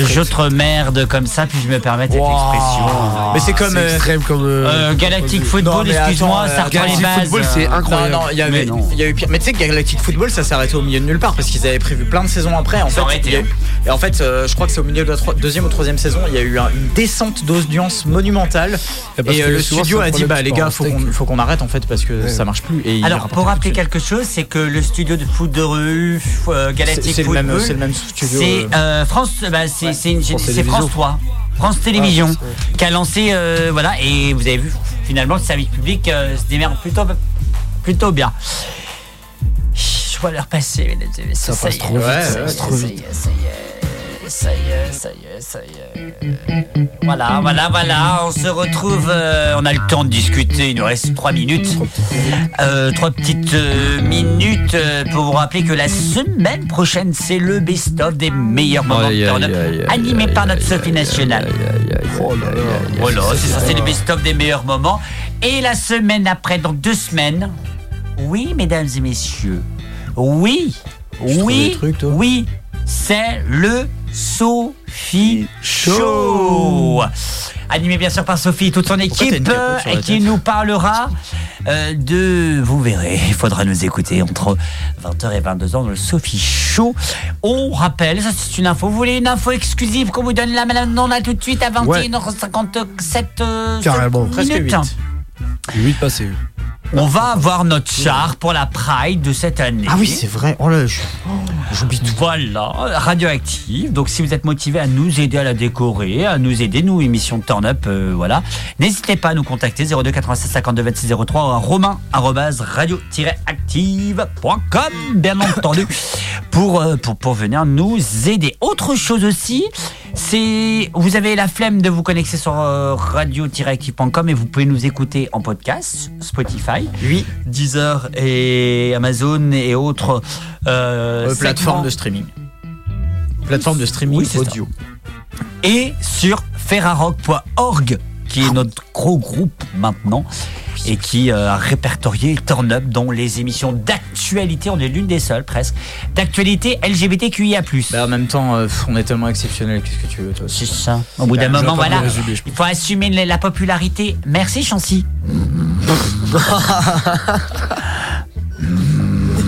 jeux, ouais, autres merdes comme ça, puis je me permets cette expression. Mais c'est comme. C'est euh, extrême comme. Euh, Galactic Football, excuse-moi, ça euh, reprend les Galactic bases. Football, c'est euh, incroyable. Non, non, il y avait, Mais y a eu pire. Mais tu sais que Galactic Football, ça s'est arrêté au milieu de nulle part parce qu'ils avaient prévu plein de saisons après. En Ils fait, eu- hein. et en fait, euh, je crois que c'est au milieu de la deuxième ou troisième saison, il y a eu un- une descente d'audience monumentale. Et parce Et euh, le studio a dit bah les gars, en faut qu'on faut qu'on arrête en fait parce que ça marche plus. Et Alors, pour rappeler quelque chose, c'est que le studio de foot de rue, euh, Galactic c'est le Football, même- c'est le même studio, C'est euh. euh, France, bah, c'est c'est une- France c'est. France 3, France Télévisions, Ah, qui a lancé, euh, voilà, et vous avez vu, finalement, le service public se démerde plutôt, plutôt bien. Je vois l'heure passer. Ça passe est, trop vite, ça ça passe trop ça vite. Est, ça y est, ça y est, ça y est. Voilà, voilà, voilà, on se retrouve, euh, on a le temps de discuter, il nous reste trois minutes. Euh, trois petites euh, minutes pour vous rappeler que la semaine prochaine, c'est le best-of des meilleurs moments de animé par notre Sophie nationale. Oh là là. Voilà, c'est ça, c'est le best-of des meilleurs moments. Et la semaine après, donc deux semaines, oui, mesdames et messieurs, oui, oui, des trucs, toi? oui, c'est le Sophie Show. Animé bien sûr par Sophie et toute son équipe et qui nous parlera euh, de. Vous verrez, il faudra nous écouter entre 20h et 22h dans le Sophie Show. On rappelle, ça c'est une info. Vous voulez une info exclusive qu'on vous donne là maintenant, là tout de suite à 21h57 euh, Carrément. Presque minutes 8. 8 passés. On va avoir notre char pour la Pride de cette année. Ah oui, c'est vrai. Oh là, je- j'oublie tout. Voilà, radioactive. Donc si vous êtes motivé à nous aider à la décorer, à nous aider, nous, émission de Turn Up, euh, voilà. N'hésitez pas à nous contacter 02 96 52 26 03 ou à romain radio-active.com, bien entendu, pour, euh, pour, pour venir nous aider. Autre chose aussi, c'est vous avez la flemme de vous connecter sur euh, radio-active.com et vous pouvez nous écouter en podcast, Spotify, Oui, Deezer et Amazon et autres euh, euh, plateforme segments. de streaming. Plateforme de streaming Oui, audio. et sur ferrarock.org qui est notre gros groupe maintenant et qui euh, a répertorié Turn Up dans les émissions d'actualité. On est l'une des seules presque d'actualité LGBTQIA+. Bah, en même temps, euh, on est tellement exceptionnel. Qu'est-ce que tu veux, toi? C'est ça. Au bout d'un Bah, je moment, voilà, il faut assumer la popularité. Merci Chancy.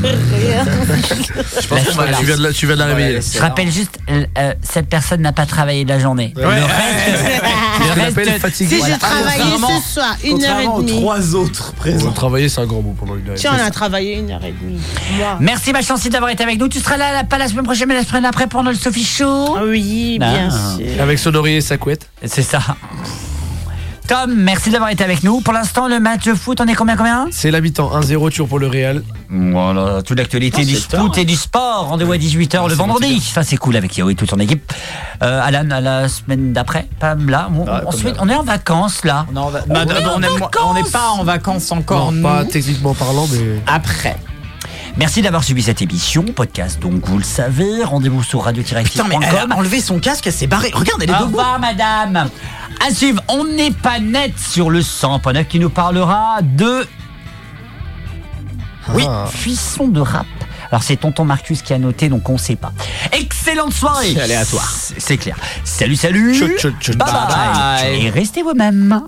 Je pense que Voilà. tu viens de la, tu viens de la réveiller. Je rappelle juste, euh, euh, cette personne n'a pas travaillé de la journée. Le reste, le reste- Si j'ai travaillé ce soir, une heure et demie. autres On a travaillé, c'est un grand mot pendant une heure. et Tiens, on a travaillé une heure et demie. Moi. Merci ma Chancy d'avoir été avec nous. Tu seras là, là, pas la semaine prochaine, mais la semaine après pour notre Sophie Show. Oui, bien sûr. Avec Sonori et sa couette. C'est ça. Tom, merci d'avoir été avec nous. Pour l'instant, le match de foot, on est combien combien? C'est l'habitant 1-0 toujours pour le Real. Voilà, toute l'actualité Oh, du foot tard. et du sport. Rendez-vous à 18h le c'est vendredi. Ça, c'est cool avec Yao et toute son équipe. Euh, Alan, à la semaine d'après, Pam, là, on, Ah, on est en vacances, là. On est en va- On Bah, est bah, en on est- n'est pas en vacances encore. Non, pas techniquement parlant, mais. Après. Merci d'avoir suivi cette émission, podcast, donc vous le savez. Rendez-vous sur radio Putain, mais elle a enlevé son casque, elle s'est barrée. Regarde, elle est Au revoir, madame. À suivre, on n'est pas net sur le 100.9 qui nous parlera de. Oui, Ah. de rap. Alors c'est tonton Marcus qui a noté, donc on sait pas. Excellente soirée. C'est aléatoire. C'est c'est clair. Salut, salut. Bye bye. Et restez vous-même.